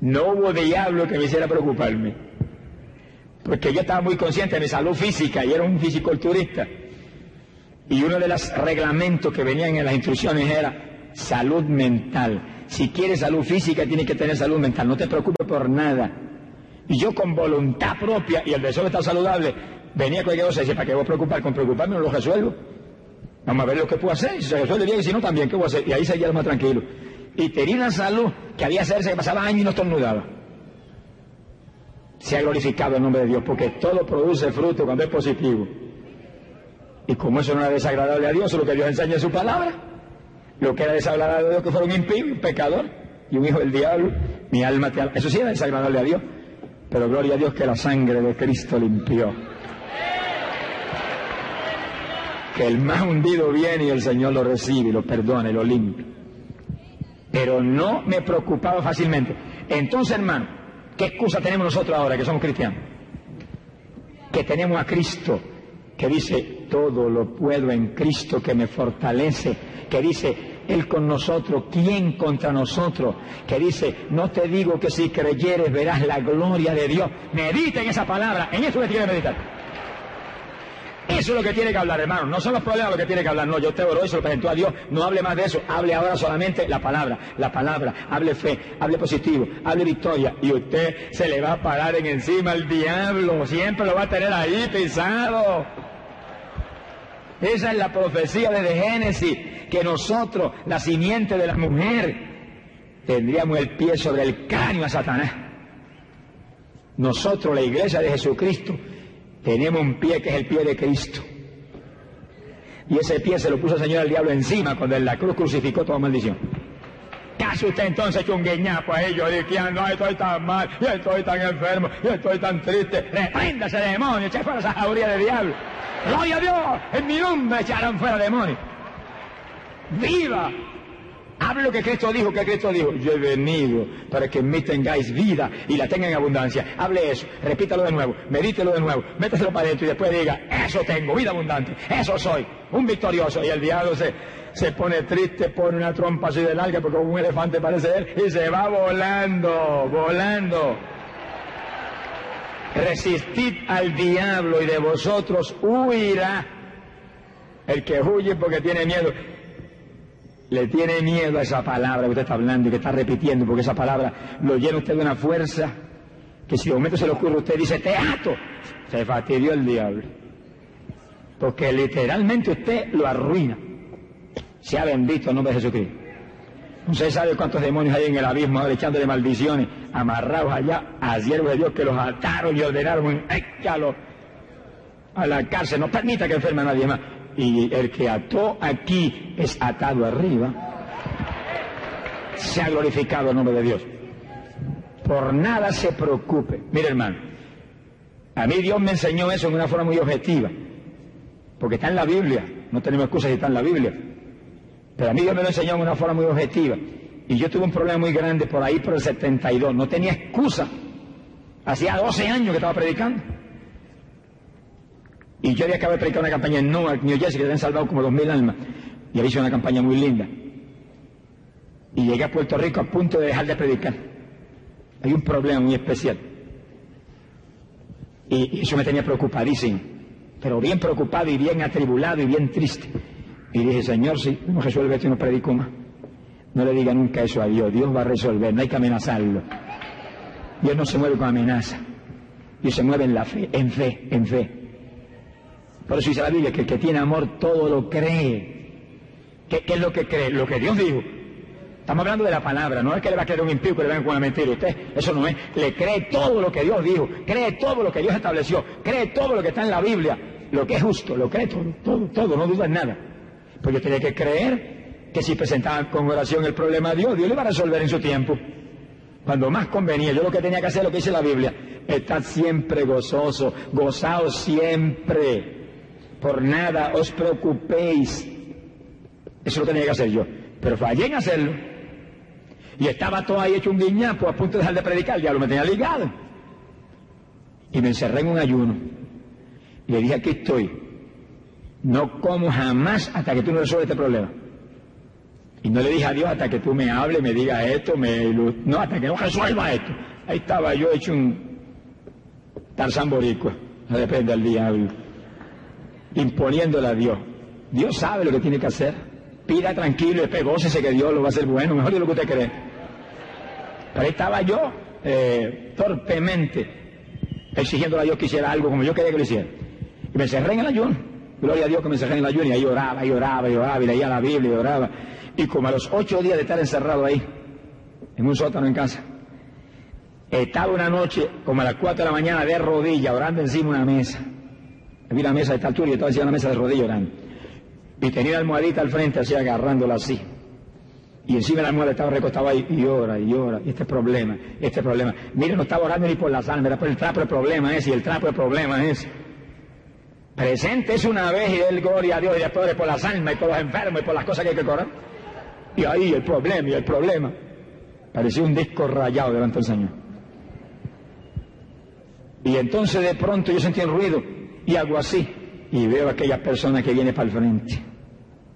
Speaker 1: no hubo diablo que me hiciera preocuparme. Porque yo estaba muy consciente de mi salud física y era un fisiculturista. Y uno de los reglamentos que venían en las instrucciones era salud mental. Si quieres salud física, tienes que tener salud mental. No te preocupes por nada. Y yo con voluntad propia y el deseo de estar saludable, venía cualquier cosa y decía, ¿para qué voy a preocupar? Con preocuparme no lo resuelvo. Vamos a ver lo que puedo hacer. Si se resuelve bien y si no, también, ¿qué voy a hacer? Y ahí seguía más tranquilo. Y tenía una salud que había hacerse que pasaba años y no estornudaba. Se ha glorificado el nombre de Dios, porque todo produce fruto cuando es positivo. Y como eso no era desagradable a Dios, lo que Dios enseña en su palabra, lo que era desagradable a Dios que fuera un un pecador y un hijo del diablo, mi alma te Eso sí era desagradable a Dios, pero gloria a Dios que la sangre de Cristo limpió. Que el más hundido viene y el Señor lo recibe, lo perdona y lo limpia. Pero no me preocupaba fácilmente. Entonces, hermano, ¿qué excusa tenemos nosotros ahora que somos cristianos? Que tenemos a Cristo que dice, todo lo puedo en Cristo que me fortalece, que dice, Él con nosotros, ¿quién contra nosotros? Que dice, no te digo que si creyeres verás la gloria de Dios. Medita en esa palabra, en eso que tiene que meditar. Eso es lo que tiene que hablar, hermano. No son los problemas lo que tiene que hablar. No, yo te oro y se lo presentó a Dios. No hable más de eso. Hable ahora solamente la palabra. La palabra. Hable fe. Hable positivo. Hable victoria. Y usted se le va a parar en encima al diablo. Siempre lo va a tener ahí pisado. Esa es la profecía de Génesis, que nosotros, la simiente de la mujer, tendríamos el pie sobre el cráneo a Satanás. Nosotros, la iglesia de Jesucristo, tenemos un pie que es el pie de Cristo. Y ese pie se lo puso el Señor al diablo encima cuando en la cruz crucificó toda maldición. ¿Caso usted entonces hecho un guiñapo a ellos diciendo, ay, estoy tan mal, yo estoy tan enfermo, yo estoy tan triste? Repréndase demonio, eche fuera esa jauría de diablo. Gloria a Dios, en mi nombre echarán fuera demonios. ¡Viva! Hable lo que Cristo dijo, que Cristo dijo. Yo he venido para que en mí tengáis vida y la tengan en abundancia. Hable eso, repítalo de nuevo, medítelo de nuevo, méteselo para adentro y después diga, eso tengo, vida abundante, eso soy, un victorioso. Y el diablo se, se pone triste, pone una trompa así de larga porque un elefante parece él y se va volando, volando. Resistid al diablo y de vosotros huirá. El que huye porque tiene miedo le tiene miedo a esa palabra que usted está hablando y que está repitiendo, porque esa palabra lo llena usted de una fuerza que si de momento se le ocurre usted dice teatro, se fastidió el diablo. Porque literalmente usted lo arruina. Sea bendito el nombre de Jesucristo. Usted sabe cuántos demonios hay en el abismo ahora echándole maldiciones, amarrados allá a siervos de Dios que los ataron y ordenaron, échalo a la cárcel, no permita que enferme a nadie más y el que ató aquí es atado arriba, se ha glorificado el nombre de Dios. Por nada se preocupe. Mire hermano, a mí Dios me enseñó eso en una forma muy objetiva, porque está en la Biblia, no tenemos excusa si está en la Biblia, pero a mí Dios me lo enseñó en una forma muy objetiva. Y yo tuve un problema muy grande por ahí por el 72, no tenía excusa. Hacía 12 años que estaba predicando. Y yo había acabado de predicar una campaña en Newark, New Jersey, que habían salvado como dos mil almas. Y había hecho una campaña muy linda. Y llegué a Puerto Rico a punto de dejar de predicar. Hay un problema muy especial. Y, eso me tenía preocupadísimo. Pero bien preocupado y bien atribulado y bien triste. Y dije, Señor, si no resuelve esto, no predico más. No le diga nunca eso a Dios. Dios va a resolver, no hay que amenazarlo. Dios no se mueve con amenaza. Dios se mueve en la fe, en fe, en fe. Por eso dice la Biblia que el que tiene amor todo lo cree. ¿Qué, es lo que cree? Lo que Dios dijo. Estamos hablando de la palabra, no es que le va a creer un impío que le venga con una mentira. Usted, eso no es. Le cree todo lo que Dios dijo, cree todo lo que Dios estableció, cree todo lo que está en la Biblia, lo que es justo, lo cree todo, todo, todo, no duda en nada. Pues yo tenía que creer que si presentaban con oración el problema a Dios, Dios le iba a resolver en su tiempo. Cuando más convenía, yo lo que tenía que hacer, lo que dice la Biblia, estar siempre gozoso, gozado siempre por nada os preocupéis. Eso lo tenía que hacer yo. Pero fallé en hacerlo. Y estaba todo ahí hecho un guiñapo a punto de dejar de predicar. Ya lo me tenía ligado. Y me encerré en un ayuno. Y le dije, aquí estoy. No como jamás hasta que tú no resuelvas este problema. Y no le dije a Dios hasta que tú me hables, me digas esto, me... No, hasta que no resuelva esto. Ahí estaba yo hecho un tarzán boricua. No depende del diablo imponiéndole a Dios. Dios sabe lo que tiene que hacer, pida tranquilo y después gócese que Dios lo va a hacer bueno, mejor de lo que usted cree. Pero ahí estaba yo, eh, torpemente, exigiéndole a Dios que hiciera algo como yo quería que lo hiciera. Y me cerré en el ayuno. Gloria a Dios que me cerré en el ayuno y oraba, y oraba, y oraba, y leía la Biblia, y oraba. Y como a los ocho días de estar encerrado ahí, en un sótano en casa, estaba una noche, como a las cuatro de la mañana, de rodillas, orando encima de una mesa. Vi la mesa de esta altura y estaba encima de la mesa de rodillas orando. Y tenía la almohadita al frente, así agarrándola así. Y encima de la almohada estaba recostado ahí y llora y llora. Y este problema, este problema. Mire, no estaba orando ni por las almas, era por el trapo el problema es y el trapo el problema es. Presente es una vez y del gloria a Dios y después por las almas y por los enfermos y por las cosas que hay que correr. Y ahí el problema y el problema. Parecía un disco rayado delante del Señor. Y entonces de pronto yo sentí el ruido y hago así. Y veo a aquella persona que viene para el frente.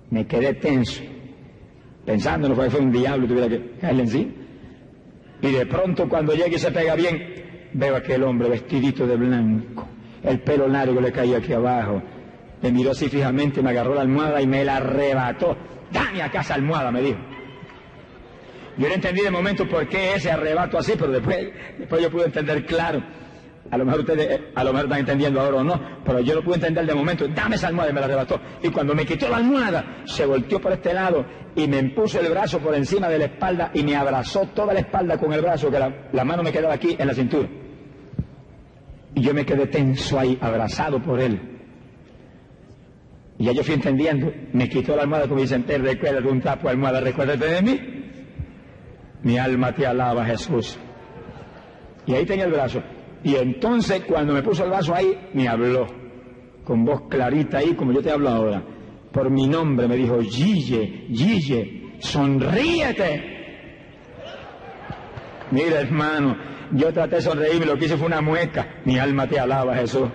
Speaker 1: Me quedé tenso, pensando que fue un diablo y tuviera que caerle encima. Y de pronto cuando llegue y se pega bien, veo a aquel hombre vestidito de blanco, el pelo largo le caía aquí abajo. Me miró así fijamente, me agarró la almohada y me la arrebató. Dame a casa almohada, me dijo. Yo no entendí de momento por qué ese arrebato así, pero después, después yo pude entender claro. A lo mejor ustedes, a lo mejor están entendiendo ahora o no, pero yo lo pude entender de momento. Dame esa almohada y me la arrebató. Y cuando me quitó la almohada, se volteó por este lado y me impuso el brazo por encima de la espalda y me abrazó toda la espalda con el brazo, que la mano me quedaba aquí en la cintura. Y yo me quedé tenso ahí, abrazado por él. Y ya yo fui entendiendo, me quitó la almohada como dice, te recuerda de un trapo almohada, recuérdate de mí. Mi alma te alaba, Jesús. Y ahí tenía el brazo. Y entonces cuando me puso el vaso ahí, me habló, con voz clarita ahí, como yo te hablo ahora. Por mi nombre me dijo, Gille, Gille, sonríete. Mira, hermano, yo traté de sonreírme, lo que hice fue una mueca. Mi alma te alaba, Jesús.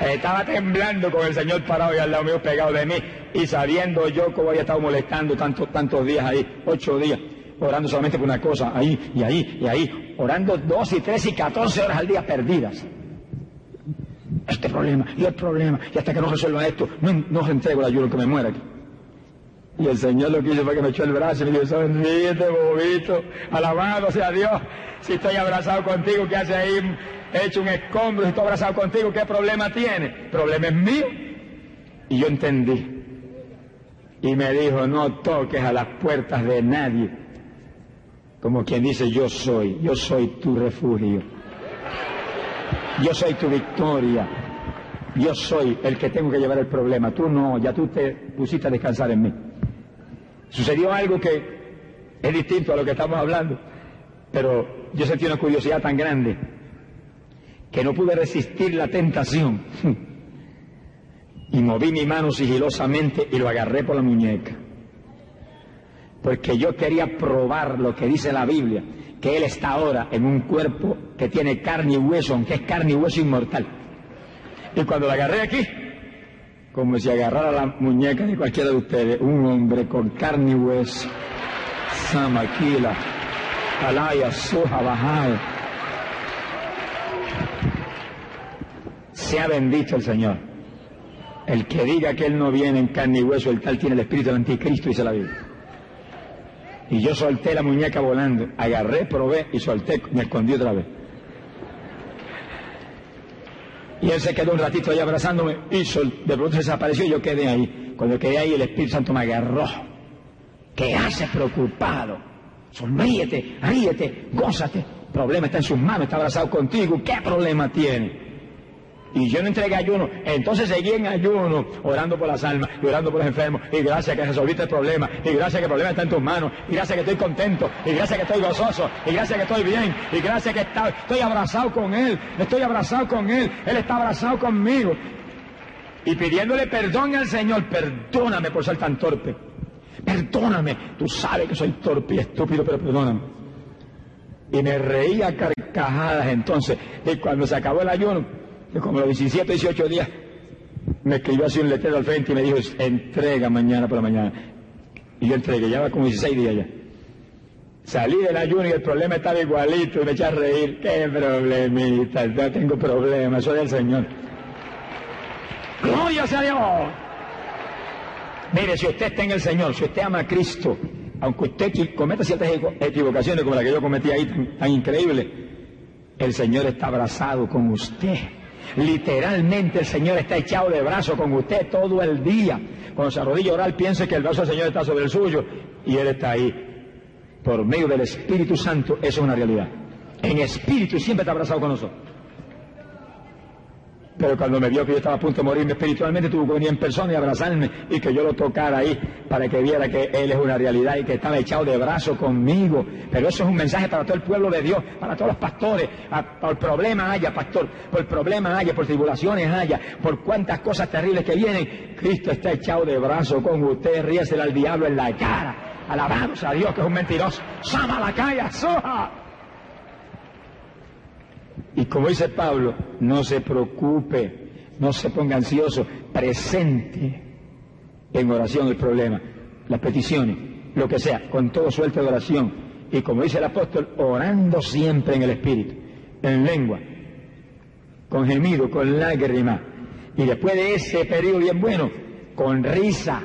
Speaker 1: Estaba temblando con el Señor parado y al lado mío pegado de mí. Y sabiendo yo cómo había estado molestando tantos, tantos días ahí, ocho días, orando solamente por una cosa, ahí y ahí y ahí, orando dos y tres y catorce horas al día perdidas. Este problema y el problema, y hasta que no resuelva esto, no, no entrego el ayuno que me muera aquí. Y el Señor lo que hizo que me echó el brazo y me dijo, sonríete, bobito, alabado sea Dios, si estoy abrazado contigo, ¿qué hace ahí? He hecho un escombro, si estoy abrazado contigo, ¿qué problema tiene? problema es mío. Y yo entendí. Y me dijo, no toques a las puertas de nadie. Como quien dice, yo soy, yo soy tu refugio. Yo soy tu victoria. Yo soy el que tengo que llevar el problema. Tú no, ya tú te pusiste a descansar en mí. Sucedió algo que es distinto a lo que estamos hablando, pero yo sentí una curiosidad tan grande que no pude resistir la tentación. Y moví mi mano sigilosamente y lo agarré por la muñeca. Porque yo quería probar lo que dice la Biblia, que Él está ahora en un cuerpo que tiene carne y hueso, aunque es carne y hueso inmortal. Y cuando la agarré aquí, como si agarrara la muñeca de cualquiera de ustedes, un hombre con carne y hueso, Samaquila, Alaya, Soja, Bajal. Sea bendito el Señor. El que diga que Él no viene en carne y hueso, el tal tiene el espíritu del anticristo, dice la Biblia. Y yo solté la muñeca volando, agarré, probé y solté, me escondí otra vez. Y él se quedó un ratito ahí abrazándome y de pronto desapareció y yo quedé ahí. Cuando quedé ahí el Espíritu Santo me agarró. ¿Qué haces preocupado? Sonríete, ríete, gózate. El problema está en sus manos, está abrazado contigo. ¿Qué problema tiene? Y yo no entregué ayuno. Entonces seguí en ayuno, orando por las almas y orando por los enfermos. Y gracias que resolviste el problema. Y gracias que el problema está en tus manos. Y gracias que estoy contento. Y gracias que estoy gozoso. Y gracias que estoy bien. Y gracias que estoy abrazado con Él. Estoy abrazado con Él. Él está abrazado conmigo. Y pidiéndole perdón al Señor. Perdóname por ser tan torpe. Perdóname. Tú sabes que soy torpe y estúpido, pero perdóname. Y me reía carcajadas entonces. Y cuando se acabó el ayuno, como los 17, 18 días, me escribió así un letrero al frente y me dijo, entrega mañana por la mañana. Y yo entregué, ya va como 16 días ya. Salí del ayuno y el problema estaba igualito y me eché a reír. ¿Qué problemita? No tengo problema, soy del Señor. ¡Gloria sea Dios! Mire, si usted está en el Señor, si usted ama a Cristo, aunque usted cometa ciertas equivocaciones como la que yo cometí ahí, tan increíble, el Señor está abrazado con usted. Literalmente el Señor está echado de brazo con usted todo el día. Cuando se arrodilla a orar, piense que el brazo del Señor está sobre el suyo y Él está ahí. Por medio del Espíritu Santo, eso es una realidad. En espíritu siempre está abrazado con nosotros. Pero cuando me vio que yo estaba a punto de morirme espiritualmente, tuvo que venir en persona y abrazarme y que yo lo tocara ahí para que viera que Él es una realidad y que estaba echado de brazo conmigo. Pero eso es un mensaje para todo el pueblo de Dios, para todos los pastores. por problema haya, pastor, por problema haya, por tribulaciones haya, por cuantas cosas terribles que vienen, Cristo está echado de brazo con usted. Ríesele al diablo en la cara. Alabados a Dios que es un mentiroso. ¡Sama la calle, soja! Y como dice Pablo, no se preocupe, no se ponga ansioso, presente en oración el problema, las peticiones, lo que sea, con todo suelto de oración. Y como dice el apóstol, orando siempre en el Espíritu, en lengua, con gemido, con lágrimas. Y después de ese periodo bien bueno, con risa,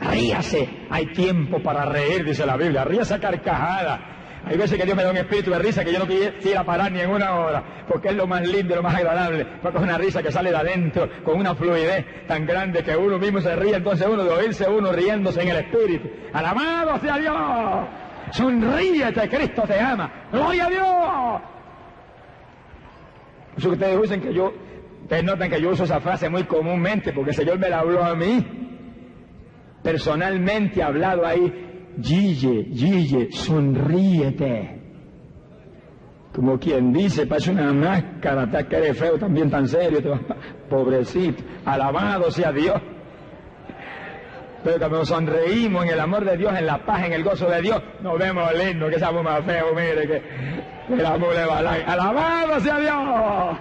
Speaker 1: ríase, hay tiempo para reír, dice la Biblia, ríase carcajada, hay veces que Dios me da un espíritu de risa que yo no quisiera parar ni en una hora, porque es lo más lindo lo más agradable, porque es una risa que sale de adentro con una fluidez tan grande que uno mismo se ríe, entonces uno de oírse uno riéndose en el espíritu. Alabado sea Dios. Sonríete, Cristo te ama. Gloria a Dios. Eso que ustedes dicen que yo, ustedes notan que yo uso esa frase muy comúnmente, porque el Señor me la habló a mí. Personalmente hablado ahí Gille, Gille, sonríete. Como quien dice, parece una máscara, te que feo también tan serio, pobrecito, alabado sea Dios. Pero cuando sonreímos en el amor de Dios, en la paz, en el gozo de Dios, nos vemos lindo, que somos más feos, mire, que el amor le va Alabado sea Dios.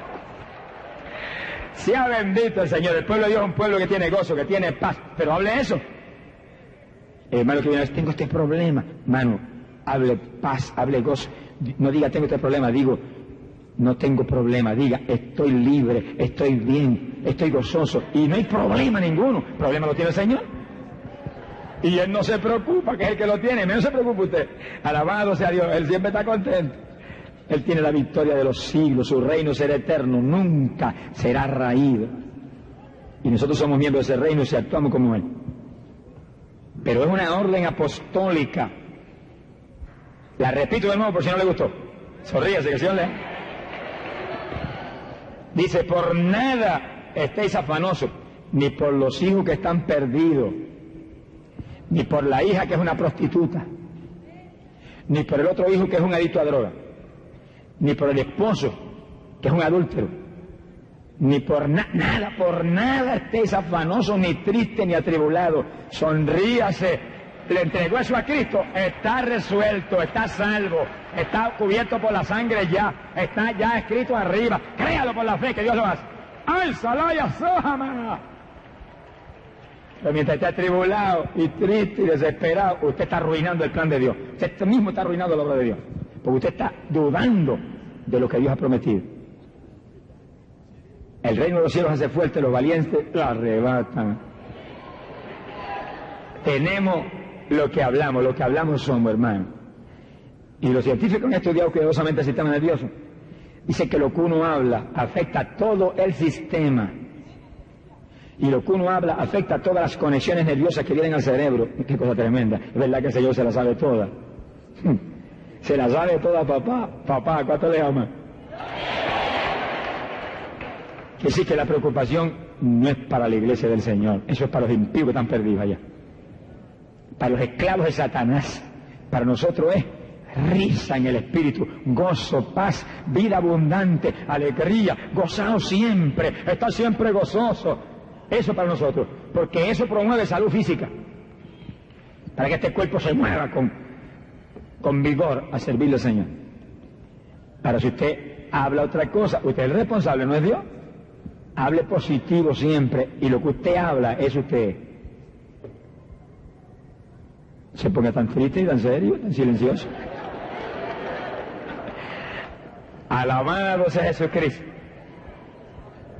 Speaker 1: Sea bendito el Señor. El pueblo de Dios es un pueblo que tiene gozo, que tiene paz. Pero hable eso hermano que viene, tengo este problema. Hermano, hable paz, hable gozo. No diga tengo este problema, digo, no tengo problema. Diga, estoy libre, estoy bien, estoy gozoso. Y no hay problema ninguno. Problema lo tiene el Señor. Y Él no se preocupa, que es el que lo tiene. No se preocupe usted. Alabado sea Dios, Él siempre está contento. Él tiene la victoria de los siglos, su reino será eterno, nunca será raído. Y nosotros somos miembros de ese reino si actuamos como Él pero es una orden apostólica. La repito de nuevo por si no le gustó. Sonríase, que se le... Dice, por nada estéis afanosos, ni por los hijos que están perdidos, ni por la hija que es una prostituta, ni por el otro hijo que es un adicto a droga, ni por el esposo que es un adúltero, ni por nada, por nada estéis afanosos, ni tristes, ni atribulados. Sonríase, le entregó eso a Cristo, está resuelto, está salvo, está cubierto por la sangre ya, está ya escrito arriba. Créalo por la fe que Dios lo hace. ¡Alzala y asójama! Pero mientras esté atribulado y triste y desesperado, usted está arruinando el plan de Dios. Usted mismo está arruinando la obra de Dios. Porque usted está dudando de lo que Dios ha prometido. El reino de los cielos hace fuerte, los valientes lo arrebatan. Tenemos lo que hablamos, lo que hablamos somos, hermano. Y los científicos han estudiado cuidadosamente el sistema nervioso. Dice que lo que uno habla afecta todo el sistema. Y lo que uno habla afecta todas las conexiones nerviosas que vienen al cerebro. Qué cosa tremenda. Es verdad que ese Señor se la sabe toda. Se la sabe toda papá. Papá, ¿cuánto le ama? Que sí que la preocupación no es para la iglesia del Señor, eso es para los impíos que están perdidos allá. Para los esclavos de Satanás, para nosotros es risa en el espíritu, gozo, paz, vida abundante, alegría, gozado siempre, estar siempre gozoso. Eso para nosotros, porque eso promueve salud física, para que este cuerpo se mueva con, con vigor a servirle al Señor. Ahora, si usted habla otra cosa, usted es el responsable, no es Dios. Hable positivo siempre y lo que usted habla es usted. Se ponga tan triste y tan serio, tan silencioso. Alabado sea Jesucristo.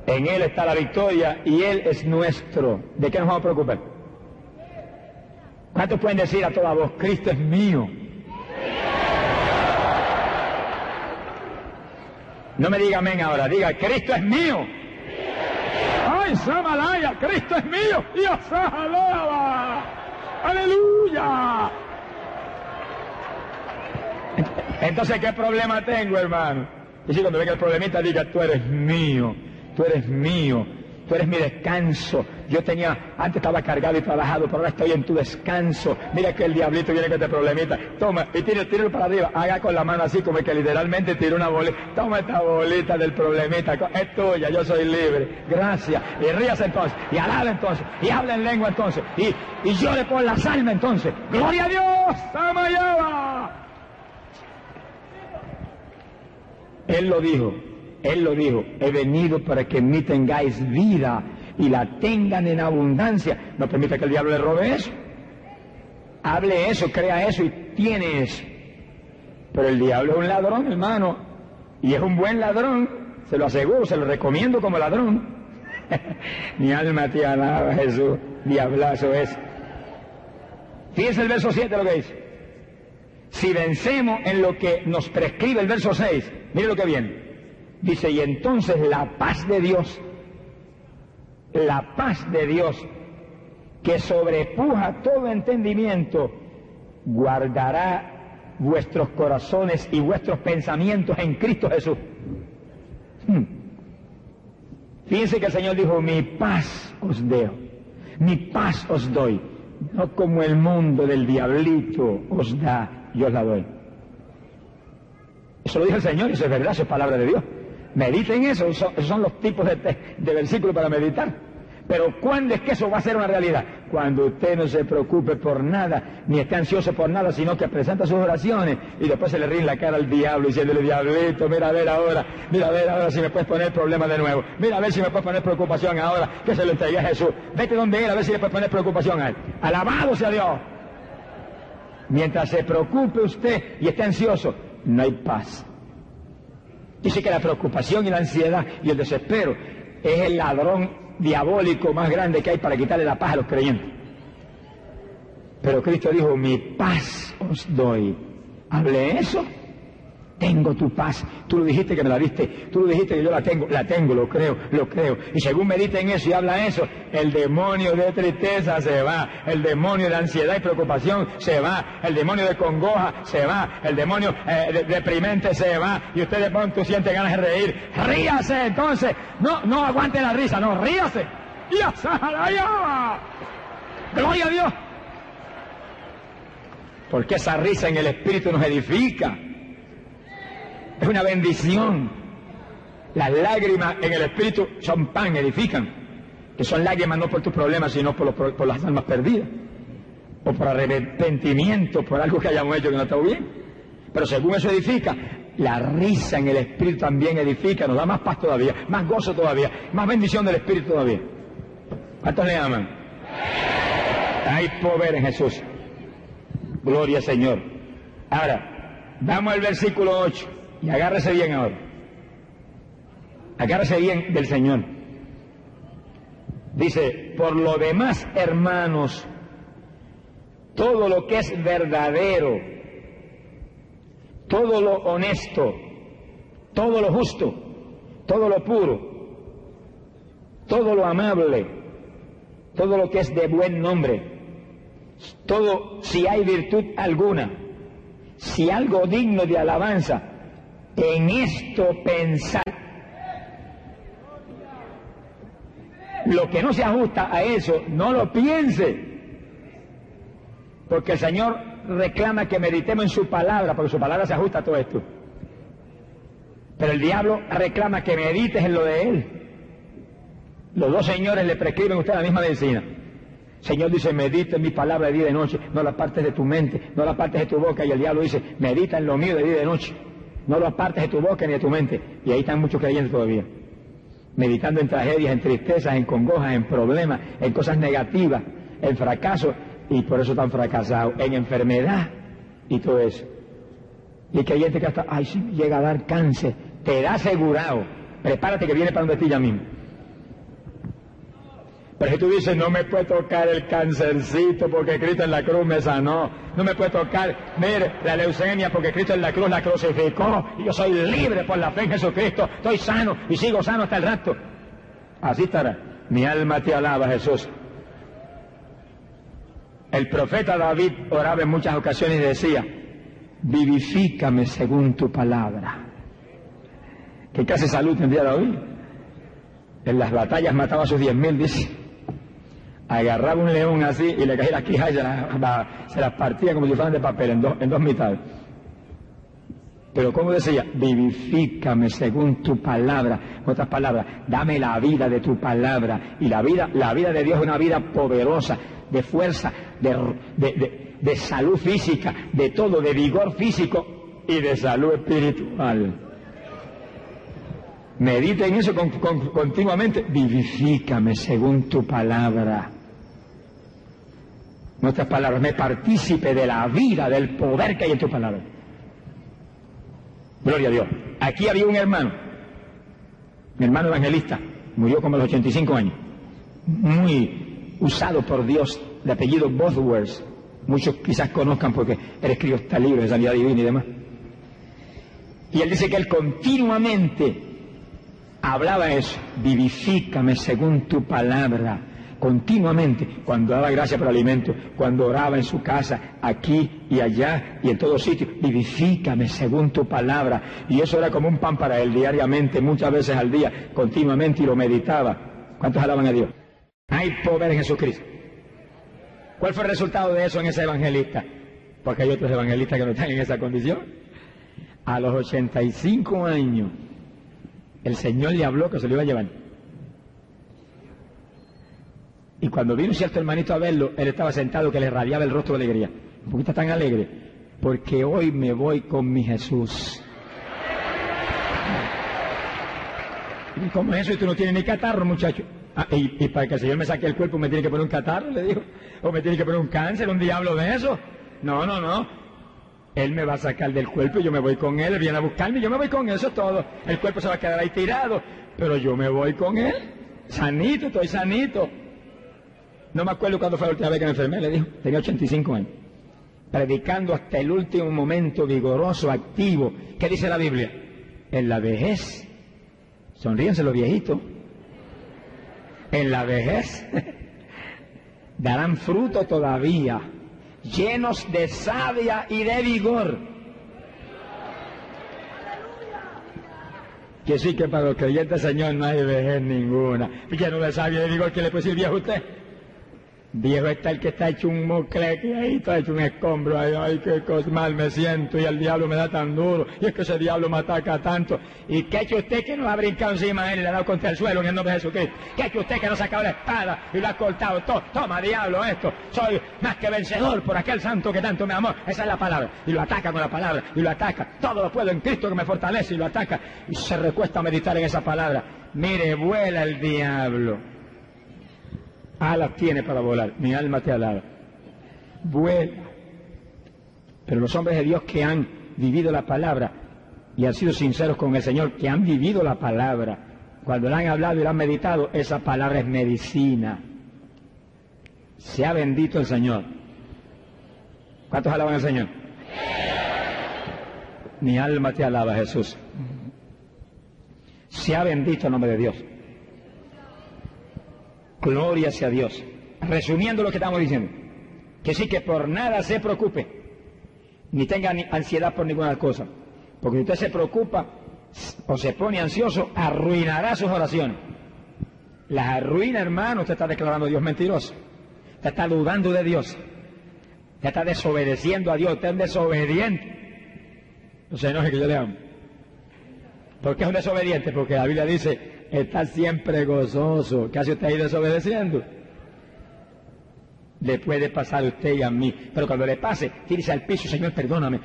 Speaker 1: En Él está la victoria y Él es nuestro. ¿De qué nos vamos a preocupar? ¿Cuántos pueden decir a toda voz, Cristo es mío? No me diga amén ahora, diga, Cristo es mío. ¡Ay, Samalaya! ¡Cristo es mío! ¡Dios alaba! ¡Aleluya! Entonces, ¿qué problema tengo, hermano? Y si cuando venga el problemita, diga, tú eres mío, tú eres mío, tú eres mi descanso. Yo tenía, antes estaba cargado y trabajado, pero ahora estoy en tu descanso. Mira que el diablito viene con este problemita. Toma, y tíralo, tíralo para arriba. Haga con la mano así, como que literalmente tira una bolita. Toma esta bolita del problemita. Es tuya, yo soy libre. Gracias. Y ríase entonces. Y alaba entonces. Y habla en lengua entonces. Y, y llore por las almas entonces. ¡Gloria a Dios! ¡Amayaba! Él lo dijo, Él lo dijo, he venido para que en mí tengáis vida y la tengan en abundancia. No permita que el diablo le robe eso. Hable eso, crea eso y tiene eso. Pero el diablo es un ladrón, hermano, y es un buen ladrón, se lo aseguro, se lo recomiendo como ladrón. Mi alma te alaba, Jesús, diablazo es. Fíjense el verso 7 lo que dice. Si vencemos en lo que nos prescribe el verso 6, mire lo que viene. Dice, y entonces la paz de Dios, la paz de Dios, que sobrepuja todo entendimiento, guardará vuestros corazones y vuestros pensamientos en Cristo Jesús. Hmm. Fíjense que el Señor dijo, mi paz os doy, mi paz os doy, no como el mundo del diablito os da, yo la doy. Eso lo dice el Señor y eso es verdad, eso es palabra de Dios. Mediten eso, esos son los tipos de, de versículos para meditar. Pero ¿cuándo es que eso va a ser una realidad? Cuando usted no se preocupe por nada, ni esté ansioso por nada, sino que presenta sus oraciones y después se le ríe la cara al diablo diciéndole, diablito, mira a ver ahora, mira a ver ahora si me puedes poner problemas de nuevo, mira a ver si me puedes poner preocupación ahora, que se lo entregué a Jesús, vete donde él a ver si le puedes poner preocupación a él. Alabado sea Dios. Mientras se preocupe usted y esté ansioso, no hay paz. Dice que la preocupación y la ansiedad y el desespero es el ladrón diabólico más grande que hay para quitarle la paz a los creyentes. Pero Cristo dijo, mi paz os doy. ¿Hable eso? Tengo tu paz. Tú lo dijiste que me la diste, tú lo dijiste que yo la tengo, la tengo, lo creo, lo creo. Y según medita en eso y habla eso, el demonio de tristeza se va, el demonio de ansiedad y preocupación se va, el demonio de congoja se va, el demonio eh, deprimente se va, y usted de pronto siente ganas de reír. Ríase entonces, no, no aguante la risa, no, ríase. Gloria a Dios. Porque esa risa en el espíritu nos edifica. Es una bendición. Las lágrimas en el espíritu son pan, edifican. Que son lágrimas no por tus problemas, sino por, las almas perdidas. O por arrepentimiento, por algo que hayamos hecho que no está bien. Pero según eso edifica, la risa en el espíritu también edifica, nos da más paz todavía, más gozo todavía, más bendición del espíritu todavía. ¿Cuántos le aman? Hay poder en Jesús. Gloria al Señor. Ahora, vamos al versículo 8. Y agárrese bien ahora. Agárrese bien del Señor. Dice, por lo demás, hermanos, todo lo que es verdadero, todo lo honesto, todo lo justo, todo lo puro, todo lo amable, todo lo que es de buen nombre, todo, si hay virtud alguna, si algo digno de alabanza, en esto pensar. Lo que no se ajusta a eso, no lo piense. Porque el Señor reclama que meditemos en su palabra, porque su palabra se ajusta a todo esto. Pero el diablo reclama que medites en lo de él. Los dos señores le prescriben a usted la misma medicina. Señor dice, medita en mi palabra de día y de noche, no la partes de tu mente, no la partes de tu boca. Y el diablo dice, medita en lo mío de día y de noche. No lo apartes de tu boca ni de tu mente. Y ahí están muchos creyentes todavía. Meditando en tragedias, en tristezas, en congojas, en problemas, en cosas negativas, en fracaso. Y por eso están fracasados. En enfermedad y todo eso. Y hay creyente que hasta, ay, si llega a dar cáncer. Te da asegurado. Prepárate que viene para donde ti ya mismo. Pero si tú dices, no me puede tocar el cancercito porque Cristo en la cruz me sanó, no me puede tocar, mire, la leucemia porque Cristo en la cruz la crucificó, y yo soy libre por la fe en Jesucristo, estoy sano y sigo sano hasta el rato. Así estará. Mi alma te alaba, Jesús. El profeta David oraba en muchas ocasiones y decía, vivifícame según tu palabra. ¿Qué clase de salud tendría David? En las batallas mataba a sus diez mil, dice. Agarraba un león así y le caía la quijas y se las, partía como si fueran de papel en, dos en dos mitades. Pero como decía, vivifícame según tu palabra. Otras palabras, dame la vida de tu palabra. Y la vida, la vida de Dios es una vida poderosa, de fuerza, de, salud física, de todo, de vigor físico y de salud espiritual. Medita en eso continuamente. Vivifícame según tu palabra. Nuestras palabras, me partícipe de la vida, del poder que hay en tu palabra. Gloria a Dios. Aquí había un hermano, mi hermano evangelista, murió como a los 85 años, muy usado por Dios, de apellido Bosworth. Muchos quizás conozcan porque él escribió esta libro de sanidad divina y demás. Y él dice que él continuamente hablaba eso, vivifícame según tu palabra continuamente, cuando daba gracia por alimento, cuando oraba en su casa, aquí y allá y en todos sitios, vivifícame según tu palabra. Y eso era como un pan para él diariamente, muchas veces al día, continuamente y lo meditaba. ¿Cuántos alaban a Dios? Hay poder en Jesucristo. ¿Cuál fue el resultado de eso en ese evangelista? Porque hay otros evangelistas que no están en esa condición. A los 85 años, el Señor le habló que se lo iba a llevar. Y cuando vino cierto hermanito a verlo, él estaba sentado que le radiaba el rostro de alegría. Un poquito tan alegre, porque hoy me voy con mi Jesús. ¿Y cómo es eso? Y tú no tienes ni catarro, muchacho. Ah, y, para que el Señor me saque el cuerpo me tiene que poner un catarro, le dijo. O me tiene que poner un cáncer, un diablo de eso. No, no, no. Él me va a sacar del cuerpo y yo me voy con él. Él viene a buscarme y yo me voy con eso todo. El cuerpo se va a quedar ahí tirado. Pero yo me voy con él. Sanito, estoy sanito. No me acuerdo cuándo fue la última vez que me enfermé, le dijo. Tenía 85 años. Predicando hasta el último momento, vigoroso, activo. ¿Qué dice la Biblia? En la vejez. Sonríense los viejitos. En la vejez darán fruto todavía, llenos de savia y de vigor. Que sí que para los creyentes, Señor, no hay vejez ninguna. Lleno de savia y de vigor, ¿qué le puede decir a usted? Viejo está el que está hecho un mocleque ahí, está hecho un escombro, ay, ay, qué cosa mal me siento, y el diablo me da tan duro, y es que ese diablo me ataca tanto. ¿Y qué ha hecho usted que no ha brincado encima de él y le ha dado contra el suelo en el nombre de Jesucristo? ¿Qué ha hecho usted que no ha sacado la espada y lo ha cortado todo? Toma, diablo, esto, soy más que vencedor por aquel santo que tanto me amó. Esa es la palabra. Y lo ataca con la palabra, y lo ataca. Todo lo puedo en Cristo que me fortalece y lo ataca. Y se recuesta a meditar en esa palabra. Mire, vuela el diablo alas tiene para volar. Mi alma te alaba. Vuela. Pero los hombres de Dios que han vivido la palabra y han sido sinceros con el Señor, que han vivido la palabra, cuando la han hablado y la han meditado, esa palabra es medicina. Sea bendito el Señor. ¿Cuántos alaban al Señor? Mi alma te alaba, Jesús. Sea bendito el nombre de Dios. Gloria sea Dios. Resumiendo lo que estamos diciendo, que sí que por nada se preocupe, ni tenga ansiedad por ninguna cosa, porque si usted se preocupa o se pone ansioso, arruinará sus oraciones. Las arruina, hermano, usted está declarando a Dios mentiroso, usted está dudando de Dios, usted está desobedeciendo a Dios, usted es desobediente. No se enoje que yo le amo. ¿Por qué es un desobediente? Porque la Biblia dice, está siempre gozoso. ¿Qué hace usted ahí desobedeciendo? Le puede pasar a usted y a mí. Pero cuando le pase, tírese al piso, Señor, perdóname.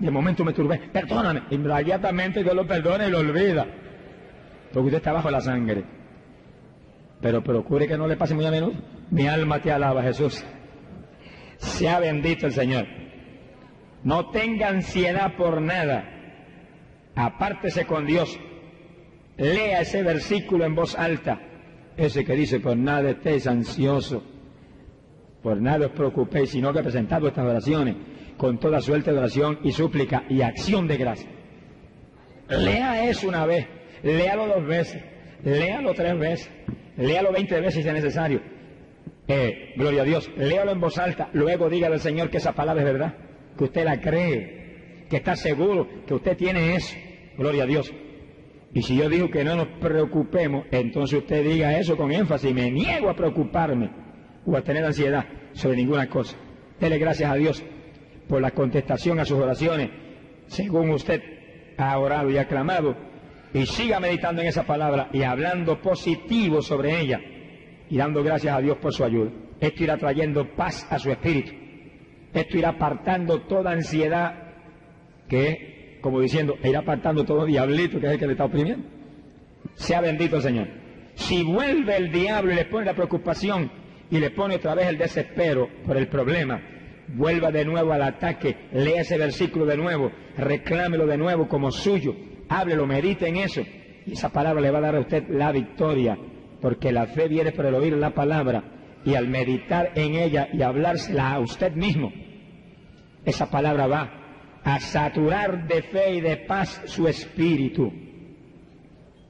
Speaker 1: De momento me turbé, perdóname. Inmediatamente Dios lo perdona y lo olvida. Porque usted está bajo la sangre. Pero procure que no le pase muy a menudo. Mi alma te alaba, Jesús. Sea bendito el Señor. No tenga ansiedad por nada. Apártese con Dios lea ese versículo en voz alta ese que dice, por nada estéis ansioso, por nada os preocupéis, sino que presentad vuestras oraciones con toda suerte de oración y súplica y acción de gracia. Lea eso una vez, léalo dos veces, léalo tres veces, léalo veinte veces si es necesario. Eh, gloria a Dios, léalo en voz alta, luego dígale al Señor que esa palabra es verdad, que usted la cree, que está seguro, que usted tiene eso. Gloria a Dios. Y si yo digo que no nos preocupemos, entonces usted diga eso con énfasis. Me niego a preocuparme o a tener ansiedad sobre ninguna cosa. Dele gracias a Dios por la contestación a sus oraciones, según usted ha orado y aclamado. Y siga meditando en esa palabra y hablando positivo sobre ella y dando gracias a Dios por su ayuda. Esto irá trayendo paz a su espíritu. Esto irá apartando toda ansiedad que como diciendo, e irá apartando todo diablito que es el que le está oprimiendo. Sea bendito el Señor. Si vuelve el diablo y le pone la preocupación y le pone otra vez el desespero por el problema, vuelva de nuevo al ataque, lea ese versículo de nuevo, reclámelo de nuevo como suyo, háblelo, medite en eso. Y esa palabra le va a dar a usted la victoria, porque la fe viene por el oír la palabra y al meditar en ella y hablársela a usted mismo, esa palabra va a saturar de fe y de paz su espíritu.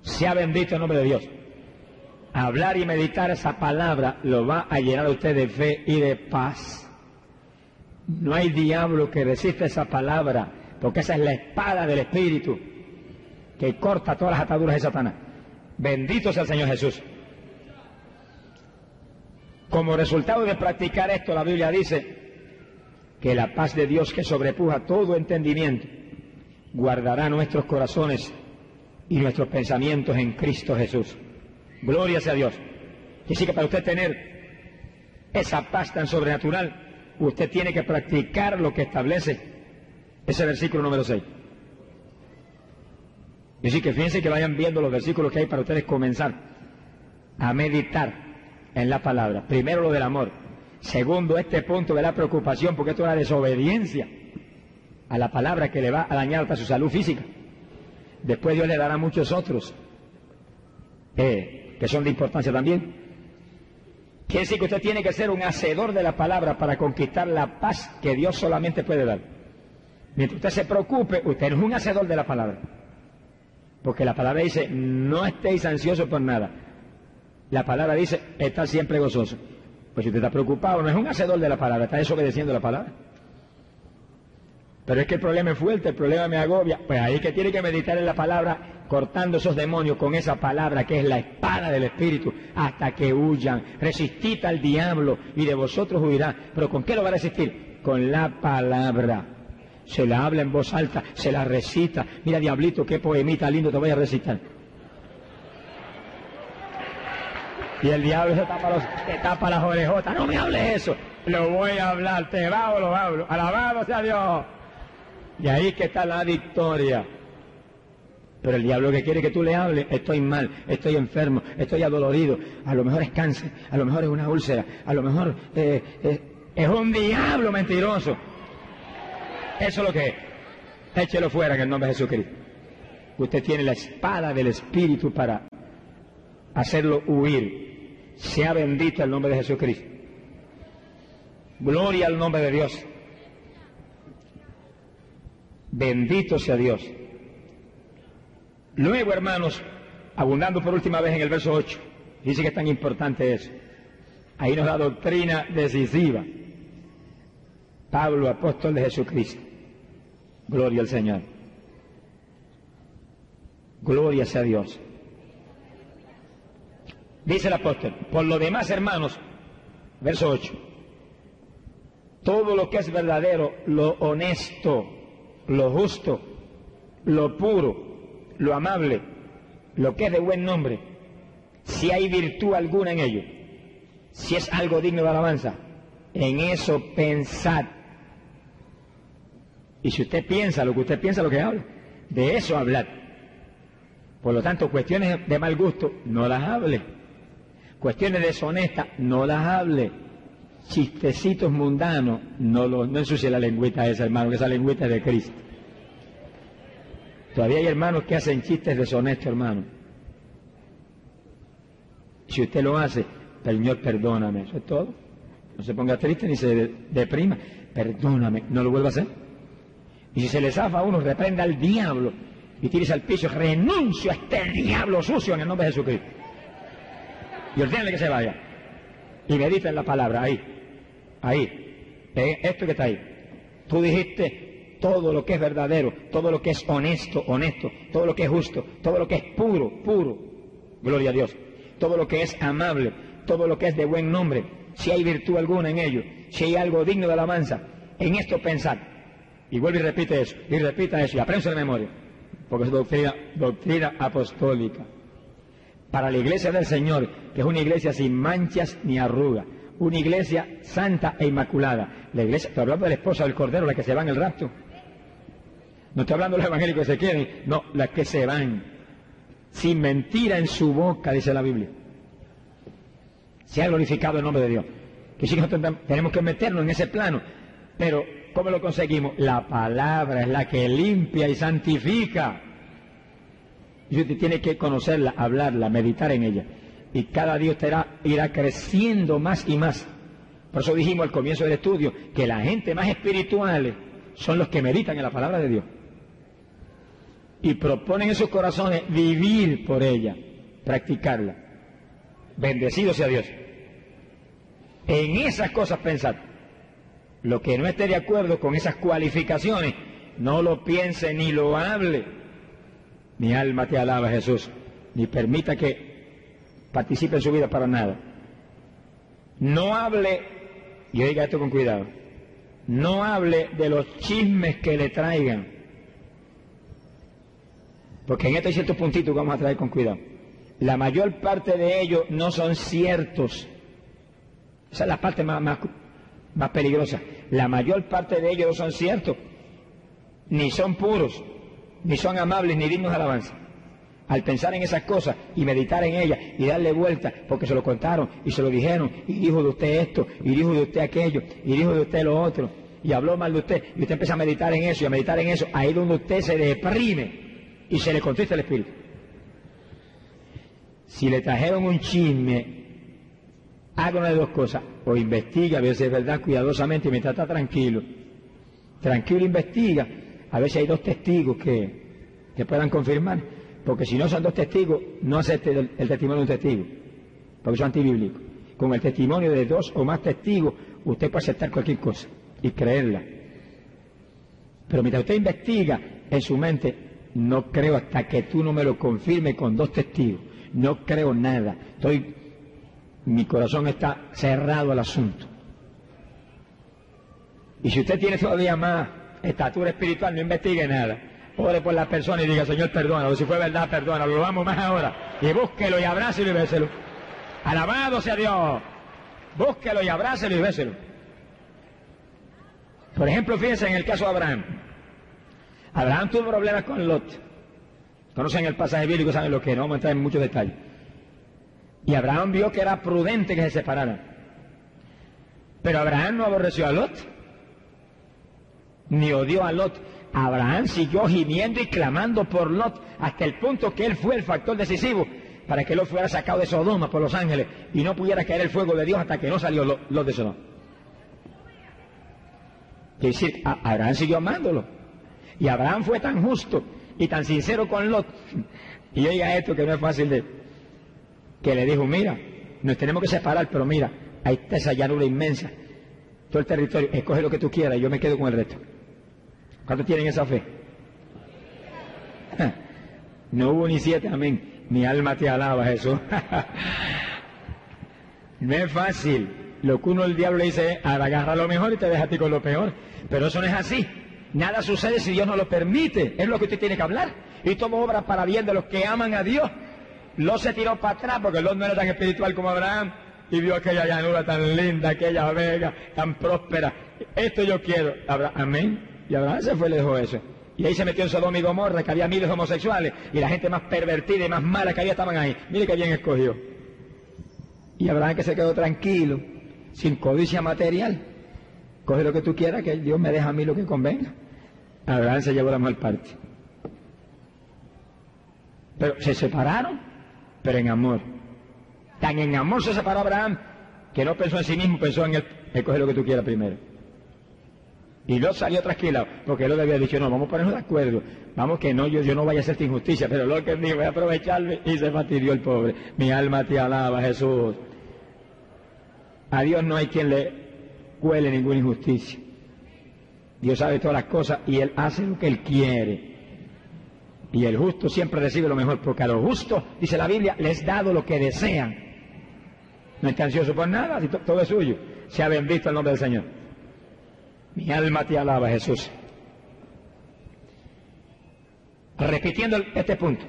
Speaker 1: Sea bendito el nombre de Dios. Hablar y meditar esa palabra lo va a llenar a usted de fe y de paz. No hay diablo que resista esa palabra, porque esa es la espada del espíritu que corta todas las ataduras de Satanás. Bendito sea el Señor Jesús. Como resultado de practicar esto, la Biblia dice, que la paz de Dios que sobrepuja todo entendimiento guardará nuestros corazones y nuestros pensamientos en Cristo Jesús. Gloria sea Dios. Y sí que para usted tener esa paz tan sobrenatural, usted tiene que practicar lo que establece ese versículo número 6. Y sí que fíjense que vayan viendo los versículos que hay para ustedes comenzar a meditar en la palabra. Primero lo del amor, Segundo, este punto de la preocupación, porque esto es la desobediencia a la palabra que le va a dañar hasta su salud física. Después Dios le dará muchos otros eh, que son de importancia también. Quiere decir que usted tiene que ser un hacedor de la palabra para conquistar la paz que Dios solamente puede dar. Mientras usted se preocupe, usted es un hacedor de la palabra. Porque la palabra dice, no estéis ansiosos por nada. La palabra dice, estar siempre gozoso. Pues si usted está preocupado, no es un hacedor de la palabra, está desobedeciendo la palabra. Pero es que el problema es fuerte, el problema me agobia. Pues ahí que tiene que meditar en la palabra, cortando esos demonios con esa palabra que es la espada del Espíritu, hasta que huyan. Resistid al diablo y de vosotros huirá. ¿Pero con qué lo va a resistir? Con la palabra. Se la habla en voz alta, se la recita. Mira, diablito, qué poemita lindo te voy a recitar. Y el diablo se tapa, los, tapa las orejotas. No me hables eso. Lo voy a hablar. Te va o lo hablo. Alabado sea Dios. Y ahí que está la victoria. Pero el diablo que quiere que tú le hables, estoy mal, estoy enfermo, estoy adolorido, a lo mejor es cáncer, a lo mejor es una úlcera, a lo mejor eh, eh, es un diablo mentiroso. Eso es lo que es. Échelo fuera en el nombre de Jesucristo. Usted tiene la espada del Espíritu para hacerlo huir sea bendito el nombre de Jesucristo. Gloria al nombre de Dios. Bendito sea Dios. Luego, hermanos, abundando por última vez en el verso 8, dice que es tan importante eso. Ahí nos da doctrina decisiva. Pablo, apóstol de Jesucristo. Gloria al Señor. Gloria sea Dios. Dice el apóstol, por lo demás, hermanos, verso 8, todo lo que es verdadero, lo honesto, lo justo, lo puro, lo amable, lo que es de buen nombre, si hay virtud alguna en ello, si es algo digno de alabanza, en eso pensad. Y si usted piensa lo que usted piensa, lo que habla, de eso hablad. Por lo tanto, cuestiones de mal gusto, no las hable cuestiones deshonestas, no las hable. Chistecitos mundanos, no, lo, no ensucie la lengüita esa, hermano, que esa lengüita es de Cristo. Todavía hay hermanos que hacen chistes deshonestos, hermano. Si usted lo hace, Señor, perdóname. Eso es todo. No se ponga triste ni se deprima. Perdóname, no lo vuelva a hacer. Y si se le zafa a uno, reprenda al diablo y tires al piso, renuncio a este diablo sucio en el nombre de Jesucristo. Y ordénale que se vaya. Y medita en la palabra, ahí, ahí, esto que está ahí. Tú dijiste todo lo que es verdadero, todo lo que es honesto, honesto, todo lo que es justo, todo lo que es puro, puro. Gloria a Dios. Todo lo que es amable, todo lo que es de buen nombre, si hay virtud alguna en ello, si hay algo digno de alabanza, en esto pensar. Y vuelve y repite eso, y repita eso, y aprende de memoria, porque es doctrina, doctrina apostólica. Para la iglesia del Señor, que es una iglesia sin manchas ni arrugas, una iglesia santa e inmaculada. La iglesia, estoy hablando de la esposa del Cordero, la que se va en el rapto. No estoy hablando de los evangélicos que se quieren, no, las que se van. Sin mentira en su boca, dice la Biblia. Se ha glorificado el nombre de Dios. Que si nosotros tenemos que meternos en ese plano. Pero, ¿cómo lo conseguimos? La palabra es la que limpia y santifica. Y usted tiene que conocerla, hablarla, meditar en ella. Y cada día usted irá, creciendo más y más. Por eso dijimos al comienzo del estudio que la gente más espiritual son los que meditan en la palabra de Dios. Y proponen en sus corazones vivir por ella, practicarla. Bendecido sea Dios. En esas cosas pensad. Lo que no esté de acuerdo con esas cualificaciones, no lo piense ni lo hable. Mi alma te alaba, Jesús. Ni permita que participe en su vida para nada. No hable, y oiga esto con cuidado, no hable de los chismes que le traigan. Porque en hay ciertos puntitos vamos a traer con cuidado. La mayor parte de ellos no son ciertos. Esa es la parte más, más, peligrosa. La mayor parte de ellos no son ciertos. Ni son puros, ni son amables, ni dignos de alabanza. Al pensar en esas cosas y meditar en ellas y darle vuelta, porque se lo contaron y se lo dijeron, y dijo de usted esto, y dijo de usted aquello, y dijo de usted lo otro, y habló mal de usted, y usted empieza a meditar en eso y a meditar en eso, ahí donde usted se deprime y se le contrista el espíritu. Si le trajeron un chisme, haga una de dos cosas. O investiga, a si es verdad cuidadosamente mientras está tranquilo. Tranquilo investiga, a ver si hay dos testigos que, que puedan confirmar. Porque si no son dos testigos, no acepte el, testimonio de un testigo, porque son antibíblicos. Con el testimonio de dos o más testigos, usted puede aceptar cualquier cosa y creerla. Pero mientras usted investiga en su mente, no creo hasta que tú no me lo confirmes con dos testigos no creo nada. Estoy, mi corazón está cerrado al asunto. Y si usted tiene todavía más estatura espiritual, no investigue nada. Ore por la persona y diga, Señor, perdónalo. Si fue verdad, perdónalo. Lo vamos más ahora. Y búsquelo y abrácelo y béselo. Alabado sea Dios. Búsquelo y abrácelo y béselo. Por ejemplo, fíjense en el caso de Abraham. Abraham tuvo problemas con Lot. Conocen el pasaje bíblico, saben lo que no vamos a entrar en muchos detalles. Y Abraham vio que era prudente que se separaran. Pero Abraham no aborreció a Lot, ni odió a Lot. Abraham siguió gimiendo y clamando por Lot hasta el punto que él fue el factor decisivo para que Lot fuera sacado de Sodoma por los ángeles y no pudiera caer el fuego de Dios hasta que no salió Lot de Sodoma. Es decir, Abraham siguió amándolo. Y Abraham fue tan justo y tan sincero con Lot. Y oiga esto que no es fácil de... Que le dijo, mira, nos tenemos que separar, pero mira, ahí está esa llanura inmensa. Todo el territorio, escoge lo que tú quieras y yo me quedo con el resto. ¿Cuántos tienen esa fe? No hubo ni siete, amén. Mi alma te alaba, Jesús. no es fácil. Lo que uno el diablo le dice es, agarra lo mejor y te deja a ti con lo peor. Pero eso no es así. Nada sucede si Dios no lo permite. Es lo que usted tiene que hablar. Y todo obra para bien de los que aman a Dios. Lot se tiró para atrás porque Lot no era tan espiritual como Abraham. Y vio aquella llanura tan linda, aquella vega tan próspera. Esto yo quiero. Amén. Y Abraham se fue y le dejó eso. Y ahí se metió en Sodoma y Gomorra, que había miles de homosexuales. Y la gente más pervertida y más mala que había estaban ahí. Mire que bien escogió. Y Abraham que se quedó tranquilo, sin codicia material. Coge lo que tú quieras, que Dios me deja a mí lo que convenga. Abraham se llevó la mejor parte. Pero se separaron, pero en amor. Tan en amor se separó Abraham que no pensó en sí mismo, pensó en él, escoge lo que tú quieras primero. Y Lot salió trasquilado, porque Lot había dicho, no, vamos a ponernos de acuerdo, vamos que no, yo, no vaya a hacerte injusticia, pero Lot que dijo, voy a aprovecharme, y se fastidió el pobre. Mi alma te alaba, Jesús. A Dios no hay quien le cuele ninguna injusticia. Dios sabe todas las cosas y Él hace lo que Él quiere. Y el justo siempre recibe lo mejor, porque a los justos, dice la Biblia, les dado lo que desean. No está ansioso por nada, todo es suyo. Sea bendito el nombre del Señor. Mi alma te alaba, Jesús. Repitiendo este punto.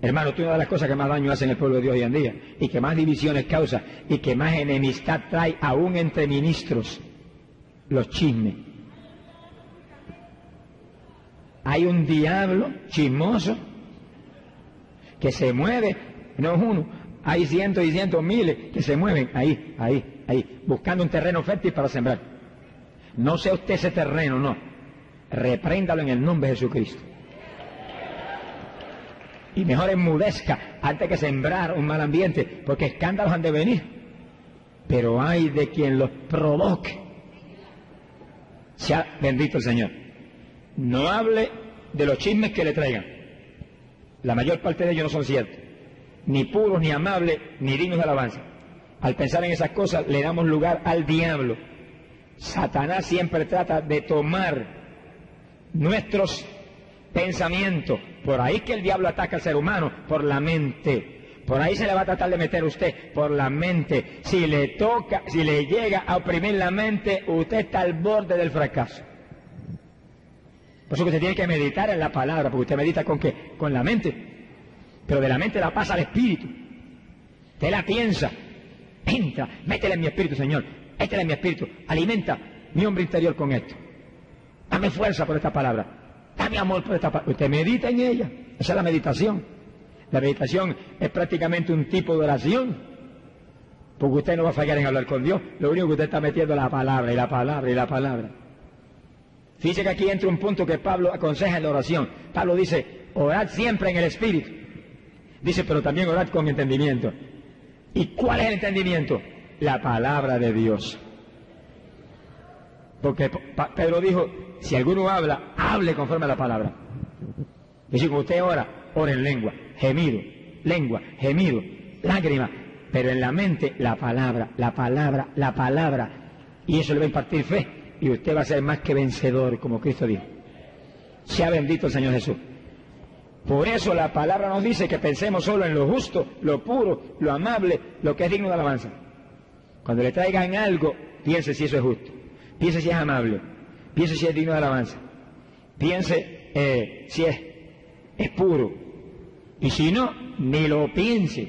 Speaker 1: Hermano, tú una de las cosas que más daño hace en el pueblo de Dios hoy en día, y que más divisiones causa, y que más enemistad trae aún entre ministros, los chismes. Hay un diablo chismoso que se mueve, no es uno, hay cientos y cientos miles que se mueven ahí, ahí, ahí, buscando un terreno fértil para sembrar. No sea usted ese terreno, no. Repréndalo en el nombre de Jesucristo. Y mejor enmudezca antes que sembrar un mal ambiente, porque escándalos han de venir. Pero hay de quien los provoque. Sea bendito el Señor. No hable de los chismes que le traigan. La mayor parte de ellos no son ciertos. Ni puros, ni amables, ni dignos de alabanza. Al pensar en esas cosas le damos lugar al diablo. Satanás siempre trata de tomar nuestros pensamientos. Por ahí que el diablo ataca al ser humano, por la mente. Por ahí se le va a tratar de meter usted, por la mente. Si le toca, si le llega a oprimir la mente, usted está al borde del fracaso. Por eso que usted tiene que meditar en la palabra, porque usted medita con qué? Con la mente. Pero de la mente la pasa al espíritu. Usted la piensa. Entra, métela en mi espíritu, Señor. Métela en mi espíritu. Alimenta mi hombre interior con esto. Dame fuerza por esta palabra. Dame amor por esta palabra. Usted medita en ella. Esa es la meditación. La meditación es prácticamente un tipo de oración. Porque usted no va a fallar en hablar con Dios. Lo único que usted está metiendo es la palabra y la palabra y la palabra. Fíjese que aquí entra un punto que Pablo aconseja en la oración. Pablo dice, orad siempre en el Espíritu. Dice, pero también orad con entendimiento. ¿Y cuál es el entendimiento? La palabra de Dios. Porque Pedro dijo, si alguno habla, hable conforme a la palabra. Y si usted ora, ora en lengua, gemido, lengua, gemido, lágrima, pero en la mente la palabra, la palabra, la palabra. Y eso le va a impartir fe y usted va a ser más que vencedor, como Cristo dijo. Sea bendito el Señor Jesús. Por eso la palabra nos dice que pensemos solo en lo justo, lo puro, lo amable, lo que es digno de alabanza. Cuando le traigan algo, piense si eso es justo, piense si es amable, piense si es digno de alabanza, piense eh, si es, puro. Y si no, ni lo piense.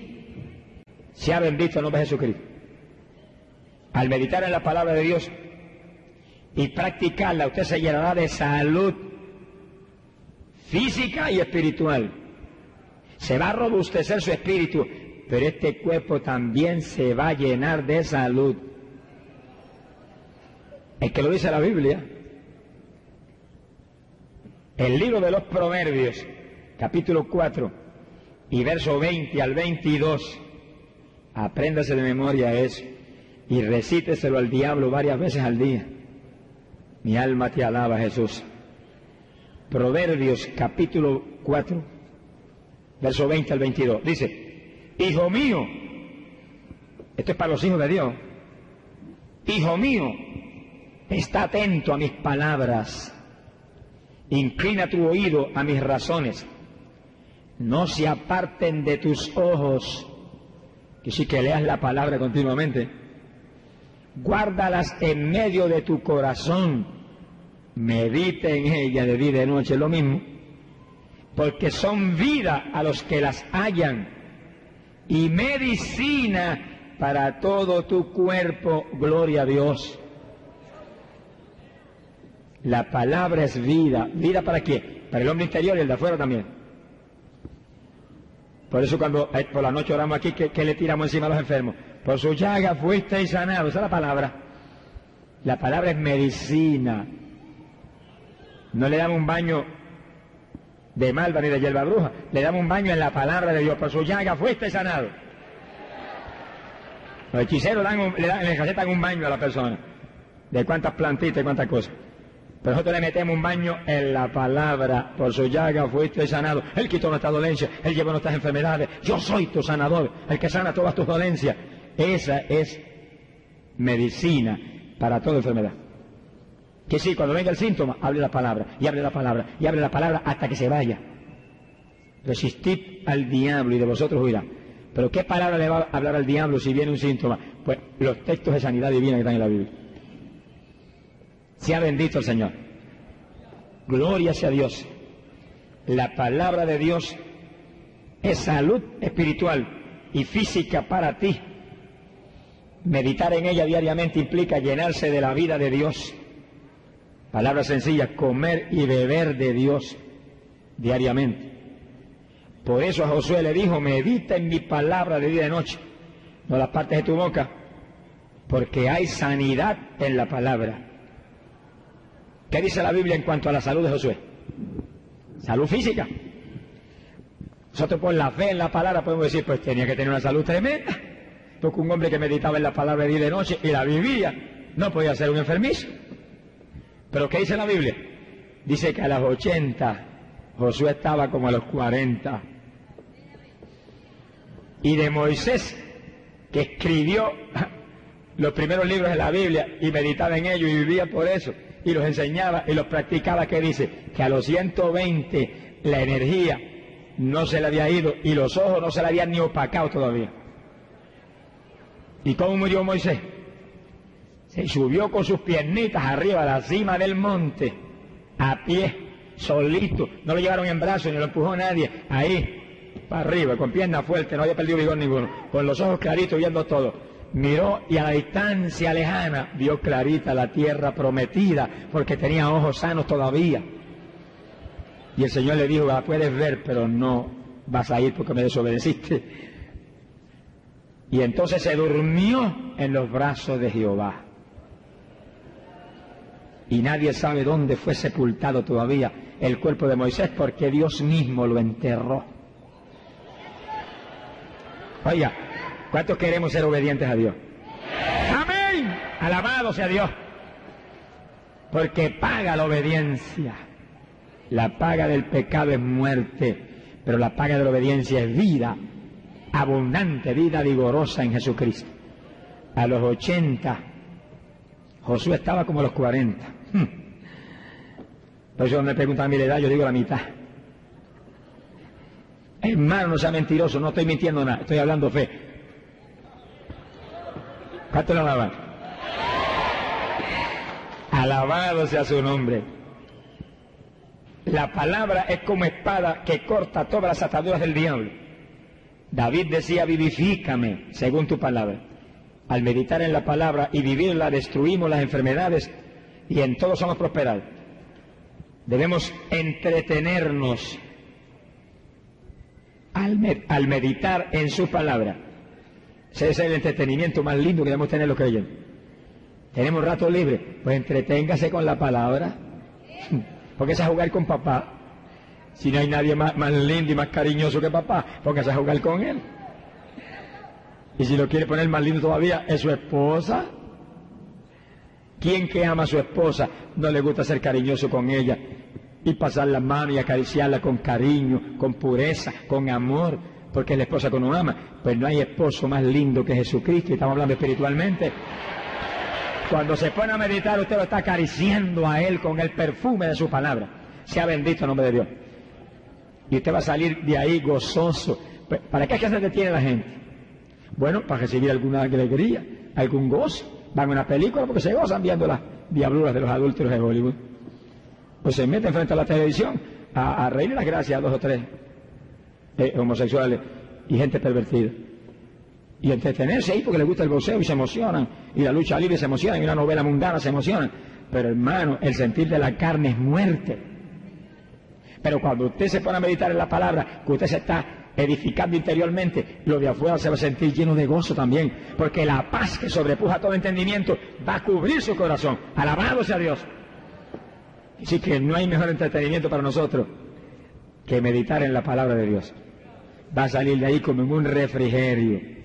Speaker 1: Sea bendito el nombre de Jesucristo. Al meditar en la palabra de Dios, y practicarla, usted se llenará de salud física y espiritual. Se va a robustecer su espíritu, pero este cuerpo también se va a llenar de salud. Es que lo dice la Biblia. El libro de los Proverbios, capítulo 4 y verso 20 al 22. Apréndase de memoria eso y recíteselo al diablo varias veces al día. Mi alma te alaba, Jesús. Proverbios capítulo 4, verso 20 al 22. Dice, Hijo mío, esto es para los hijos de Dios, Hijo mío, está atento a mis palabras, inclina tu oído a mis razones, no se aparten de tus ojos, que sí que leas la palabra continuamente, guárdalas en medio de tu corazón, medite en ella de día y de noche, lo mismo, porque son vida a los que las hallan y medicina para todo tu cuerpo, gloria a Dios. La palabra es vida. ¿Vida para qué? Para el hombre interior y el de afuera también. Por eso cuando eh, por la noche oramos aquí, ¿qué, le tiramos encima a los enfermos? Por su llaga fuiste sanado. Esa es la palabra. La palabra es medicina. No le damos un baño de malva ni de hierba bruja. Le damos un baño en la palabra de Dios. Por su llaga fuiste sanado. Los hechiceros dan un- le, dan, un baño a la persona. De cuántas plantitas y cuántas cosas. Pero nosotros le metemos un baño en la palabra. Por su llaga fuiste sanado. Él quitó nuestra dolencia. Él llevó nuestras enfermedades. Yo soy tu sanador. El que sana todas tus dolencias. Esa es medicina para toda enfermedad. Que sí, cuando venga el síntoma, hable la palabra. Y abre la palabra. Y abre la palabra hasta que se vaya. Resistid al diablo y de vosotros huirá. Pero ¿qué palabra le va a hablar al diablo si viene un síntoma? Pues los textos de sanidad divina que están en la Biblia. Sea bendito el Señor. Gloria sea Dios. La palabra de Dios es salud espiritual y física para ti. Meditar en ella diariamente implica llenarse de la vida de Dios. Palabra sencilla, comer y beber de Dios diariamente. Por eso a Josué le dijo, medita en mi palabra de día y de noche, no las partes de tu boca, porque hay sanidad en la palabra. ¿Qué dice la Biblia en cuanto a la salud de Josué? Salud física. Nosotros por la fe en la palabra podemos decir, pues tenía que tener una salud tremenda, porque un hombre que meditaba en la palabra de día y de noche y la vivía, no podía ser un enfermizo. Pero ¿qué dice la Biblia? Dice que a las 80 Josué estaba como a los 40. Y de Moisés, que escribió los primeros libros de la Biblia y meditaba en ellos y vivía por eso, y los enseñaba y los practicaba, que dice que a los 120 la energía no se le había ido y los ojos no se le habían ni opacado todavía. ¿Y cómo murió Moisés? Se subió con sus piernitas arriba a la cima del monte, a pie, solito. No lo llevaron en brazos ni lo empujó nadie. Ahí, para arriba, con piernas fuertes, no había perdido vigor ninguno. Con los ojos claritos, viendo todo. Miró y a la distancia lejana vio clarita la tierra prometida, porque tenía ojos sanos todavía. Y el Señor le dijo, la puedes ver, pero no vas a ir porque me desobedeciste. Y entonces se durmió en los brazos de Jehová y nadie sabe dónde fue sepultado todavía el cuerpo de Moisés porque Dios mismo lo enterró. Oiga, ¿cuántos queremos ser obedientes a Dios? Amén. Alabado sea Dios. Porque paga la obediencia. La paga del pecado es muerte, pero la paga de la obediencia es vida abundante, vida vigorosa en Jesucristo. A los 80 Josué estaba como a los 40. Hmm. Por eso me preguntan mi edad, yo digo la mitad. Hermano, no sea mentiroso, no estoy mintiendo nada, estoy hablando fe. ¿Cuánto lo alaban? Alabado sea su nombre. La palabra es como espada que corta todas las ataduras del diablo. David decía, vivifícame según tu palabra. Al meditar en la palabra y vivirla, destruimos las enfermedades y en todo somos prosperados. Debemos entretenernos al, med al, meditar en su palabra. Ese es el entretenimiento más lindo que debemos tener los creyentes. Tenemos rato libre, pues entreténgase con la palabra. Porque es a jugar con papá. Si no hay nadie más, más lindo y más cariñoso que papá, póngase a jugar con él. Y si lo quiere poner más lindo todavía, es su esposa. ¿Quién que ama a su esposa no le gusta ser cariñoso con ella? Y pasar la mano y acariciarla con cariño, con pureza, con amor, porque es la esposa que uno ama. Pues no hay esposo más lindo que Jesucristo, y estamos hablando espiritualmente. Cuando se pone a meditar, usted lo está acariciando a Él con el perfume de su palabra. Sea bendito el nombre de Dios. Y usted va a salir de ahí gozoso. ¿Para qué es que se detiene la gente? Bueno, para recibir alguna alegría, algún gozo. Van a una película porque se gozan viendo las diabluras de los adúlteros de Hollywood. Pues se meten frente a la televisión a, a reírle las gracias a dos o tres eh, homosexuales y gente pervertida. Y entretenerse ahí porque les gusta el boxeo y se emocionan. Y la lucha libre se emocionan. Y una novela mundana se emocionan. Pero hermano, el sentir de la carne es muerte. Pero cuando usted se pone a meditar en la palabra, que usted se está edificando interiormente, lo de afuera se va a sentir lleno de gozo también, porque la paz que sobrepuja todo entendimiento va a cubrir su corazón. Alabado sea Dios. Así que no hay mejor entretenimiento para nosotros que meditar en la palabra de Dios. Va a salir de ahí como en un refrigerio.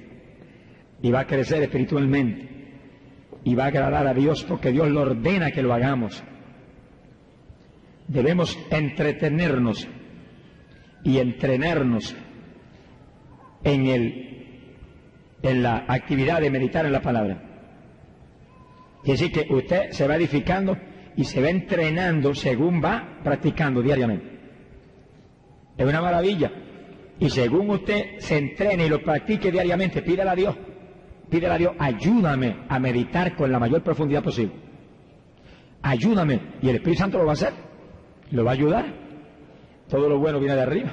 Speaker 1: y va a crecer espiritualmente y va a agradar a Dios porque Dios lo ordena que lo hagamos. Debemos entretenernos y entrenarnos en, el, en la actividad de meditar en la palabra. Es decir, que usted se va edificando y se va entrenando según va practicando diariamente. Es una maravilla. Y según usted se entrene y lo practique diariamente, pídele a Dios, pídele a Dios, ayúdame a meditar con la mayor profundidad posible. Ayúdame. Y el Espíritu Santo lo va a hacer. Lo va a ayudar. Todo lo bueno viene de arriba.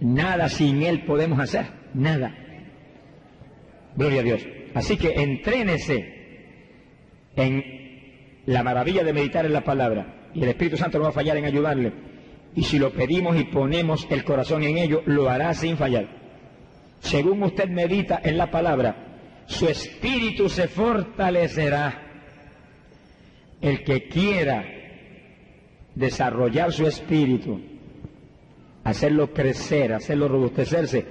Speaker 1: Nada sin Él podemos hacer. Nada. Gloria a Dios. Así que entrénese en la maravilla de meditar en la palabra. Y el Espíritu Santo no va a fallar en ayudarle y si lo pedimos y ponemos el corazón en ello, lo hará sin fallar. Según usted medita en la palabra, su espíritu se fortalecerá. El que quiera desarrollar su espíritu, hacerlo crecer, hacerlo robustecerse,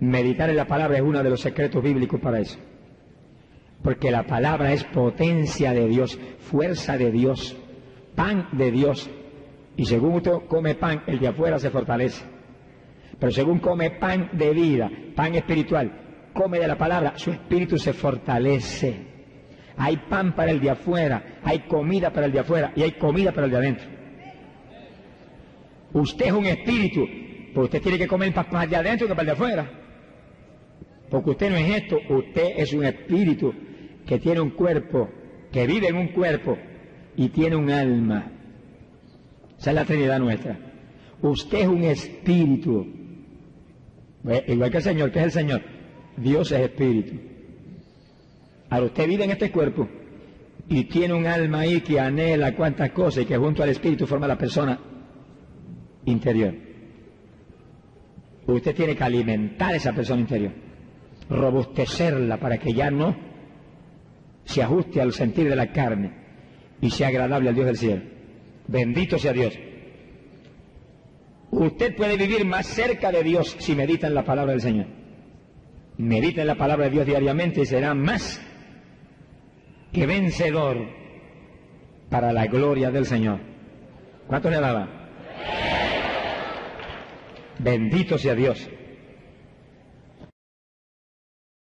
Speaker 1: meditar en la palabra es uno de los secretos bíblicos para eso. Porque la palabra es potencia de Dios, fuerza de Dios, pan de Dios, y según usted come pan, el de afuera se fortalece. Pero según come pan de vida, pan espiritual, come de la palabra, su espíritu se fortalece. Hay pan para el de afuera, hay comida para el de afuera y hay comida para el de adentro. Usted es un espíritu, pues usted tiene que comer más de adentro que para de afuera. Porque usted no es esto, usted es un espíritu que tiene un cuerpo, que vive en un cuerpo y tiene un alma. Esa es la Trinidad nuestra. Usted es un espíritu. Igual que el Señor, que es el Señor. Dios es espíritu. Ahora usted vive en este cuerpo y tiene un alma ahí que anhela cuantas cosas y que junto al espíritu forma la persona interior. Usted tiene que alimentar esa persona interior, robustecerla para que ya no se ajuste al sentir de la carne y sea agradable al Dios del cielo. Bendito sea Dios. Usted puede vivir más cerca de Dios si medita en la palabra del Señor. Medita en la palabra de Dios diariamente y será más que vencedor para la gloria del Señor. ¿Cuánto le daba? Bendito sea Dios.